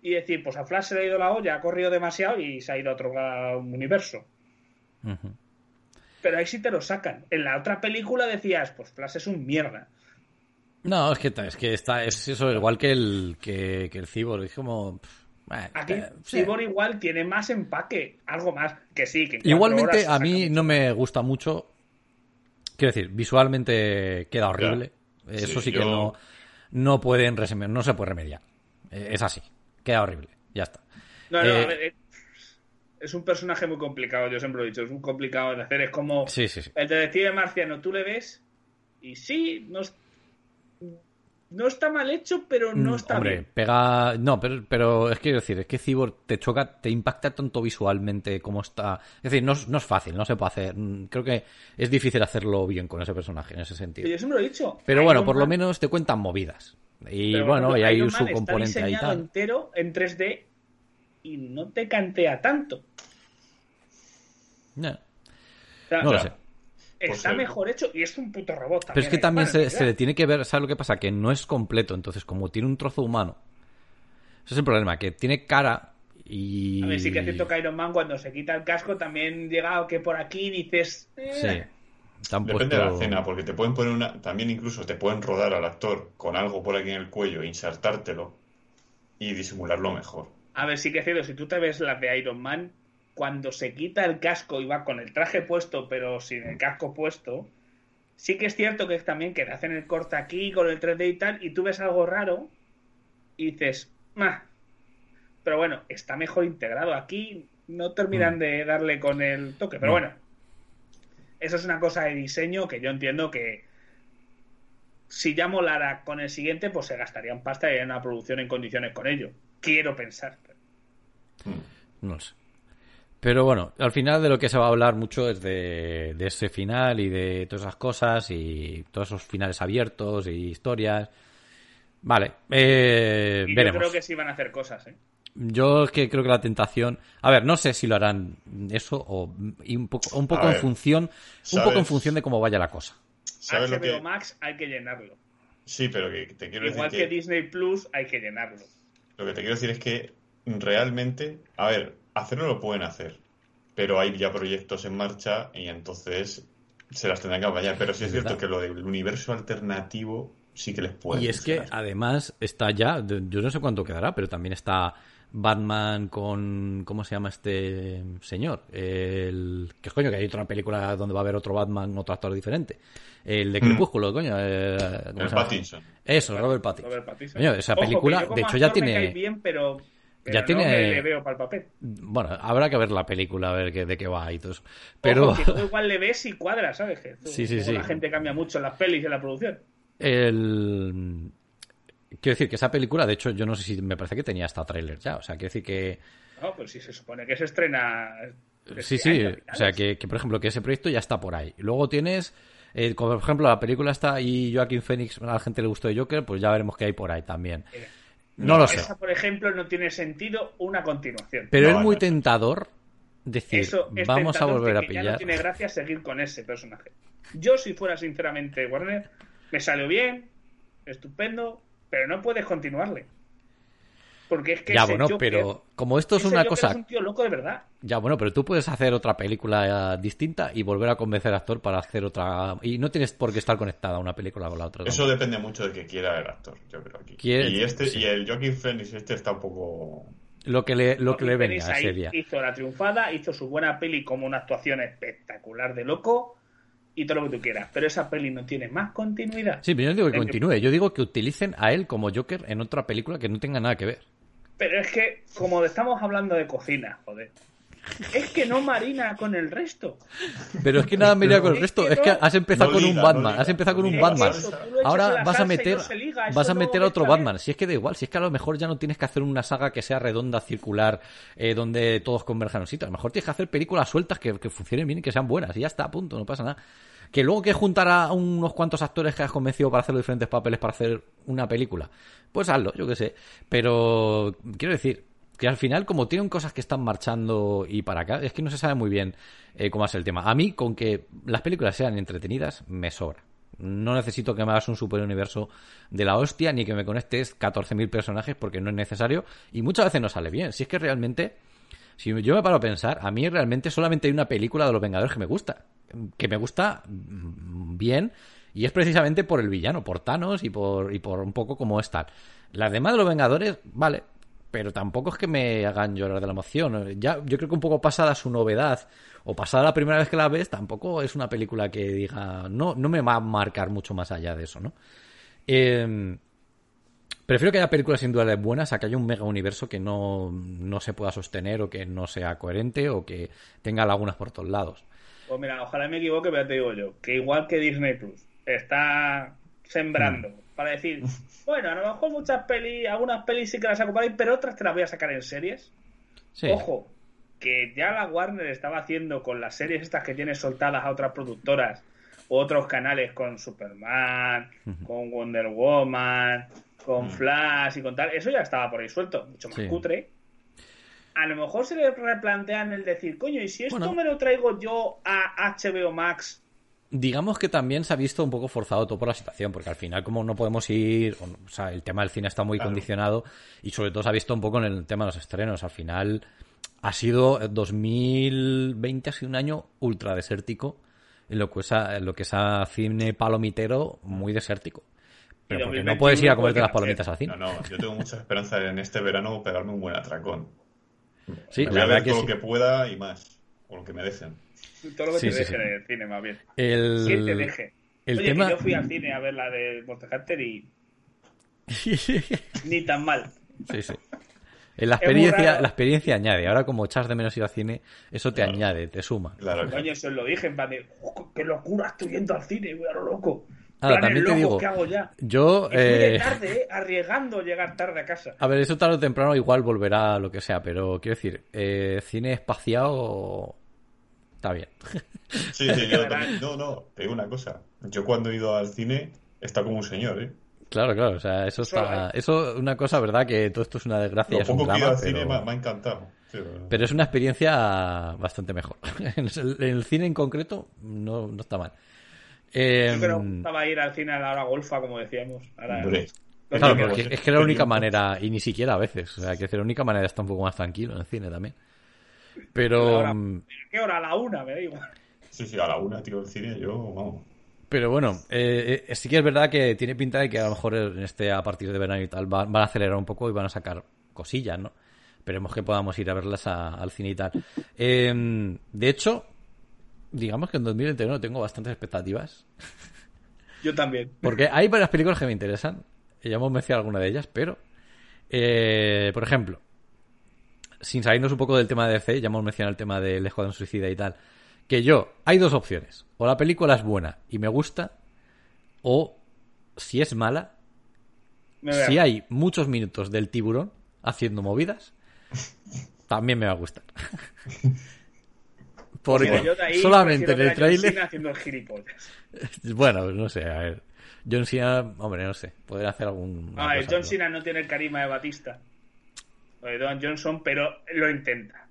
y decir, pues a Flash se le ha ido la olla, ha corrido demasiado y se ha ido a otro a un universo. Pero ahí sí te lo sacan. En la otra película decías, pues Flash es un mierda. No, es que, es que está, es eso, igual que el, que, que el Cyborg. Es como. bueno, Aquí eh, sí. Cyborg igual tiene más empaque, algo más, que sí. Que Igualmente, a mí no me gusta mucho. Quiero decir, visualmente queda horrible. Eso Sí, sí, que yo- no, no pueden no se puede remediar. Eh, Es así. Queda horrible. Ya está. No, no, Eh, a ver, es un personaje muy complicado, yo siempre lo he dicho, es muy complicado de hacer. Es como Sí, sí, sí. el detective marciano, tú le ves y sí, no, no está mal hecho, pero no Mm, está Hombre, bien. pega. No, pero, pero es que quiero decir, es que Cyborg te choca, te impacta tanto visualmente como está. Es decir, no, es- no es fácil, no se puede hacer. Mm, Creo que es difícil hacerlo bien con ese personaje en ese sentido. Yo siempre lo he dicho. Pero bueno, por lo menos te cuentan movidas. Y pero, bueno, y hay Iron su Man está componente ahí tal. entero en 3D y no te cantea tanto. Sea, No lo sé. Está eh, mejor hecho y es un puto robot. Pero es que hay también se, le tiene que ver, ¿sabes lo que pasa? Que no es completo, entonces como tiene un trozo humano. Ese es el problema, que tiene cara y... A ver, sí que es cierto que Iron Man cuando se quita el casco también llega que por aquí dices... eh, Sí. Depende de la escena, porque te pueden poner una. También incluso te pueden rodar al actor con algo por aquí en el cuello, insertártelo y disimularlo mejor. A ver, sí que es cierto, si tú te ves las de Iron Man, cuando se quita el casco y va con el traje puesto, pero sin el casco puesto, sí que es cierto que es también que te hacen el corte aquí con el 3D y tal, y tú ves algo raro y dices, "Mah". Pero bueno, está mejor integrado. Aquí no terminan de darle con el toque, pero No. bueno. Eso es una cosa de diseño que yo entiendo que si ya molara con el siguiente, pues se gastarían pasta y haría una producción en condiciones con ello. Quiero pensar. No lo sé. Pero bueno, al final de lo que se va a hablar mucho es de, de ese final y de todas esas cosas y todos esos finales abiertos y historias. Vale, eh, Y veremos. yo creo que sí van a hacer cosas, ¿eh? Yo es que creo que la tentación. A ver, no sé si lo harán eso o y un poco, un poco A en ver, función, un poco en función de cómo vaya la cosa. ¿Sabes HBO lo que.? Max hay que llenarlo. Sí, pero que te quiero Igual decir que Disney Plus hay que llenarlo. Lo que te quiero decir es que realmente, a ver, hacerlo lo pueden hacer, pero hay ya proyectos en marcha y entonces se las tendrán que apañar. Pero sí es Es cierto verdad. que lo del universo alternativo sí que les puede. Y es que además está ya, de- yo no sé cuánto quedará, pero también está Batman con, ¿cómo se llama este señor? El, que coño, que hay otra película donde va a haber otro Batman, otro actor diferente. El de Mm. Crepúsculo, coño. eh, ¿cómo El se llama? Pattinson. Eso, Robert Pattinson. Robert Pattinson. Coño, esa película, de hecho, ya tiene... bien, pero, pero ya no tiene- me le veo para el papel. Bueno, habrá que ver la película, a ver qué, de qué va y todo eso. Pero Ojo, que igual le ves y cuadra, ¿sabes? Que Sí, sí, sí. La gente cambia mucho en las pelis y en la producción. el... Quiero decir que esa película, de hecho, yo no sé si me parece que tenía hasta tráiler ya. O sea, quiero decir que... No, pues si se supone que se estrena. Sí, este sí. a O sea, que, que, por ejemplo, que ese proyecto ya está por ahí. Luego tienes... eh, como por ejemplo, la película está y Joaquín Phoenix, a la gente le gustó de Joker, pues ya veremos qué hay por ahí también. Mira. No lo sé. Esa, por ejemplo, no tiene sentido una continuación. Pero No, es muy no. tentador decir, Eso es vamos a tentador volver a que Ya pillar. no tiene gracia seguir con ese personaje. Yo, si fuera sinceramente Warner, me salió bien, estupendo, pero no puedes continuarle. Porque es que Ya, ese bueno, Joker- pero como esto es una Joker cosa Es un tío loco de verdad. Ya, bueno, pero tú puedes hacer otra película eh, distinta y volver a convencer al actor para hacer otra. Y no tienes por qué estar conectada una película con la otra. Eso depende mucho de que quiera el actor, yo creo aquí. Quiere- y este sí. y el Joaquin Phoenix este está un poco Lo que le, lo que le ahí ese día. Hizo la triunfada, hizo su buena peli como una actuación espectacular de loco y todo lo que tú quieras. Pero esa peli no tiene más continuidad. Sí, pero yo no digo que continúe. Yo digo que utilicen a él como Joker en otra película que no tenga nada que ver. Pero es que, como estamos hablando de cocina, joder. Es que no marina con el resto. Pero es que nada iría con el Es resto. que Es que no- has empezado no con un Batman. no. Has empezado con un Batman. eso, Ahora vas a meter, liga, vas a meter a otro. Batman. Si es que da igual, si es que a lo mejor ya no tienes que hacer una saga que sea redonda, circular, eh, donde todos converjan un sitio. A lo mejor tienes que hacer películas sueltas que, que funcionen bien y que sean buenas. Y ya está, punto, no pasa nada. Que luego que juntar a unos cuantos actores que has convencido para hacer los diferentes papeles para hacer una película, pues hazlo, yo qué sé. Pero quiero decir que al final, como tienen cosas que están marchando y para acá, es que no se sabe muy bien eh, cómo es el tema. A mí, con que las películas sean entretenidas, me sobra. No necesito que me hagas un super universo de la hostia ni que me conectes 14.000 personajes porque no es necesario y muchas veces no sale bien. Si es que realmente, si yo me paro a pensar, a mí realmente solamente hay una película de los Vengadores que me gusta. Que me gusta mm, bien y es precisamente por el villano, por Thanos y por, y por un poco como es tal. Las demás de los Vengadores, vale, pero tampoco es que me hagan llorar de la emoción. Ya, yo creo que un poco pasada su novedad, o pasada la primera vez que la ves, tampoco es una película que diga, no, no me va a marcar mucho más allá de eso, ¿no? Eh, prefiero que haya películas individuales buenas a que haya un mega universo que no, no se pueda sostener o que no sea coherente o que tenga lagunas por todos lados. Pues mira, ojalá me equivoque, pero te digo yo, que igual que Disney Plus está sembrando Mm. para decir, bueno, a lo mejor muchas pelis, algunas pelis sí que las ahí, pero otras te las voy a sacar en series. Sí. Ojo, que ya la Warner estaba haciendo con las series estas que tiene soltadas a otras productoras otros canales con Superman, con Wonder Woman, con Flash y con tal, eso ya estaba por ahí suelto, mucho más Sí. cutre. a lo mejor se le replantean el decir, coño, ¿y si esto Bueno. me lo traigo yo a HBO Max? Digamos que también se ha visto un poco forzado todo por la situación, porque al final como no podemos ir, o sea, el tema del cine está muy Claro. condicionado y sobre todo se ha visto un poco en el tema de los estrenos. Al final ha sido 2020 ha sido un año ultra desértico en lo que es a, en lo que es a cine palomitero muy desértico. Pero Y porque 2021 no puedes ir a comerte las palomitas al cine. No, no, yo tengo mucha esperanza en este verano pegarme un buen atracón. Sí, Voy a ver que sí. que pueda y más. O lo que me dejen. Todo lo que Sí, te sí, deje sí. en el cine, más bien. El, ¿Quién te deje? el Oye, que tema... yo fui al cine a ver la de Monster Hunter y ni tan mal. Sí, sí. Eh, La experiencia, la experiencia añade. Ahora, como echas de menos ir al cine, eso te Claro. añade, te suma. Claro, claro. Coño, os lo dije, en plan de, "Oh, qué locura, estoy yendo al cine, voy a lo loco. Ahora, Planes también te digo, ¿qué hago ya? Yo, eh, tarde, eh, arriesgando llegar tarde a casa. a ver, eso tarde o temprano igual volverá a lo que sea, pero quiero decir, eh, cine espaciado está bien. Sí, sí, yo también. No, no, te digo una cosa. Yo cuando he ido al cine, está como un señor, ¿eh? Claro, claro, o sea, eso está, eso una cosa, verdad, que todo esto es una desgracia, Lo es un poco que drama, al cine pero, me, ha- me ha encantado. Sí, pero- pero es una experiencia bastante mejor. en el, cine en concreto no, no está mal. Eh, Yo creo que estaba a ir al cine a la hora golfa, como decíamos. Claro, porque es que era la única manera, y ni siquiera a veces, o sea, que es la única manera de estar un poco más tranquilo en el cine también. Pero, mm, ¿Qué hora? A la una, me da igual. sí, sí, a la una, tío, el cine, yo, vamos. pero bueno, eh, eh, sí que es verdad que tiene pinta de que a lo mejor en este, a partir de verano y tal, va- van a acelerar un poco y van a sacar cosillas, ¿no? Esperemos que podamos ir a verlas a- al cine y tal. Eh, de hecho, digamos que en 2021 tengo bastantes expectativas. Yo también. Porque hay varias películas que me interesan. Ya hemos mencionado alguna de ellas, pero. eh, por ejemplo, sin salirnos un poco del tema de DC, ya hemos mencionado el tema del Escuadrón Suicida y tal. Que yo, hay dos opciones. O la película es buena y me gusta, o si es mala, si hay muchos minutos del tiburón haciendo movidas, también me va a gustar. Porque yo de ahí solamente en el. Cena haciendo gilipollas. Bueno, no sé, a ver. John Cena, hombre, no sé. Podría hacer algún. A ver, John Cena no tiene el carisma de Batista. O de Don Johnson, pero lo intenta.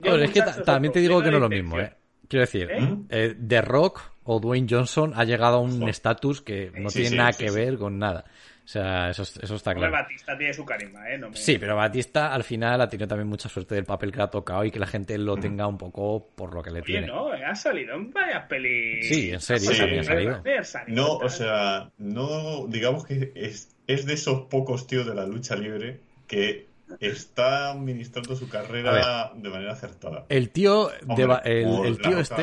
Yo, es que también te digo que no es lo mismo, ¿eh? Quiero decir, ¿Eh? eh, The Rock o Dwayne Johnson ha llegado a un estatus que no Sí, tiene sí, nada sí, que sí. ver con nada. O sea, eso, eso está claro. Batista tiene su carisma, ¿eh? No me- Sí, pero Batista al final ha tenido también mucha suerte del papel que le ha tocado y que la gente lo tenga un poco por lo que le Oye, tiene. no, ha salido en varias pelis. Sí, en serio, Sí, también ha salido. No, o sea, no, digamos que es, es de esos pocos tíos de la lucha libre que está administrando su carrera de manera acertada. El tío, Hombre, el, el este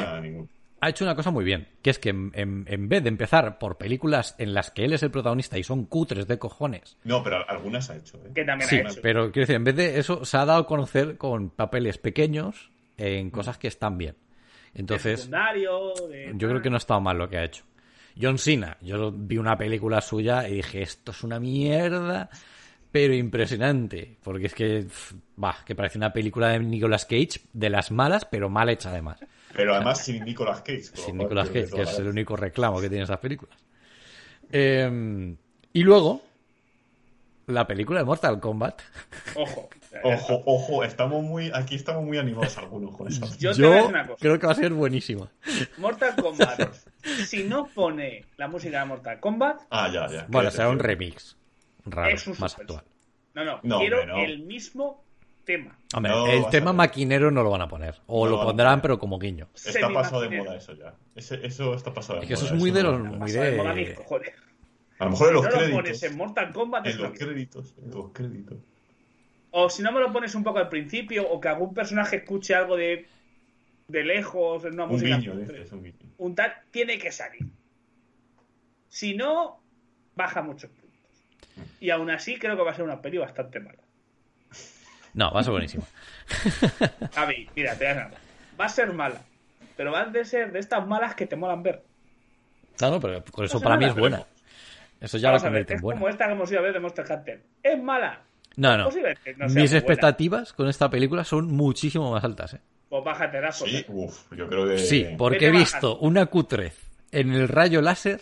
ha hecho una cosa muy bien, que es que en, en- en vez de empezar por películas en las que él es el protagonista y son cutres de cojones, No, pero algunas ha hecho, ¿eh? Que también Sí, ha hecho. pero quiero decir, en vez de eso, se ha dado a conocer con papeles pequeños en cosas que están bien. Entonces, de- yo creo que no ha estado mal lo que ha hecho. John Cena, yo vi una película suya y dije, esto es una mierda, pero impresionante. Porque es que, bah, que parece una película de Nicolas Cage, de las malas, pero mal hecha además. Pero además sin Nicolas Cage. Sin Nicolas que Cage, que es el único reclamo que tienen esas películas. Eh, y luego, la película de Mortal Kombat. Ojo. Ojo, ojo, estamos muy, aquí estamos muy animados algunos con eso. Yo te voy a Yo decir una cosa. creo que va a ser buenísima. Mortal Kombat. si no pone la música de Mortal Kombat, Ah, ya, ya. Bueno, ¿qué será un remix raro, Es un más actual. no, no, No, quiero hombre, no. el mismo tema. Hombre, No, el tema maquinero no lo van a poner. O No lo pondrán, pero como guiño. Está pasado de moda eso ya. Ese- eso está pasado de Es que eso moda. es muy de los- muy de moda. A lo mejor en los no lo créditos. pones en Mortal Kombat En lo los créditos, en los créditos. O si no me lo pones un poco al principio, o que algún personaje escuche algo de, de lejos, en una Un música. guiño, un guiño. un tal, tiene que salir. Si no, baja puntos. Y aún así creo que va a ser una peli bastante mala. No, va a ser buenísimo. Javi, mira, te a cosa. Va a ser mala, pero van de ser de estas malas que te molan ver. No, no, pero por eso No para mí nada, es buena. Eso ya Vamos la a ver, convierte en es buena. como esta que hemos ido a ver de Monster Hunter. ¿Es mala? No, no. No Mis expectativas con esta película son muchísimo más altas, ¿eh? Pues bájate las Sí, uff, yo creo que. Sí, porque he visto una cutrez en el rayo láser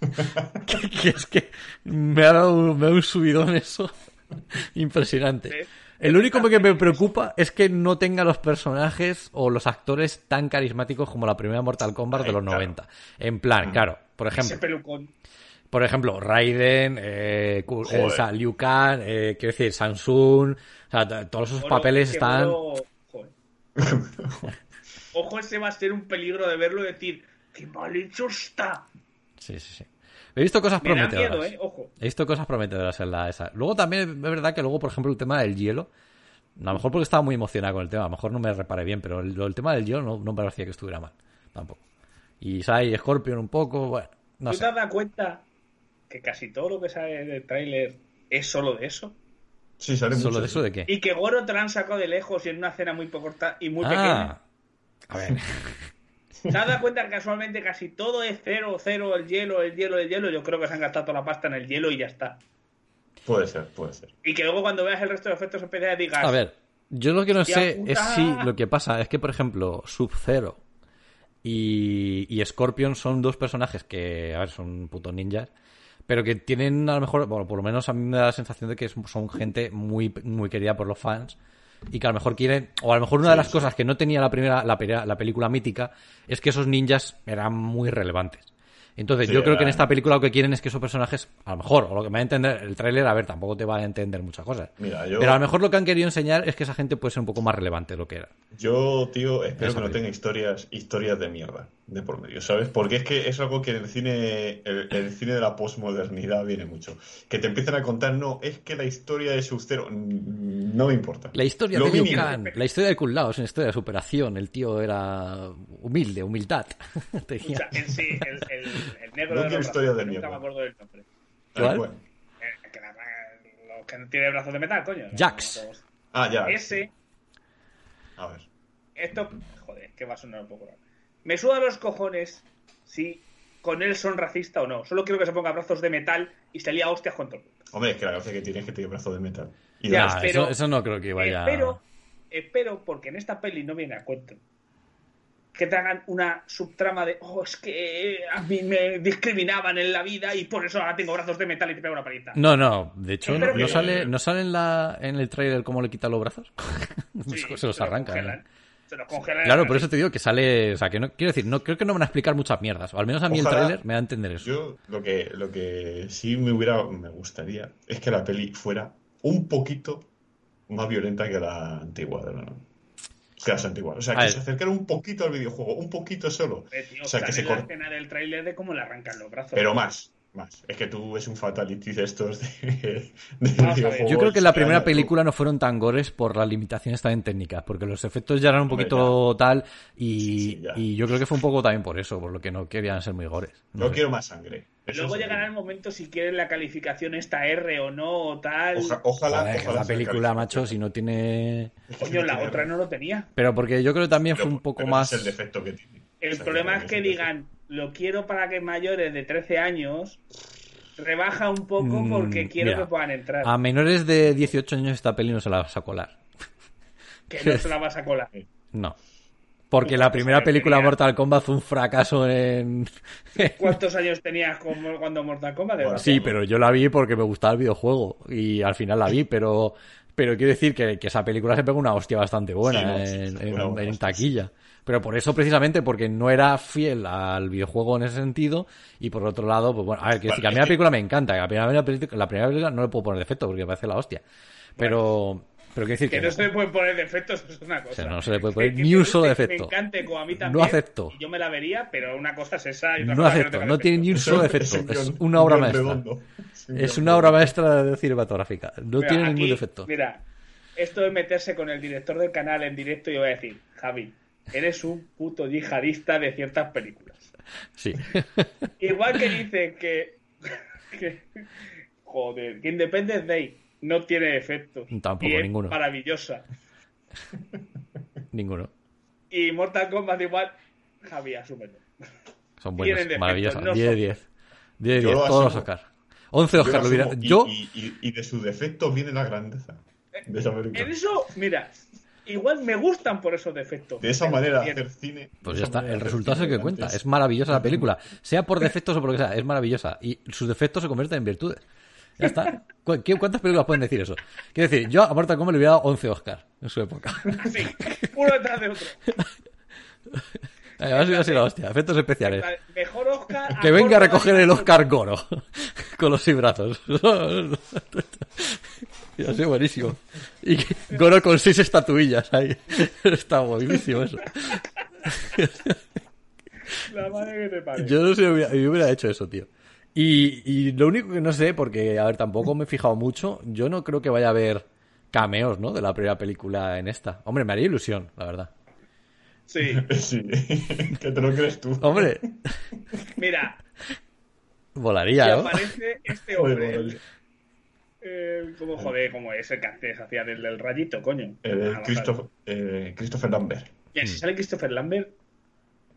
que, que es que me ha dado un, me ha dado un subidón eso impresionante. Sí. El único que me preocupa es que no tenga los personajes o los actores tan carismáticos como la primera Mortal Kombat de los claro. 90. En plan, claro, por Ese ejemplo, pelucón. por ejemplo, Raiden, eh, eh, Liu Kang, eh, quiero decir, Samsung, o sea, t- todos esos papeles están... Ojo, ese va a ser un peligro de verlo y decir, ¡qué mal hecho está! Sí, sí, sí. He visto cosas Me prometedoras. miedo, ¿eh? Ojo. He visto cosas prometedoras en la esa. Luego también es verdad que luego, por ejemplo, el tema del hielo, a lo mejor porque estaba muy emocionado con el tema, a lo mejor no me reparé bien, pero el, el tema del hielo no, no me parecía que estuviera mal, tampoco. Y Sai Scorpion un poco, bueno, no ¿Tú sé. te has dado cuenta que casi todo lo que sale del tráiler es solo de eso? Sí, sale ¿Solo mucho. de eso de qué? Y que Goro te lo han sacado de lejos y en una escena muy corta y muy pequeña. Ah, a ver, ¿Te has dado cuenta que casualmente casi todo es cero, cero, el hielo, el hielo, el hielo? Yo creo que se han gastado toda la pasta en el hielo y ya está. Puede ser, puede ser. Y que luego cuando veas el resto de efectos especiales digas... a ver, yo lo que no sé puta. es si lo que pasa es que, por ejemplo, Sub-Zero y, y Scorpion son dos personajes que, a ver, son putos ninjas, pero que tienen a lo mejor, bueno, por lo menos a mí me da la sensación de que son son gente muy, muy querida por los fans y que a lo mejor quieren, o a lo mejor una de las cosas que no tenía la primera, la, la película mítica es que esos ninjas eran muy relevantes. Entonces, Sí, yo creo que en esta película lo que quieren es que esos personajes, a lo mejor, o lo que me va a entender el tráiler, a ver, tampoco te va a entender muchas cosas. Mira, yo, Pero a lo mejor lo que han querido enseñar es que esa gente puede ser un poco más relevante de lo que era. yo tío, espero que no tenga historias, historias de mierda de por medio, ¿sabes? Porque es que es algo que en el cine, el, el cine de la posmodernidad viene mucho. Que te empiezan a contar, no, es que la historia de Sub-Zero, no me importa. La historia Lo de. Kang, la historia de Kun Lao es una historia de superación. El tío era humilde, humildad. O Tenía- sea, en sí, el, el, el negro No de los brazos, de que nunca mierda. me acuerdo del nombre. Tal ¿Cuál? cual. Eh, que, la- lo que no tiene brazos de metal, coño. Jax. Ah, ya. Ese, A ver. esto, joder, que va a sonar un poco raro. Me suda los cojones si con él son racista o no. Solo quiero que se ponga brazos de metal y se lía a hostias con todo el mundo. Hombre, es que la gracia que tiene es que tiene brazo de metal. Y Ya, Nah, de- espero- eso, eso no creo que vaya. Espero, espero, porque en esta peli no viene a cuento. Que te hagan una subtrama de, oh, es que a mí me discriminaban en la vida y por eso ahora tengo brazos de metal y te pego una paliza. No, no, de hecho, no, sale, ¿no sale en, la, en el trailer cómo le quita los brazos? Sí, se los arranca. ¿eh? Se los congelan. Claro, por eso te digo que sale. O sea, que no quiero decir, no creo que no van a explicar muchas mierdas. O al menos a mí el tráiler me da a entender eso. Yo lo que, lo que sí me hubiera, me gustaría es que la peli fuera un poquito más violenta que la antigua de la que las antiguas. O sea, que se acercara un poquito al videojuego, un poquito solo. Eh, tío, o sea, que se la cor- escena del tráiler de cómo le arrancan los brazos. Pero más, más. Es que tú ves un fatality de estos de, de. Yo creo que en la primera tú- película no fueron tan gores por las limitaciones también técnicas, porque los efectos ya eran un Hombre, poquito tal y, Sí, sí, ya. y yo creo que fue un poco también por eso, por lo que no querían ser muy gores. No quiero más sangre. Eso Luego llegará el momento si quieren la calificación esta R o no o tal. Oja- ojalá, Joder, que ojalá la película, macho, si no tiene... Es Coño, la otra no lo tenía. Pero porque yo creo que también fue un poco pero más... Es el defecto que tiene. El problema es que digan, lo quiero para que mayores de 13 años rebaja un poco Mm, porque quiero mira, que puedan entrar. A menores de 18 años esta peli no se la vas a colar. Que no se la vas a colar. No. Porque la ¿Cuántos primera película tenía? Mortal Kombat fue un fracaso en... ¿Cuántos años tenías cuando Mortal Kombat? Bueno? Sí, pero yo la vi porque me gustaba el videojuego y al final la vi, pero pero quiero decir que, que esa película se pegó una hostia bastante buena Sí, no, en, taquilla. Pero por eso precisamente porque no era fiel al videojuego en ese sentido y por otro lado, pues bueno, a ver, decir que a mí la película me encanta, que la primera película, la primera película no le puedo poner defecto porque me parece la hostia. Pero pero quiero decir Que que, no no. se le pueden poner defectos, eso es una cosa. sea, no se le puede poner ni un solo defecto. Me encante, como a mí No acepto. y yo me la vería, pero una cosa es esa y otra No cosa acepto, tenga no tiene ni un solo defecto, es una obra maestra. redondo. Es una obra maestra de cinematográfica, no Mira, tiene ningún aquí, defecto. Mira, esto de meterse con el director del canal en directo, yo voy a decir, Javi, eres un puto yihadista de ciertas películas. Sí. Igual que dice que, que- joder, que Independence Day no tiene efectos. Tampoco, y es ninguno. maravillosa. Ninguno. Y Mortal Kombat igual, Javi, asúmelo. Son buenos, maravillosas. no 10 de son- 10. 10 de Yo 10, lo todos los. Oscar. 11 Yo Oscar lo hubiera. Yo, Y, y- y de su defecto viene la grandeza de esa película. En eso, mira, igual me gustan por esos defectos. De esa manera hacer cine. pues ya está. El resultado es el que cuenta. Es maravillosa la película. Sea por defectos o por lo que sea, es maravillosa. Y sus defectos se convierten en virtudes. Ya está. ¿Cu- qué- ¿Cuántas películas pueden decir eso? Quiero decir, yo a Mortal Kombat le hubiera dado 11 Oscar en su época. Sí, uno detrás de otro. Además hubiera sido la hostia. Efectos especiales. Mejor Oscar. Que venga a recoger el Oscar Goro con los brazos. Y ha sido buenísimo. Y Goro con seis estatuillas ahí. Está buenísimo eso. La madre que te parió. Yo no sé, yo hubiera hecho eso, tío. Y, y lo único que no sé, porque, a ver, tampoco me he fijado mucho, yo no creo que vaya a haber cameos, ¿no? De la primera película en esta. Hombre, me haría ilusión, la verdad. Sí, Sí, que te lo crees tú. Hombre, mira, volaría, ¿no? aparece este hombre. Eh, como joder, como ese que antes hacía del, del rayito, coño. Eh, Christopher, eh, Christopher Lambert. Mira, si sale Christopher Lambert,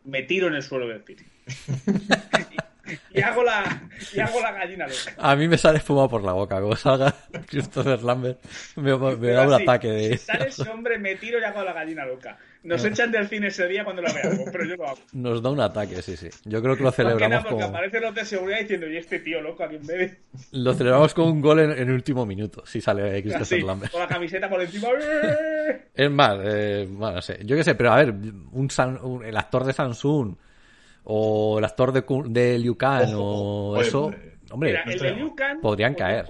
me tiro en el suelo del cine. y, hago la, y hago la gallina loca. A mí me sale espuma por la boca. Como salga Christopher Lambert, me, da un así, ataque de... Si sale ese hombre, me tiro y hago la gallina loca. Nos echan del cine ese día cuando lo veamos, pero yo lo hago. Nos da un ataque, sí, sí. Yo creo que lo celebramos porque como... aparecen los de seguridad diciendo, y este tío loco aquí en medio. Lo celebramos con un gol en, en el último minuto, si sale Christopher Así, Lambert. con la camiseta por encima. Es más, eh, bueno, no sé. Yo qué sé, pero a ver, un, San- un- el actor de Samsung o el actor de, de Liu Kang Ojo, o oye, eso, hombre, hombre, Mira, el de Liu Kang podrían podría caer.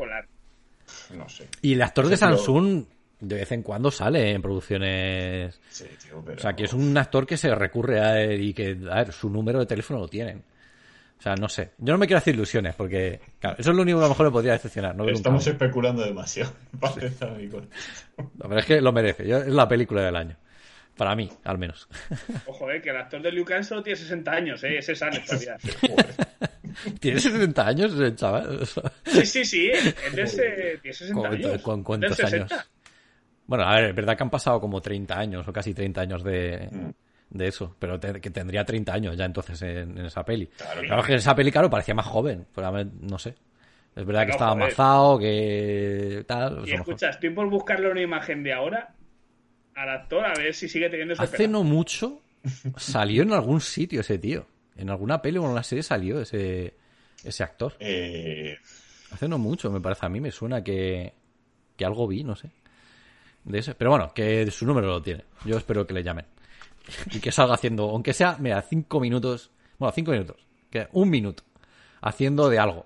No sé. y el actor de Samsung de vez en cuando sale en producciones. Sí, tío, pero... O sea, que es un actor que se recurre a él y que, a ver, su número de teléfono lo tienen. O sea, no sé. Yo no me quiero hacer ilusiones porque, claro, eso es lo único que a lo mejor me podría decepcionar. No Estamos especulando demasiado. para. No, pero es que lo merece. Yo- es la película del año. Para mí, al menos. Ojo, eh, que el actor de Liu Kang solo tiene 60 años, eh, ese sano todavía. Tiene 70 años el chaval. Sí, sí, sí, es de ese, tiene 60 ¿Con- años. con cuántos 60. años? Bueno, a ver, es verdad que han pasado como 30 años o casi 30 años de, Mm. de eso, pero te- que tendría 30 años ya entonces en, en esa peli. Claro, Claro que en esa peli, claro, parecía más joven, pero a ver, no sé. Es verdad que estaba joder. amazado, que tal. Y escucha, estoy por buscarle una imagen de ahora al actor a ver si sigue teniendo ese Hace no mucho salió en algún sitio ese tío. En alguna peli o en una serie salió ese, ese actor. Eh, Hace no mucho, me parece a mí, me suena que, que algo vi, no sé. De ese. Pero bueno, que su número lo tiene. Yo espero que le llamen. Y que salga haciendo, aunque sea, mira, cinco minutos. Bueno, cinco minutos. Que un minuto. Haciendo de algo.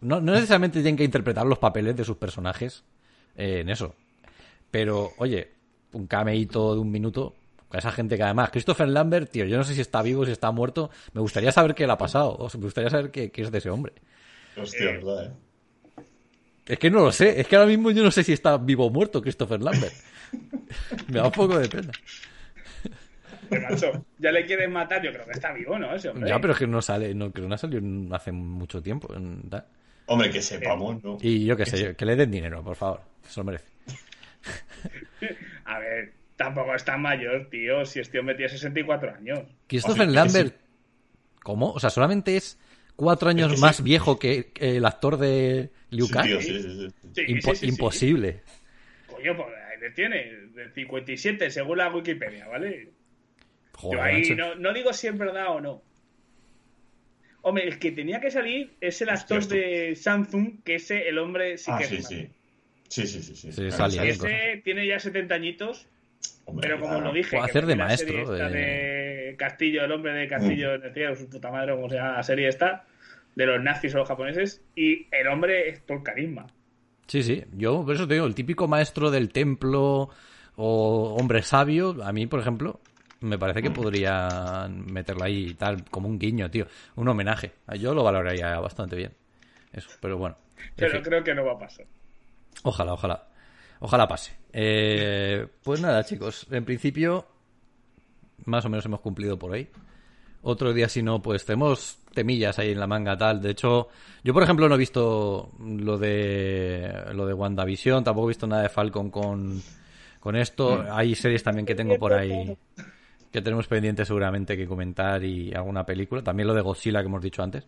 No, no necesariamente tienen que interpretar los papeles de sus personajes eh, en eso. Pero, oye, un cameíto de un minuto. Con esa gente que además, Christopher Lambert, tío, yo no sé si está vivo, si está muerto. Me gustaría saber qué le ha pasado. O sea, me gustaría saber qué, qué es de ese hombre. hostia, verdad, eh. Es que no lo sé, es que ahora mismo yo no sé si está vivo o muerto Christopher Lambert. Me da un poco de pena. Que, macho, ya le quieren matar, yo creo que está vivo, ¿no? Ese hombre. Ya, pero es que no sale, no, creo que no ha salido hace mucho tiempo. Hombre, que sepamos, ¿no? Y yo qué sé, yo- que le den dinero, por favor. Se lo merece. A ver, tampoco es tan mayor, tío, si este hombre tiene 64 años. Christopher O sea, que Lambert, ¿cómo? O sea, solamente es cuatro años que sí. más viejo que, que el actor de Liu Kang. tío, sí, sí, sí. Sí, Impo- sí, sí, sí. imposible. Coño, pues ahí le tiene, de 57 según la Wikipedia, ¿vale? Joder, Yo ahí no, no digo si es verdad o no. Hombre, el que tenía que salir es el actor Hostia, de Samsung, que ese, el hombre sí Ah, que sí, es sí. Sí, sí, sí. sí. Sí. Ese tiene ya 70 añitos, Hombre, pero como lo dije, Puede hacer de maestro, de- de Castillo, el hombre de Castillo Mm. en el cielo, su puta madre, como se llama la serie esta, de los nazis o los japoneses, y el hombre es todo el carisma. Sí, sí. Yo, por eso te digo, el típico maestro del templo o hombre sabio, a mí, por ejemplo, me parece Mm. que podría meterla ahí tal, como un guiño, tío. Un homenaje. Yo lo valoraría bastante bien. Eso, pero bueno. En Pero fin, creo que no va a pasar. ojalá, ojalá. Ojalá pase. Eh, pues nada, chicos. En principio, más o menos hemos cumplido por ahí. Otro día, si no, pues tenemos temillas ahí en la manga tal. De hecho, yo por ejemplo no he visto lo de lo de WandaVision, tampoco he visto nada de Falcon con, con esto. Hay series también que tengo por ahí que tenemos pendientes seguramente que comentar y alguna película. También lo de Godzilla que hemos dicho antes.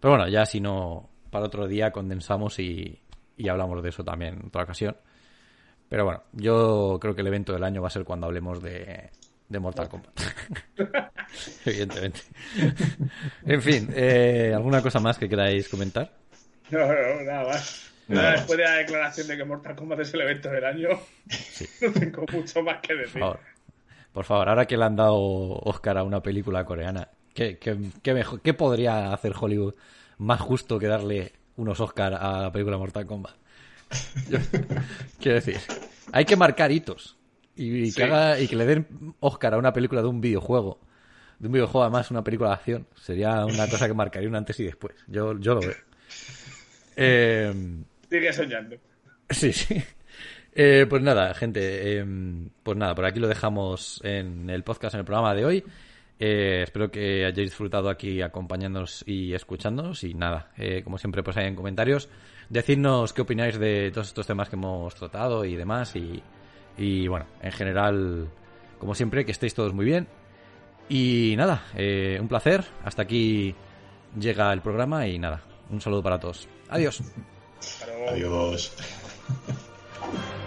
Pero bueno, ya si no, para otro día condensamos y, y hablamos de eso también en otra ocasión. Pero bueno, yo creo que el evento del año va a ser cuando hablemos de, de Mortal Kombat. Evidentemente. en fin, eh, ¿alguna cosa más que queráis comentar? No, no, nada más. Nada más. Después de la declaración de que Mortal Kombat es el evento del año, no tengo mucho más que Por decir. favor. Por favor, ahora que le han dado Oscar a una película coreana, ¿qué, qué, qué mejor, ¿qué podría hacer Hollywood más justo que darle unos Oscar a la película Mortal Kombat? Yo- quiero decir, hay que marcar hitos. Y, y Sí. que haga- y que le den Oscar a una película de un videojuego. De un videojuego, además, una película de acción. Sería una cosa que marcaría un antes y después. Yo, yo lo veo. Eh, Sigue soñando. Sí, sí. Eh, pues nada, gente, eh, pues nada, por aquí lo dejamos en el podcast, en el programa de hoy. Eh, espero que hayáis disfrutado aquí acompañándonos y escuchándonos. Y nada, eh, como siempre, pues ahí en comentarios, decidnos qué opináis de todos estos temas que hemos tratado y demás. Y, y bueno, en general, como siempre, que estéis todos muy bien. Y nada, eh, un placer. Hasta aquí llega el programa y nada, un saludo para todos. Adiós. Adiós.